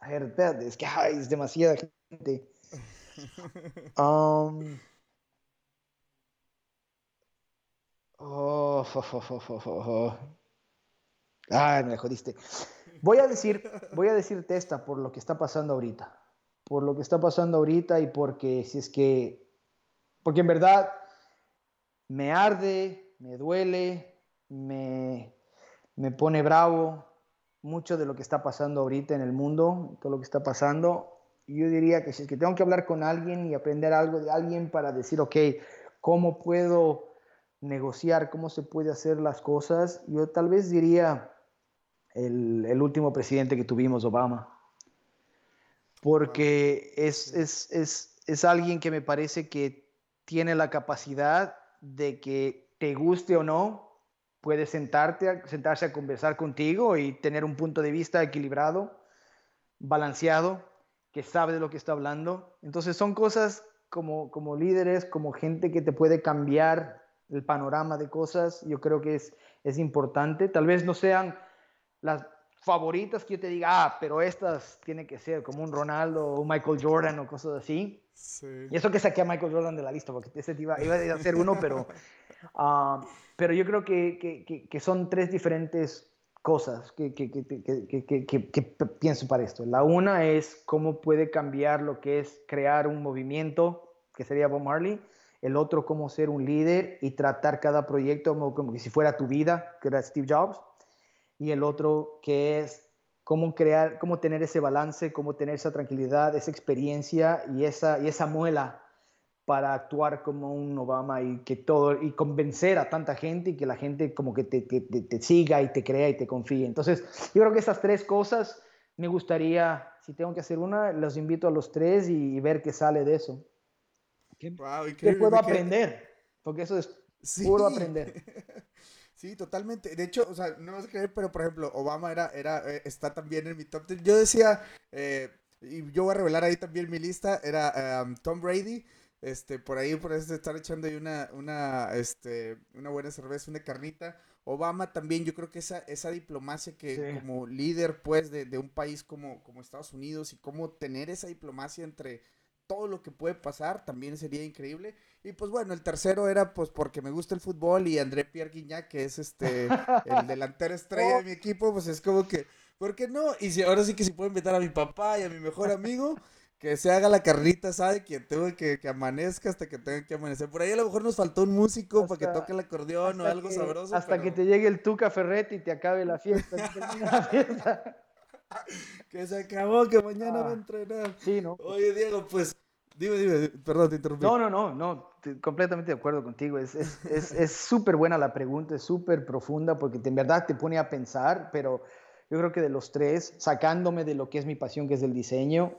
A es que es demasiada gente. Um, oh, Ah, me jodiste. Voy a decir, voy a decirte esta por lo que está pasando ahorita. Por lo que está pasando ahorita y porque si es que, porque en verdad me arde, me duele, me, me pone bravo, mucho de lo que está pasando ahorita en el mundo, todo lo que está pasando. Yo diría que si es que tengo que hablar con alguien y aprender algo de alguien para decir, ok, ¿cómo puedo negociar? ¿Cómo se puede hacer las cosas? Yo tal vez diría el, último presidente que tuvimos, Obama. Porque es, es, es, es alguien que me parece que tiene la capacidad de que te guste o no, puede sentarte, sentarse a conversar contigo y tener un punto de vista equilibrado, balanceado, que sabe de lo que está hablando. Entonces son cosas como, como líderes, como gente que te puede cambiar el panorama de cosas, yo creo que es, es importante. Tal vez no sean las favoritas que yo te diga, ah, pero estas tienen que ser como un Ronaldo o un Michael Jordan o cosas así. Y eso que saqué a Michael Jordan de la lista, porque ese iba, iba a ser uno, pero (laughs) uh, pero yo creo que, que, son tres diferentes cosas que, que, pienso para esto. La una es cómo puede cambiar lo que es crear un movimiento, que sería Bob Marley. El otro, cómo ser un líder y tratar cada proyecto como, como si fuera tu vida, que era Steve Jobs. Y el otro, que es cómo crear, cómo tener ese balance, cómo tener esa tranquilidad, esa experiencia y esa, y esa muela para actuar como un Obama y que todo y convencer a tanta gente y que la gente como que te, te, siga y te crea y te confíe. Entonces, yo creo que esas tres cosas me gustaría, si tengo que hacer una, los invito a los tres y, ver qué sale de eso. ¿Qué, puedo aprender? Porque eso es puro aprender. (laughs) Sí, totalmente. De hecho, o sea, no vas a creer, pero por ejemplo, Obama era, era, eh, está también en mi top 10. Yo decía, eh, y yo voy a revelar ahí también mi lista, era um, Tom Brady, este, por ahí, por eso estar echando ahí una, una, este, una buena cerveza, una carnita. Obama también, yo creo que esa, esa diplomacia que como líder, pues, de, de, un país como, como Estados Unidos y cómo tener esa diplomacia entre todo lo que puede pasar, también sería increíble. Y pues bueno, el tercero era pues porque me gusta el fútbol y André Pierre Guignac, que es este, el delantero estrella de mi (laughs) equipo, pues es como que, ¿por qué no? Y si ahora sí que si puedo invitar a mi papá y a mi mejor amigo, que se haga la carnita, ¿sabe? Que tengo que, que amanezca hasta que tenga que amanecer. Por ahí a lo mejor nos faltó un músico para que toque el acordeón o algo sabroso. Hasta que te llegue el Tuca Ferretti y te acabe la (laughs) fiesta. que, se acabó, que mañana va a ah, entrenar. Sí, ¿no? Oye, Diego, pues, dime, dime, perdón, te interrumpí. No, no, no, no, completamente de acuerdo contigo. Es súper es, es, (laughs) buena la pregunta, es súper profunda porque en verdad te pone a pensar, pero yo creo que de los tres, sacándome de lo que es mi pasión, que es el diseño,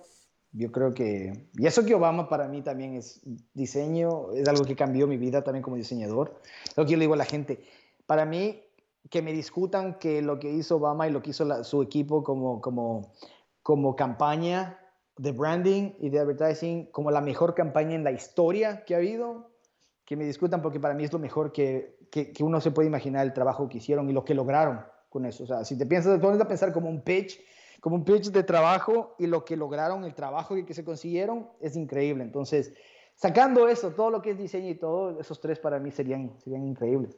yo creo que, y eso que Obama para mí también es diseño, es algo que cambió mi vida también como diseñador. Lo que yo le digo a la gente, para mí, que me discutan que lo que hizo Obama y lo que hizo su equipo como, como, como campaña de branding y de advertising, como la mejor campaña en la historia que ha habido, que me discutan porque para mí es lo mejor que, que, uno se puede imaginar el trabajo que hicieron y lo que lograron con eso. O sea, si te piensas, pones a pensar como un pitch, como un pitch de trabajo y lo que lograron, el trabajo que, que se consiguieron, es increíble. Entonces, sacando eso, todo lo que es diseño y todo, esos tres para mí serían, serían increíbles.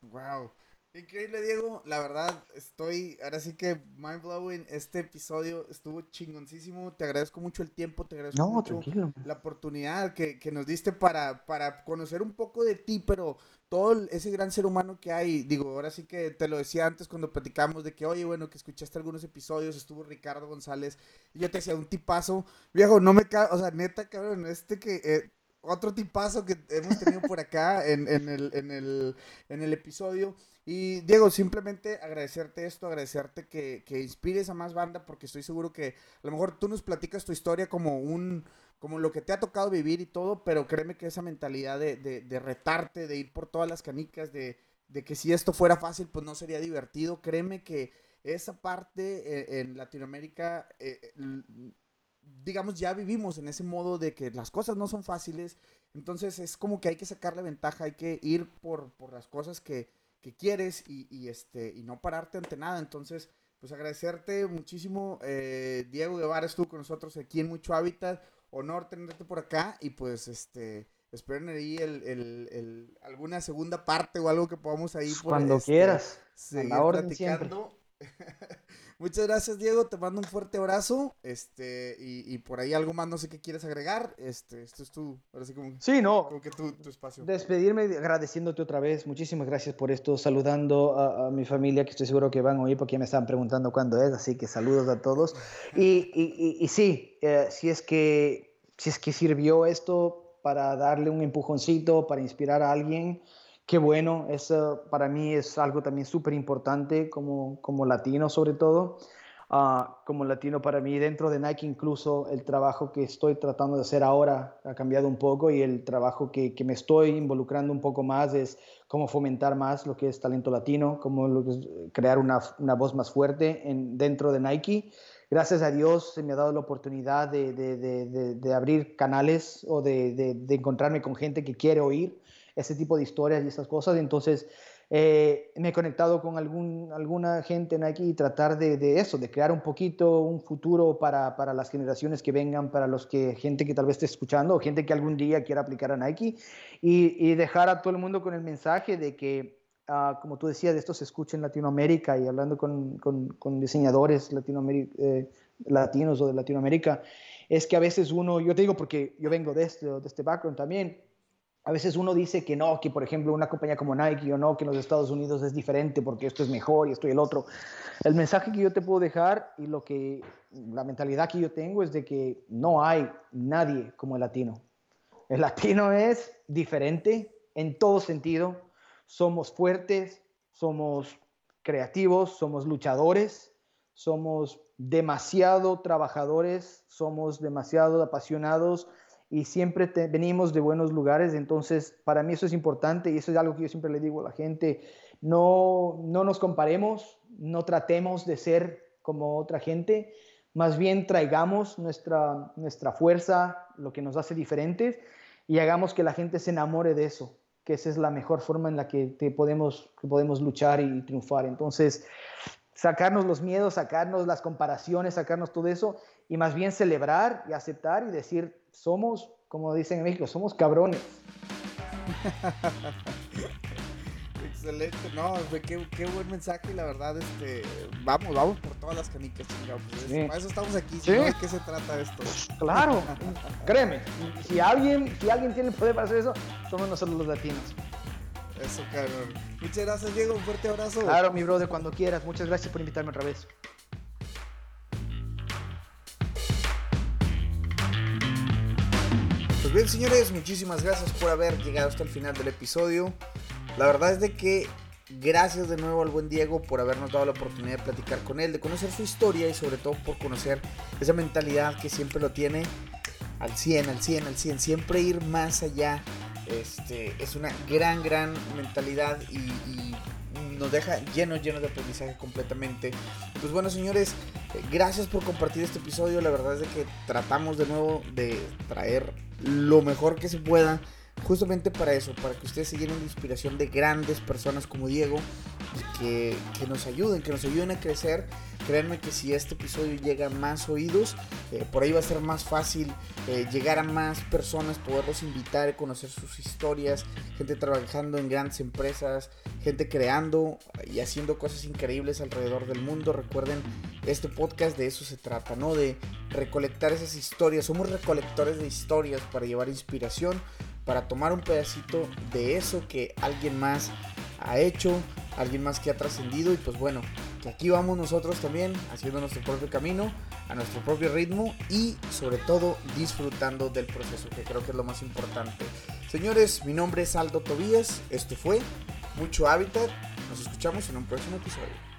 Wow. Increíble, Diego. La verdad, estoy ahora sí que mind blowing. Este episodio estuvo chingoncísimo. Te agradezco mucho el tiempo, te agradezco mucho la oportunidad que, que, nos diste para, para conocer un poco de ti, pero todo ese gran ser humano que hay. Digo, ahora sí que te lo decía antes cuando platicamos de que, oye, bueno, que escuchaste algunos episodios, estuvo Ricardo González, y yo te decía un tipazo. Viejo, no me cago, o sea, neta, cabrón, este que. Eh, otro tipazo que hemos tenido por acá (laughs) en, en, el, en, el, en el episodio. Y Diego, simplemente agradecerte esto, agradecerte que, que, inspires a más banda, porque estoy seguro que a lo mejor tú nos platicas tu historia como un como lo que te ha tocado vivir y todo, pero créeme que esa mentalidad de, de, retarte, de ir por todas las canicas, de, de, que si esto fuera fácil, pues no sería divertido, créeme que esa parte eh, en Latinoamérica, eh, digamos, ya vivimos en ese modo de que las cosas no son fáciles, entonces es como que hay que sacarle ventaja, hay que ir por, por las cosas que, que quieres y, este, y no pararte ante nada. Entonces, pues agradecerte muchísimo. Eh, Diego Guevara estuvo con nosotros aquí en Mucho Hábitat. Honor tenerte por acá y pues este esperen ahí el, el, el, alguna segunda parte o algo que podamos ahí por, cuando este, quieras seguir la orden platicando. (laughs) Muchas gracias, Diego. Te mando un fuerte abrazo. Este, y, por ahí algo más, no sé qué quieres agregar. Este, esto es tu, como, sí, no. Como que tu, tu, espacio. Despedirme agradeciéndote otra vez. Muchísimas gracias por esto. Saludando a, mi familia, que estoy seguro que van a oír porque me estaban preguntando cuándo es. Así que saludos a todos. Y, y, y sí, eh, si, es que, si es que sirvió esto para darle un empujoncito, para inspirar a alguien qué bueno, eso para mí es algo también súper importante como, como latino sobre todo. Uh, como latino para mí dentro de Nike incluso el trabajo que estoy tratando de hacer ahora ha cambiado un poco y el trabajo que, que me estoy involucrando un poco más es cómo fomentar más lo que es talento latino, cómo lo que es crear una, una, voz más fuerte en, dentro de Nike. Gracias a Dios se me ha dado la oportunidad de, de, de, de abrir canales o de, encontrarme con gente que quiere oír ese tipo de historias y esas cosas. Entonces, eh, me he conectado con algún, alguna gente en aquí y tratar de, eso, de crear un poquito un futuro para, para, las generaciones que vengan, para los que, gente que tal vez esté escuchando o gente que algún día quiera aplicar a Nike y, y dejar a todo el mundo con el mensaje de que, uh, como tú decías, de esto se escucha en Latinoamérica y hablando con, con, con diseñadores eh, latinos o de Latinoamérica, es que a veces uno, yo te digo porque yo vengo de este, de este background también, a veces uno dice que no, que por ejemplo una compañía como Nike o no, que en los Estados Unidos es diferente porque esto es mejor y esto y el otro. El mensaje que yo te puedo dejar y lo que la mentalidad que yo tengo es de que no hay nadie como el latino. El latino es diferente en todo sentido. Somos fuertes, somos creativos, somos luchadores, somos demasiado trabajadores, somos demasiado apasionados y siempre venimos de buenos lugares, entonces para mí eso es importante y eso es algo que yo siempre le digo a la gente, no, no nos comparemos, no tratemos de ser como otra gente, más bien traigamos nuestra, nuestra fuerza, lo que nos hace diferentes y hagamos que la gente se enamore de eso, que esa es la mejor forma en la que, te podemos, que podemos luchar y triunfar. Entonces, sacarnos los miedos, sacarnos las comparaciones, sacarnos todo eso y más bien celebrar y aceptar y decir, somos, como dicen en México, somos cabrones. (laughs) Excelente, no, qué, qué, buen mensaje la verdad, este, vamos, vamos por todas las canicas, chingados. Pues, para eso estamos aquí, ¿de qué se trata esto? Claro, (laughs) créeme, si alguien, si alguien tiene el poder para hacer eso, somos nosotros los latinos. Eso, cabrón. Muchas gracias, Diego, un fuerte abrazo. Claro, mi brother, cuando quieras. Muchas gracias por invitarme otra vez. Pues bien, señores, muchísimas gracias por haber llegado hasta el final del episodio. La verdad es de que gracias de nuevo al buen Diego por habernos dado la oportunidad de platicar con él, de conocer su historia y sobre todo por conocer esa mentalidad que siempre lo tiene al 100, al 100, al 100, siempre ir más allá. Este, es una gran, gran mentalidad y, nos deja lleno, lleno de aprendizaje completamente. Pues bueno, señores, gracias por compartir este episodio. La verdad es que tratamos de nuevo de traer lo mejor que se pueda justamente para eso, para que ustedes se llenen de inspiración de grandes personas como Diego que, que nos ayuden, que nos ayuden a crecer Créanme que si este episodio llega a más oídos, eh, por ahí va a ser más fácil eh, llegar a más personas, poderlos invitar, conocer sus historias, gente trabajando en grandes empresas, gente creando y haciendo cosas increíbles alrededor del mundo. Recuerden, este podcast de eso se trata, ¿no? De recolectar esas historias. Somos recolectores de historias para llevar inspiración, para tomar un pedacito de eso que alguien más ha hecho, alguien más que ha trascendido y pues bueno, que aquí vamos nosotros también haciendo nuestro propio camino, a nuestro propio ritmo y sobre todo disfrutando del proceso, que creo que es lo más importante. Señores, mi nombre es Aldo Tobías, esto fue Mucho Hábitat, nos escuchamos en un próximo episodio.